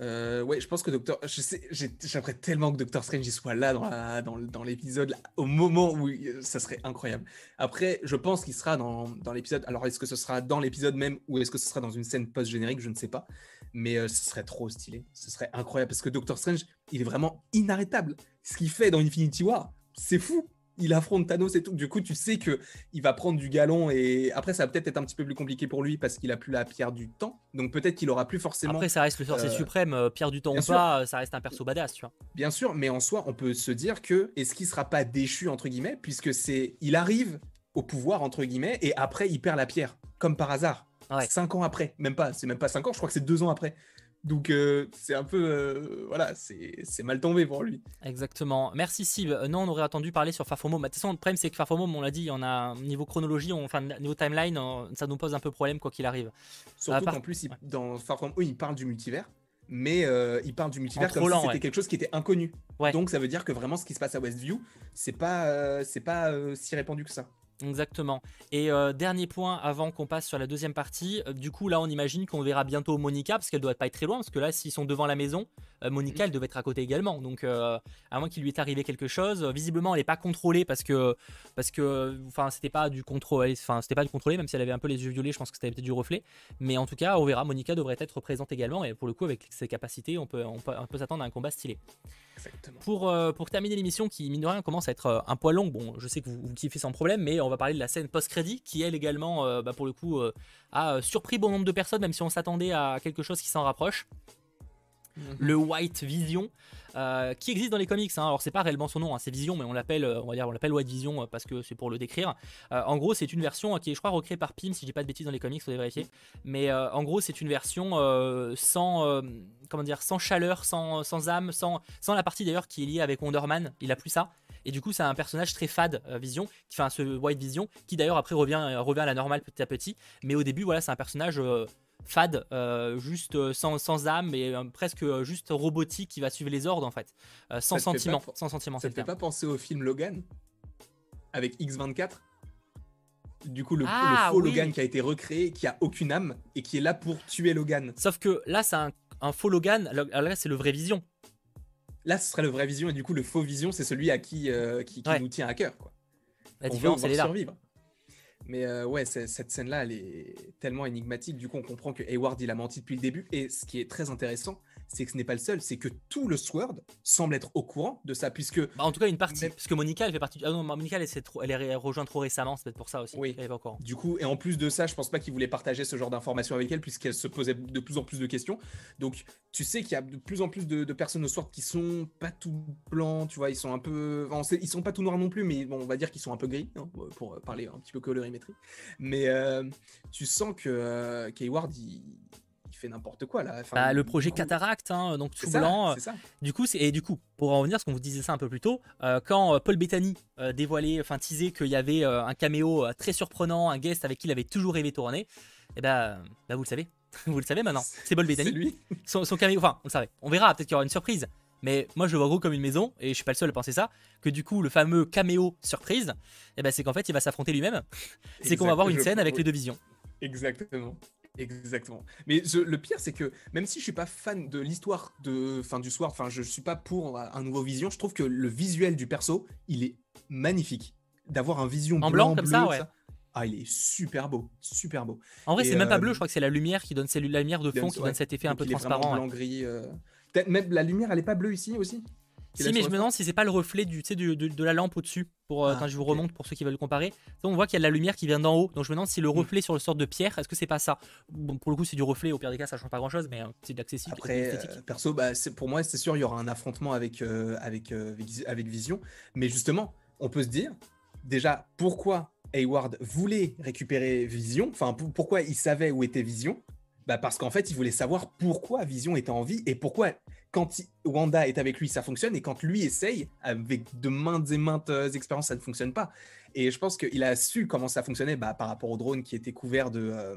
Euh, ouais, je pense que Docteur. Je sais, j'aimerais tellement que Doctor Strange soit là dans, dans, l'épisode, au moment où ça serait incroyable. Après, je pense qu'il sera dans, dans l'épisode. Alors, est-ce que ce sera dans l'épisode même ou est-ce que ce sera dans une scène post-générique Je ne sais pas. Mais euh, ce serait trop stylé. Ce serait incroyable parce que Doctor Strange, il est vraiment inarrêtable. Ce qu'il fait dans Infinity War, c'est fou il affronte Thanos et tout. Du coup, tu sais que il va prendre du galon et après, ça va peut-être être un petit peu plus compliqué pour lui parce qu'il a plus la pierre du temps. Donc peut-être qu'il aura plus forcément. Après, ça reste le sorcier euh, suprême, euh, pierre du temps ou pas, ça reste un perso badass, tu vois. Bien sûr, mais en soi, on peut se dire que est-ce qu'il sera pas déchu entre guillemets puisque c'est, il arrive au pouvoir entre guillemets et après il perd la pierre comme par hasard. Cinq ans après, même pas, c'est même pas cinq ans, je crois que c'est deux ans après. Donc euh, c'est un peu euh, voilà, c'est mal tombé pour lui. Exactement. Merci Steve. Euh, non, on aurait attendu parler sur Far From Home. De toute façon, le problème c'est que Far From Home, on l'a dit, on a niveau chronologie, on, enfin niveau timeline, ça nous pose un peu problème quoi qu'il arrive. Surtout qu'en plus, dans Far From Home, il parle du multivers, mais il parle du multivers comme si c'était quelque chose qui était inconnu. Donc ça veut dire que vraiment ce qui se passe à Westview, c'est pas c'est pas si répandu que ça. Exactement. Et euh, dernier point avant qu'on passe sur la deuxième partie, euh, du coup là on imagine qu'on verra bientôt Monica parce qu'elle doit pas être très loin parce que là s'ils sont devant la maison, euh, Monica elle devait être à côté également. Donc à moins qu'il lui est arrivé quelque chose, visiblement elle n'est pas contrôlée parce que parce que enfin c'était pas du contrôle, enfin c'était pas du contrôlé même si elle avait un peu les yeux violets, je pense que c'était peut-être du reflet. Mais en tout cas on verra Monica devrait être présente également et pour le coup avec ses capacités on peut on peut, s'attendre à un combat stylé. Exactement. Pour pour terminer l'émission qui mine de rien commence à être un poil long, bon je sais que vous, vous kiffez sans problème mais on va parler de la scène post-crédit qui, elle également, euh, bah, pour le coup, euh, a euh, surpris bon nombre de personnes, même si on s'attendait à quelque chose qui s'en rapproche. Mhm. Le White Vision, qui existe dans les comics. Hein. Alors c'est pas réellement son nom, hein, c'est Vision, mais on l'appelle, on va dire, on l'appelle White Vision parce que c'est pour le décrire. en gros, c'est une version qui est, je crois, recréée par Pym, si j'ai pas de bêtises dans les comics, faut vérifier. Mais en gros, c'est une version sans, comment dire, sans chaleur, sans, sans âme, sans, sans la partie d'ailleurs qui est liée avec Wonder Man. Il a plus ça. Et du coup, c'est un personnage très fade, euh, Vision, qui fait ce White Vision, qui d'ailleurs après revient, euh, revient à la normale petit à petit. Mais au début, voilà, c'est un personnage euh, fade, juste sans, sans, âme et presque juste robotique qui va suivre les ordres en fait, sans, sentiment, sans sentiment. Ça ne fait pas penser au film Logan avec X24 du coup, le, ah faux Logan qui a été recréé, qui a aucune âme et qui est là pour tuer Logan. Sauf que là, c'est un, un, faux Logan. Là, c'est le vrai Vision. Là, ce serait le vrai Vision, et du coup, le faux Vision, c'est celui à qui, euh, qui, nous tient à cœur. Quoi. La différence, elle est là. Survivre. Mais euh, ouais, cette scène-là, elle est tellement énigmatique. Du coup, on comprend que Hayward, il a menti depuis le début. Et ce qui est très intéressant, c'est que ce n'est pas le seul, c'est que tout le Sword semble être au courant de ça, puisque... Bah, en tout cas, une partie, parce que Monica, elle fait partie... Ah non, Monica, elle, est, trop... elle est rejointe trop récemment, c'est peut-être pour ça aussi. Oui. Elle est pas au courant. Du coup, et en plus de ça, je pense pas qu'il voulait partager ce genre d'informations avec elle, puisqu'elle se posait de plus en plus de questions. Donc, tu sais qu'il y a de plus en plus de, personnes au Sword qui sont pas tout blancs, tu vois, ils sont un peu... ils sont pas tout noirs non plus, mais bon, on va dire qu'ils sont un peu gris, hein, pour parler un petit peu colorimétrie. Mais euh, tu sens que euh, Kayward, il fait n'importe quoi là. Bah, le projet Cataract, hein, donc tout blanc. Ça. Du coup, et du coup, pour en revenir, ce qu'on vous disait ça un peu plus tôt, euh, quand euh, Paul Bettany euh, dévoilait, enfin teasait qu'il y avait un caméo très surprenant, un guest avec qui il avait toujours rêvé tourner, et eh ben, bah, vous le savez, vous le savez maintenant, c'est Paul Bettany. lui. Son, caméo, enfin, on le savait. On verra, peut-être qu'il y aura une surprise. Mais moi je le vois gros comme une maison, et je suis pas le seul à penser ça, que du coup le fameux caméo surprise, eh ben, c'est qu'en fait il va s'affronter lui-même. c'est qu'on va avoir une scène avec les deux visions. Exactement. Exactement. Mais le pire, c'est que même si je suis pas fan de l'histoire de fin du soir, enfin je suis pas pour un nouveau Vision, je trouve que le visuel du perso, il est magnifique. D'avoir un Vision en blanc, comme ça, ouais. ah, il est super beau, super beau. En vrai, c'est même pas bleu, euh, je crois que c'est la lumière qui donne, la lumière de fond qui donne cet effet un peu transparent. Blanc gris. Euh. Peut-être même la lumière, elle est pas bleue ici aussi? Si, mais je me demande si c'est pas le reflet du, de, de, de la lampe au-dessus. Pour, euh, ah, quand je vous remonte pour ceux qui veulent comparer. On voit qu'il y a de la lumière qui vient d'en haut. Donc je me demande si le hmm. reflet sur le sort de pierre, est-ce que c'est pas ça? Bon, pour le coup, c'est du reflet. Au pire des cas, ça change pas grand-chose, mais euh, c'est de l'accessible. Après, euh, perso, bah, pour moi, c'est sûr, il y aura un affrontement avec, avec, avec Vision. Mais justement, on peut se dire, déjà, pourquoi Hayward voulait récupérer Vision? Enfin, pourquoi il savait où était Vision? Bah parce qu'en fait, il voulait savoir pourquoi Vision était en vie et pourquoi quand Wanda est avec lui, ça fonctionne, et quand lui essaye, avec de maintes et maintes euh, expériences, ça ne fonctionne pas. Et je pense qu'il a su comment ça fonctionnait bah, par rapport au drone qui était couvert de, euh,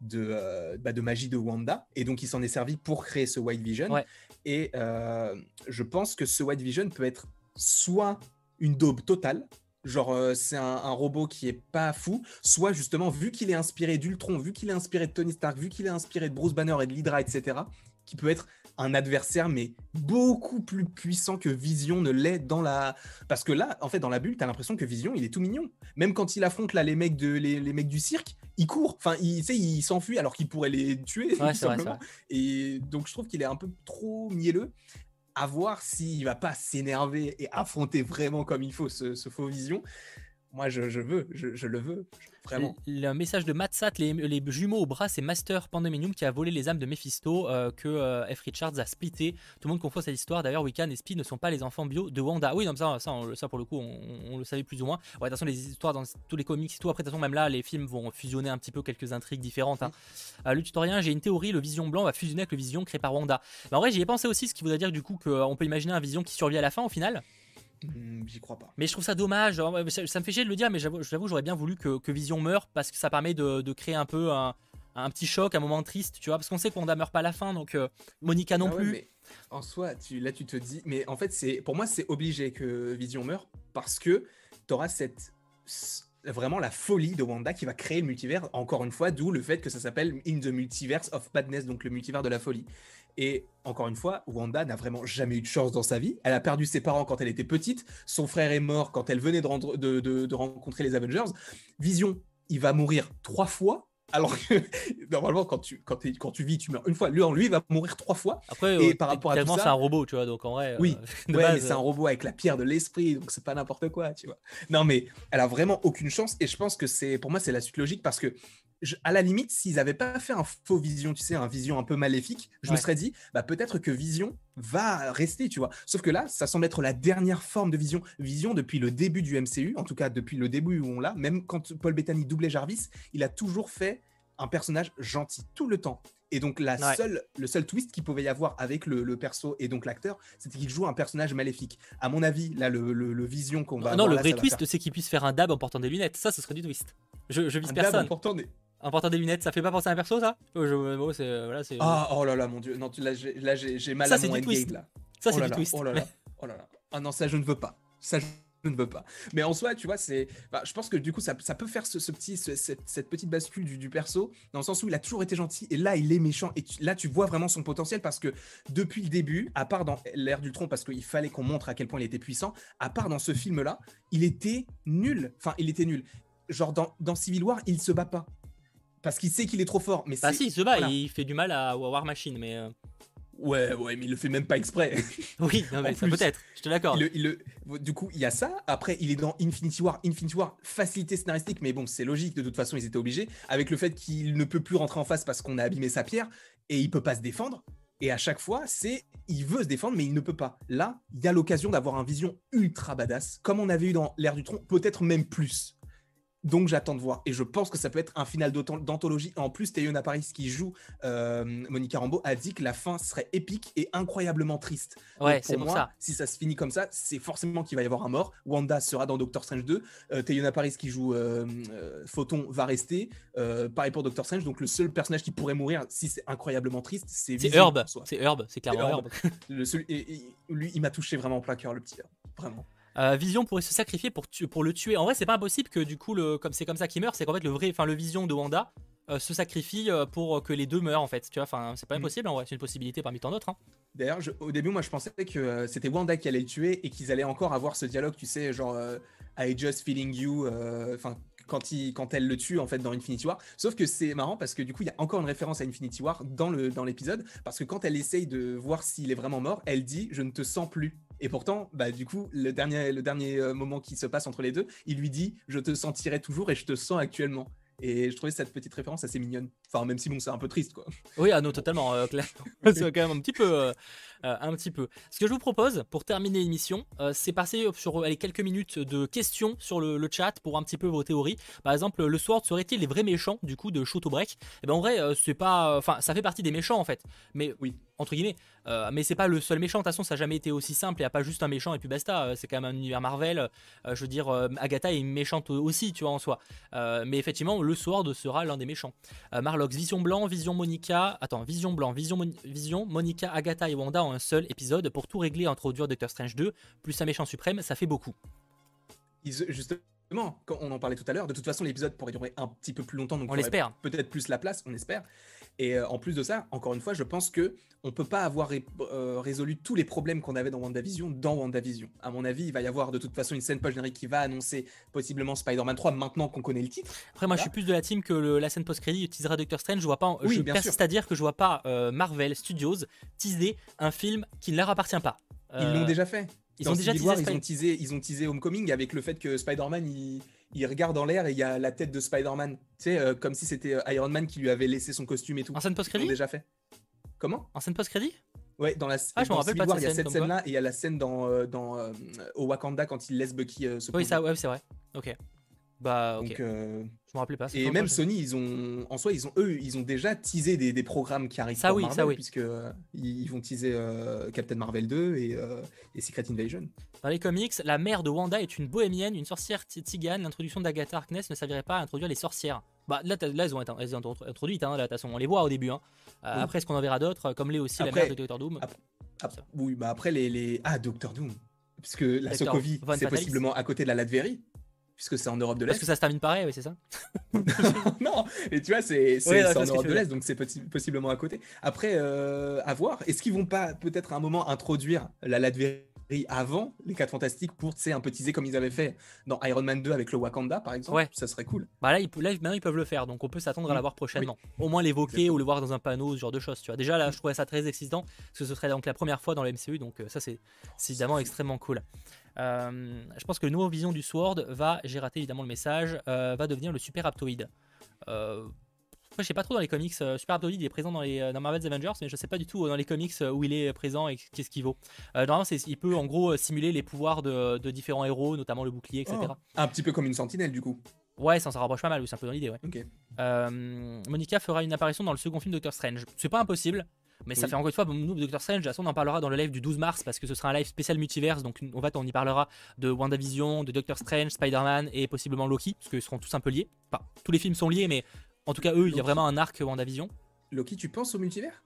de, euh, bah, de, magie de Wanda. Et donc, il s'en est servi pour créer ce White Vision. Et je pense que ce White Vision peut être soit une daube totale, genre c'est un, un, robot qui est pas fou, soit justement, vu qu'il est inspiré d'Ultron, vu qu'il est inspiré de Tony Stark, vu qu'il est inspiré de Bruce Banner et de l'Hydra, etc., qui peut être un adversaire, mais beaucoup plus puissant que Vision ne l'est dans la. Parce que là, en fait, dans la bulle, t'as l'impression que Vision, il est tout mignon. Même quand il affronte là les mecs de les, les mecs du cirque, il court. Enfin, il, il s'enfuit alors qu'il pourrait les tuer. Ouais, simplement. Et donc, je trouve qu'il est un peu trop mielleux. À voir s'il va pas s'énerver et affronter vraiment comme il faut ce, ce faux Vision. Moi, je, veux, je, le veux. Vraiment. Le message de Matsat, les, les jumeaux au bras, c'est Master Pandemonium qui a volé les âmes de Mephisto, euh, que euh, F. Richards a splitté. Tout le monde confond cette histoire. D'ailleurs, Wiccan et Speed ne sont pas les enfants bio de Wanda. Oui, non, ça, ça, ça pour le coup, on, le savait plus ou moins. Ouais, de toute façon, les histoires dans tous les comics et tout, après, de toute façon, même là, les films vont fusionner un petit peu quelques intrigues différentes. Hein. Euh, le tutoriel, j'ai une théorie le Vision blanc va fusionner avec le Vision créé par Wanda. Mais en vrai, j'y ai pensé aussi, ce qui voudrait dire du coup qu'on peut imaginer un Vision qui survit à la fin au final. Hmm, j'y crois pas. Mais je trouve ça dommage. Ça, me fait chier de le dire, mais j'avoue, j'aurais bien voulu que, Vision meure parce que ça permet de, créer un peu un, petit choc, un moment triste, tu vois. Parce qu'on sait qu'on ne meurt pas à la fin, donc euh, Monica non ah plus. en soi, tu, là, tu te dis. Mais en fait, c'est pour moi, c'est obligé que Vision meure parce que tu auras cette vraiment la folie de Wanda qui va créer le multivers, encore une fois, d'où le fait que ça s'appelle In the Multiverse of Badness, donc le multivers de la folie. Et encore une fois, Wanda n'a vraiment jamais eu de chance dans sa vie. Elle a perdu ses parents quand elle était petite. Son frère est mort quand elle venait de, rencontrer les Avengers. Vision, il va mourir trois fois. Alors que normalement, quand tu, quand, quand tu vis, tu meurs une fois. Lui, lui, il va mourir trois fois. Après, et euh, par rapport à tout ça, c'est un robot, tu vois. Donc en vrai, oui, euh, mais c'est un robot avec la pierre de l'esprit, donc c'est pas n'importe quoi, tu vois. Non, mais elle a vraiment aucune chance. Et je pense que c'est, pour moi, c'est la suite logique parce que à la limite, s'ils n'avaient pas fait un faux Vision, tu sais, un Vision un peu maléfique, je me serais dit, bah, peut-être que Vision va rester, tu vois. Sauf que là, ça semble être la dernière forme de Vision. Vision, depuis le début du MCU, en tout cas depuis le début où on l'a, même quand Paul Bettany doublait Jarvis, il a toujours fait un personnage gentil, tout le temps. Et donc, la seule, le seul twist qu'il pouvait y avoir avec le, perso et donc l'acteur, c'était qu'il joue un personnage maléfique. À mon avis, là, le, Vision qu'on va. Non, le vrai twist, c'est qu'il puisse faire un dab en portant des lunettes. Ça, ce serait du twist. Je, je vise un personne. Dab en portant des... En portant des lunettes, ça fait pas penser à un perso ça? Oh, Ah oh là là mon dieu, non là j'ai mal à mon endgame là. Ça c'est oh du twist. Oh là là, oh là là. Ah non ça je ne veux pas. Ça je ne veux pas. Mais en soi, tu vois, c'est, bah, je pense que du coup, ça, ça peut faire ce, petit, cette, petite bascule du, du, perso, dans le sens où il a toujours été gentil et là, il est méchant. Et là, tu vois vraiment son potentiel parce que depuis le début, à part dans l'ère du tronc, parce qu'il fallait qu'on montre à quel point il était puissant, à part dans ce film-là, il était nul. Enfin, il était nul. Genre dans, dans Civil War, il se bat pas parce qu'il sait qu'il est trop fort. Mais bah si, il se bat, il fait du mal à War Machine, mais. Euh. Ouais, ouais, mais il le fait même pas exprès. oui, non, mais ça peut-être, je te l'accorde. Du coup, il y a ça. Après, il est dans Infinity War. Infinity War, facilité scénaristique, mais bon, c'est logique, de toute façon, ils étaient obligés. Avec le fait qu'il ne peut plus rentrer en face parce qu'on a abîmé sa pierre et il peut pas se défendre. Et à chaque fois, c'est il veut se défendre, mais il ne peut pas. Là, il y a l'occasion d'avoir un vision ultra badass, comme on avait eu dans l'ère du tronc, peut-être même plus. Donc j'attends de voir. Et je pense que ça peut être un final d'anthologie. En plus, Théona Paris, qui joue euh, Monica Rambeau, a dit que la fin serait épique et incroyablement triste. Ouais, c'est pour ça. Si ça se finit comme ça, c'est forcément qu'il va y avoir un mort. Wanda sera dans Doctor Strange 2. Euh, Paris, qui joue euh, euh, Photon, va rester. pareil pour Doctor Strange. Donc le seul personnage qui pourrait mourir, si c'est incroyablement triste, c'est Herb. C'est Herb, c'est clairement Herb. lui, il m'a touché vraiment en plein cœur, le petit Herb. Vraiment. Euh, Vision pourrait se sacrifier pour, pour le tuer. En vrai, c'est pas impossible que du coup, le, comme c'est comme ça qu'il meurt, c'est qu'en fait le vrai, enfin le Vision de Wanda euh, se sacrifie euh, pour que les deux meurent en fait. Tu vois, enfin c'est pas mm. impossible en vrai, c'est une possibilité parmi tant d'autres. Hein. D'ailleurs, au début, moi je pensais que c'était Wanda qui allait le tuer et qu'ils allaient encore avoir ce dialogue, tu sais, genre I just feeling you, enfin quand, il, quand elle le tue en fait dans Infinity War. Sauf que c'est marrant parce que du coup il y a encore une référence à Infinity War dans le dans l'épisode parce que quand elle essaye de voir s'il est vraiment mort, elle dit je ne te sens plus. Et pourtant, bah, du coup, le dernier, le dernier euh, moment qui se passe entre les deux, il lui dit Je te sentirai toujours et je te sens actuellement. Et je trouvais cette petite référence assez mignonne. Enfin, même si bon, c'est un peu triste, quoi. Oui, ah non, totalement, euh, c'est quand même un petit peu, euh, un petit peu. Ce que je vous propose pour terminer l'émission, c'est passer sur les quelques minutes de questions sur le, chat pour un petit peu vos théories. Par exemple, le Sword serait-il les vrais méchants du coup de Shoot Break? Et eh ben en vrai, c'est pas, enfin, ça fait partie des méchants en fait. Mais oui, entre guillemets. Euh, mais c'est pas le seul méchant, de toute façon ça n'a jamais été aussi simple, il n'y a pas juste un méchant et puis basta, euh, c'est quand même un univers Marvel, euh, je veux dire, Agatha est méchante aussi, tu vois, en soi. mais effectivement, le Sword sera l'un des méchants. Vision Blanc, Vision Monica, attends, Vision Blanc, Vision, Vision, Monica, Agatha et Wanda en un seul épisode pour tout régler et introduire Doctor Strange 2, plus un méchant suprême, ça fait beaucoup. Justement, quand on en parlait tout à l'heure, de toute façon, l'épisode pourrait durer un petit peu plus longtemps, donc on l'espère. Peut-être plus la place, on espère. Et euh, en plus de ça, encore une fois, je pense que on peut pas avoir euh, résolu tous les problèmes qu'on avait dans WandaVision dans WandaVision. À mon avis, il va y avoir de toute façon une scène post-générique qui va annoncer possiblement Spider-Man 3 maintenant qu'on connaît le titre. Après, moi, je suis plus de la team que la scène post-crédit utilisera Doctor Strange. Je vois pas, oui, je persiste à dire que je vois pas euh, Marvel Studios teaser un film qui ne leur appartient pas. Ils l'ont déjà fait. Ils ont déjà teasé, ils ont teasé, ils ont teasé Homecoming avec le fait que Spider-Man il il regarde en l'air et il y a la tête de Spider-Man. Tu sais, euh, comme si c'était euh, Iron Man qui lui avait laissé son costume et tout. En scène post-crédit déjà fait. Comment? En scène post-crédit? Ouais, dans la ah, je me rappelle pas il y a cette scène-là et il y a la scène dans, euh, dans au Wakanda quand il laisse Bucky se Oui, ça, ouais, c'est vrai. Ok. Bah, ok. Donc, euh, je me rappelais pas. Et même Sony, ils ont, en soi, ils ont eux, ils ont déjà teasé des, des programmes qui arrivent ça, oui, ça, oui. puisque euh, ils vont teaser euh, Captain Marvel 2 et, et, Secret Invasion. Dans les comics, la mère de Wanda est une bohémienne, une sorcière tzigane. L'introduction d'Agatha Harkness ne servirait pas à introduire les sorcières. Bah là, là elles ont été, elles ont introduites, hein, là, de toute façon, on les voit au début. Hein. Après, est-ce qu'on en verra d'autres, comme les aussi, la mère de Doctor Doom? Oui, bah après les, les... Ah, Doctor Doom Puisque la Sokovie, c'est possiblement à côté de la Latverie puisque c'est en Europe de l'Est. Parce que ça se termine pareil, oui, c'est ça Non, et tu vois, c'est en Europe de l'Est, donc c'est possiblement à côté. Après, euh, à voir. Est-ce qu'ils vont pas peut-être à un moment introduire la Avant les 4 Fantastiques pour un peu teaser comme ils avaient fait dans Iron Man 2 avec le Wakanda, par exemple Ouais. Ça serait cool. Bah là, ils, maintenant, ils peuvent le faire, donc on peut s'attendre à la mm. voir prochainement. Au moins l'évoquer ou le voir dans un panneau, ce genre de choses, tu vois. Déjà, là, je trouvais ça très excitant, parce que ce serait donc la première fois dans le MCU, donc euh, ça, c'est évidemment extrêmement cool. Euh, je pense que le nouveau vision du Sword va, j'ai raté évidemment le message, euh, va devenir le Super Aptoid. Euh, je sais pas trop dans les comics. Super Aptoid il est présent dans, les, dans Marvel's Avengers, mais je sais pas du tout dans les comics où il est présent et qu'est-ce qu'il vaut. normalement, il peut en gros simuler les pouvoirs de, différents héros, notamment le bouclier, etc. un petit peu comme une sentinelle du coup. Ouais, ça s'en rapproche pas mal, c'est un peu dans l'idée, ouais. Monica fera une apparition dans le second film Doctor Strange. C'est pas impossible. Mais ça fait encore une fois, nous, Doctor Strange, on en parlera dans le live du 12 mars parce que ce sera un live spécial multiverse. Donc en fait, on y parlera de WandaVision, de Doctor Strange, Spider-Man et possiblement Loki, parce qu'ils seront tous un peu liés. Enfin, tous les films sont liés, mais en tout cas, eux, il y a vraiment un arc WandaVision. Loki, tu penses au multivers?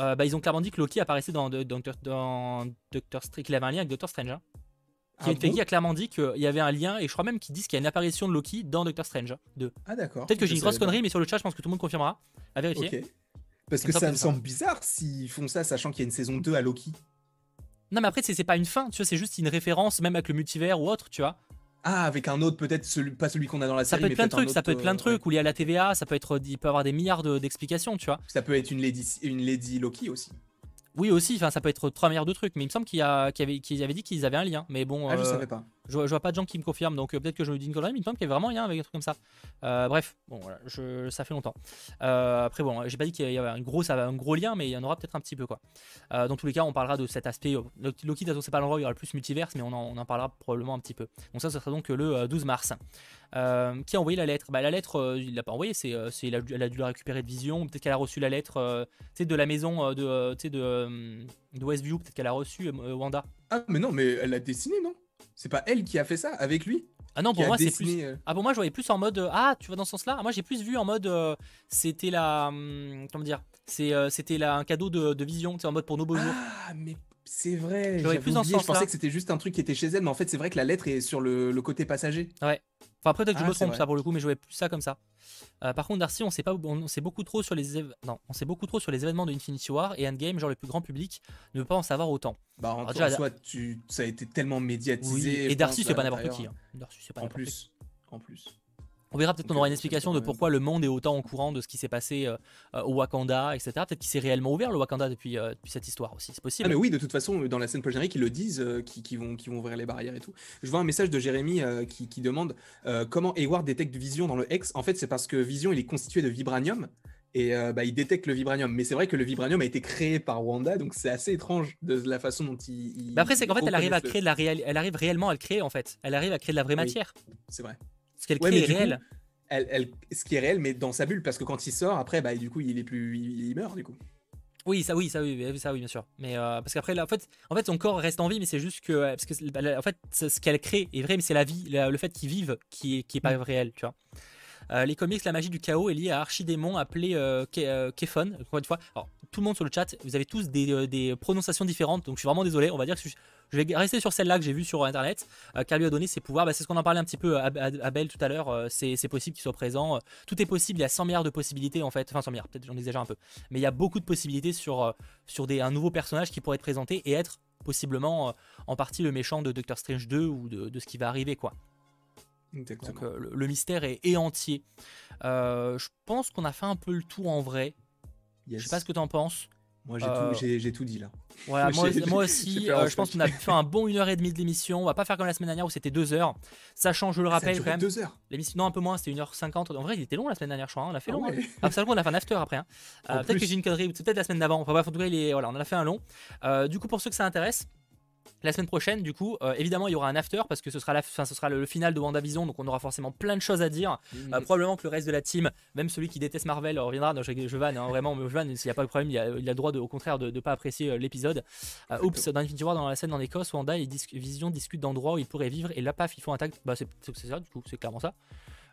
Euh, bah, Ils ont clairement dit que Loki apparaissait dans, Doctor, dans Doctor Strange, qu'il avait un lien avec Doctor Strange. Hein. Qui ah a clairement dit qu'il y avait un lien, et je crois même qu'ils disent qu'il y a une apparition de Loki dans Doctor Strange 2. Ah d'accord. Peut-être que j'ai une grosse connerie, mais sur le chat, je pense que tout le monde confirmera. À vérifier. Parce que ça me semble bizarre s'ils font ça sachant qu'il y a une saison 2 à Loki. Non, mais après, c'est pas une fin, tu vois, c'est juste une référence, même avec le multivers ou autre, tu vois. Ah, avec un autre, peut-être celui, pas celui qu'on a dans la série. Ça peut être plein de trucs, ça peut être plein de trucs, ou lié à la TVA, ça peut être, il peut avoir des milliards d'explications, tu vois. Ça peut être une Lady, une Lady Loki aussi. Oui, aussi, enfin, ça peut être trois milliards de trucs, mais il me semble qu'il avait, dit qu'ils avaient un lien. Mais bon. Ah, je euh, savais pas. Je, vois pas de gens qui me confirment, donc euh, peut-être que je me dis une connerie, mais il me semble qu'il y avait vraiment un lien avec un truc comme ça. Euh, bref, bon, voilà, ça fait longtemps. après, bon, j'ai pas dit qu'il y avait un gros, un gros lien, mais il y en aura peut-être un petit peu, quoi. dans tous les cas, on parlera de cet aspect. Loki, de c'est pas l'endroit où il y aura le plus multiverse, mais on en, parlera probablement un petit peu. Donc, ça, ce sera donc le 12 mars. qui a envoyé la lettre? Bah, La lettre, il l'a pas envoyée, c'est, elle, a, elle, a, dû la récupérer de Vision. Peut-être qu'elle a reçu la lettre de la maison de, de, de Westview, peut-être qu'elle a reçu Wanda. Ah, mais non, mais elle a dessiné, non? C'est pas elle qui a fait ça avec lui ah non, pour moi, c'est plus. Euh, ah, pour moi, je voyais plus en mode. Euh, ah, tu vas dans ce sens-là Moi, j'ai plus vu en mode. Euh, c'était la. Hum, comment dire C'était un cadeau de, vision, en mode pour nos beaux jours. Ah, mais c'est vrai. J'avais plus oublié, Je pensais que c'était juste un truc qui était chez elle, mais en fait, c'est vrai que la lettre est sur le, le côté passager. Ouais. Enfin, après, peut-être que je me ah, trompe ça pour le coup, mais je voyais plus ça comme ça. Euh, par contre, Darcy, on sait pas, on sait beaucoup trop sur les, non, on sait beaucoup trop sur les événements de Infinity War et Endgame, genre le plus grand public ne veut pas en savoir autant. Bah, en, soit, tu, ça a été tellement médiatisé. et Darcy, c'est pas n'importe qui. Hein. Darcy, c'est pas en plus, en plus. On verra peut-être qu'on aura une explication de pourquoi le monde est autant au courant de ce qui s'est passé euh, euh, au Wakanda, etc. Peut-être qu'il s'est réellement ouvert le Wakanda depuis, euh, depuis cette histoire aussi, c'est possible. Ah mais oui, de toute façon, dans la scène post-générique, ils le disent, qui, vont, qui vont ouvrir les barrières et tout. Je vois un message de Jérémy qui, qui, demande comment Hayward détecte Vision dans le X. En fait, c'est parce que Vision, il est constitué de vibranium. Et bah, il détecte le vibranium. Mais c'est vrai que le vibranium a été créé par Wanda, donc c'est assez étrange de la façon dont il. Mais après, c'est qu'en fait, elle arrive à créer de la elle arrive réellement à le créer en fait. Elle arrive à créer de la vraie matière. C'est vrai. Ce qu'elle crée est réel elle, ce qui est réel, mais dans sa bulle, parce que quand il sort, après, bah, du coup, il est plus, il, meurt, du coup. Oui, ça, oui, ça, oui, ça, oui, bien sûr. Mais euh, parce qu'après, en fait, en fait, son corps reste en vie, mais c'est juste que, parce que, bah, en fait, ce qu'elle crée est vrai, mais c'est la vie, le fait qu'il vive qui est, qui est pas mm. réel, tu vois. Les comics, la magie du chaos est liée à Archidémon appelé Kefon. Encore une fois, alors, tout le monde sur le chat, vous avez tous des, prononciations différentes, donc je suis vraiment désolé. On va dire que je, vais rester sur celle-là que j'ai vue sur internet. car lui a donné ses pouvoirs, bah, c'est ce qu'on en parlait un petit peu à, Belle tout à l'heure. c'est possible qu'il soit présent. Tout est possible, il y a 100 milliards de possibilités en fait. Enfin, 100 milliards, peut-être j'en exagère un peu. Mais il y a beaucoup de possibilités sur, des, un nouveau personnage qui pourrait être présenté et être possiblement en partie le méchant de Doctor Strange 2 ou de, de ce qui va arriver quoi. Donc euh, le, mystère est, entier. Euh, je pense qu'on a fait un peu le tour en vrai. Je sais pas ce que tu en penses. Moi j'ai tout, dit là. Voilà, moi, aussi, je pense qu'on a fait un bon 1h30 de l'émission. On va pas faire comme la semaine dernière où c'était 2 heures. Sachant, je le rappelle quand même. 2 heures. L'émission, non, un peu moins, c'était 1h50. En vrai, il était long la semaine dernière, je crois. Hein. On a fait ah long. Ouais. Hein. on a fait un after après. Hein. peut-être que j'ai une connerie, peut-être la semaine d'avant. Enfin bref, en tout cas, il est... voilà, on en a fait un long. du coup, pour ceux que ça intéresse, la semaine prochaine, du coup, euh, évidemment, il y aura un after parce que ce sera, la, ce sera le, final de WandaVision, donc on aura forcément plein de choses à dire. Mmh. Euh, probablement que le reste de la team, même celui qui déteste Marvel, reviendra. Non, je, je vanne, hein, vraiment, je vanne, s'il n'y a pas de problème, il a, il a le droit, de, au contraire, de ne pas apprécier euh, l'épisode. oups, dans Infinity War, dans la scène en Écosse, Wanda et Vision discutent d'endroits où ils pourraient vivre, et là, paf, ils font un tag. Bah, c'est ça, du coup, c'est clairement ça.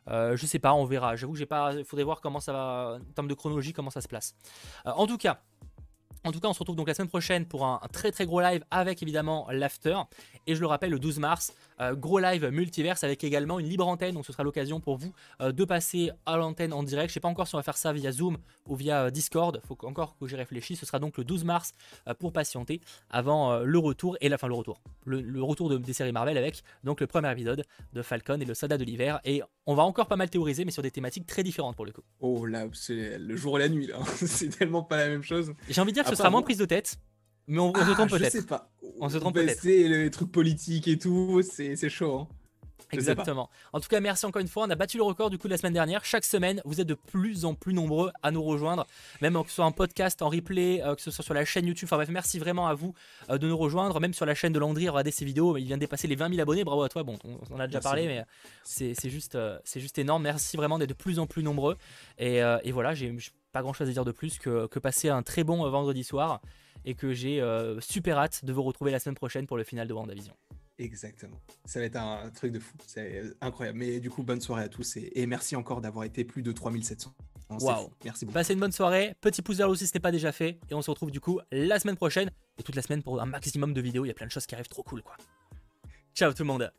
je sais pas, on verra. J'avoue que j'ai pas. Il faudrait voir comment ça va, en termes de chronologie, comment ça se place. en tout cas, en tout cas, on se retrouve donc la semaine prochaine pour un, très très gros live avec évidemment l'after. Et je le rappelle, le 12 mars, gros live multiverse avec également une libre antenne. Donc ce sera l'occasion pour vous euh, de passer à l'antenne en direct. Je sais pas encore si on va faire ça via Zoom ou via euh, Discord. Faut encore que j'y réfléchisse. Ce sera donc le 12 mars pour patienter avant le retour et la fin le retour. Le, retour de, des séries Marvel avec donc le premier épisode de Falcon et le Soldat de l'hiver. Et on va encore pas mal théoriser, mais sur des thématiques très différentes pour le coup. Oh là, c'est le jour et la nuit là. c'est tellement pas la même chose. J'ai envie de dire que ce sera moins prise de tête. Mais on, se ah, trompe peut-être. Je sais pas. On se trompe peut-être. C'est les trucs politiques et tout, c'est chaud. Hein. Exactement. En tout cas, merci encore une fois. On a battu le record du coup de la semaine dernière. Chaque semaine, vous êtes de plus en plus nombreux à nous rejoindre, même que ce soit en podcast, en replay, euh, que ce soit sur la chaîne YouTube. Enfin bref, merci vraiment à vous euh, de nous rejoindre. Même sur la chaîne de Landry, regarder ces vidéos. Il vient de dépasser les 20 000 abonnés. Bravo à toi. Bon, on, en a déjà parlé, mais c'est juste, euh, c'est juste énorme. Merci vraiment d'être de plus en plus nombreux. Et, et voilà, j'ai pas grand chose à dire de plus que, que passer un très bon vendredi soir et que j'ai euh, super hâte de vous retrouver la semaine prochaine pour le final de WandaVision. Exactement. Ça va être un, truc de fou. C'est incroyable. Mais du coup, bonne soirée à tous et, merci encore d'avoir été plus de 3700. Waouh. Merci beaucoup. Passez une bonne soirée. Petit pouce vers le haut si ce n'est pas déjà fait. Et on se retrouve du coup la semaine prochaine et toute la semaine pour un maximum de vidéos. Il y a plein de choses qui arrivent trop cool quoi. Ciao tout le monde.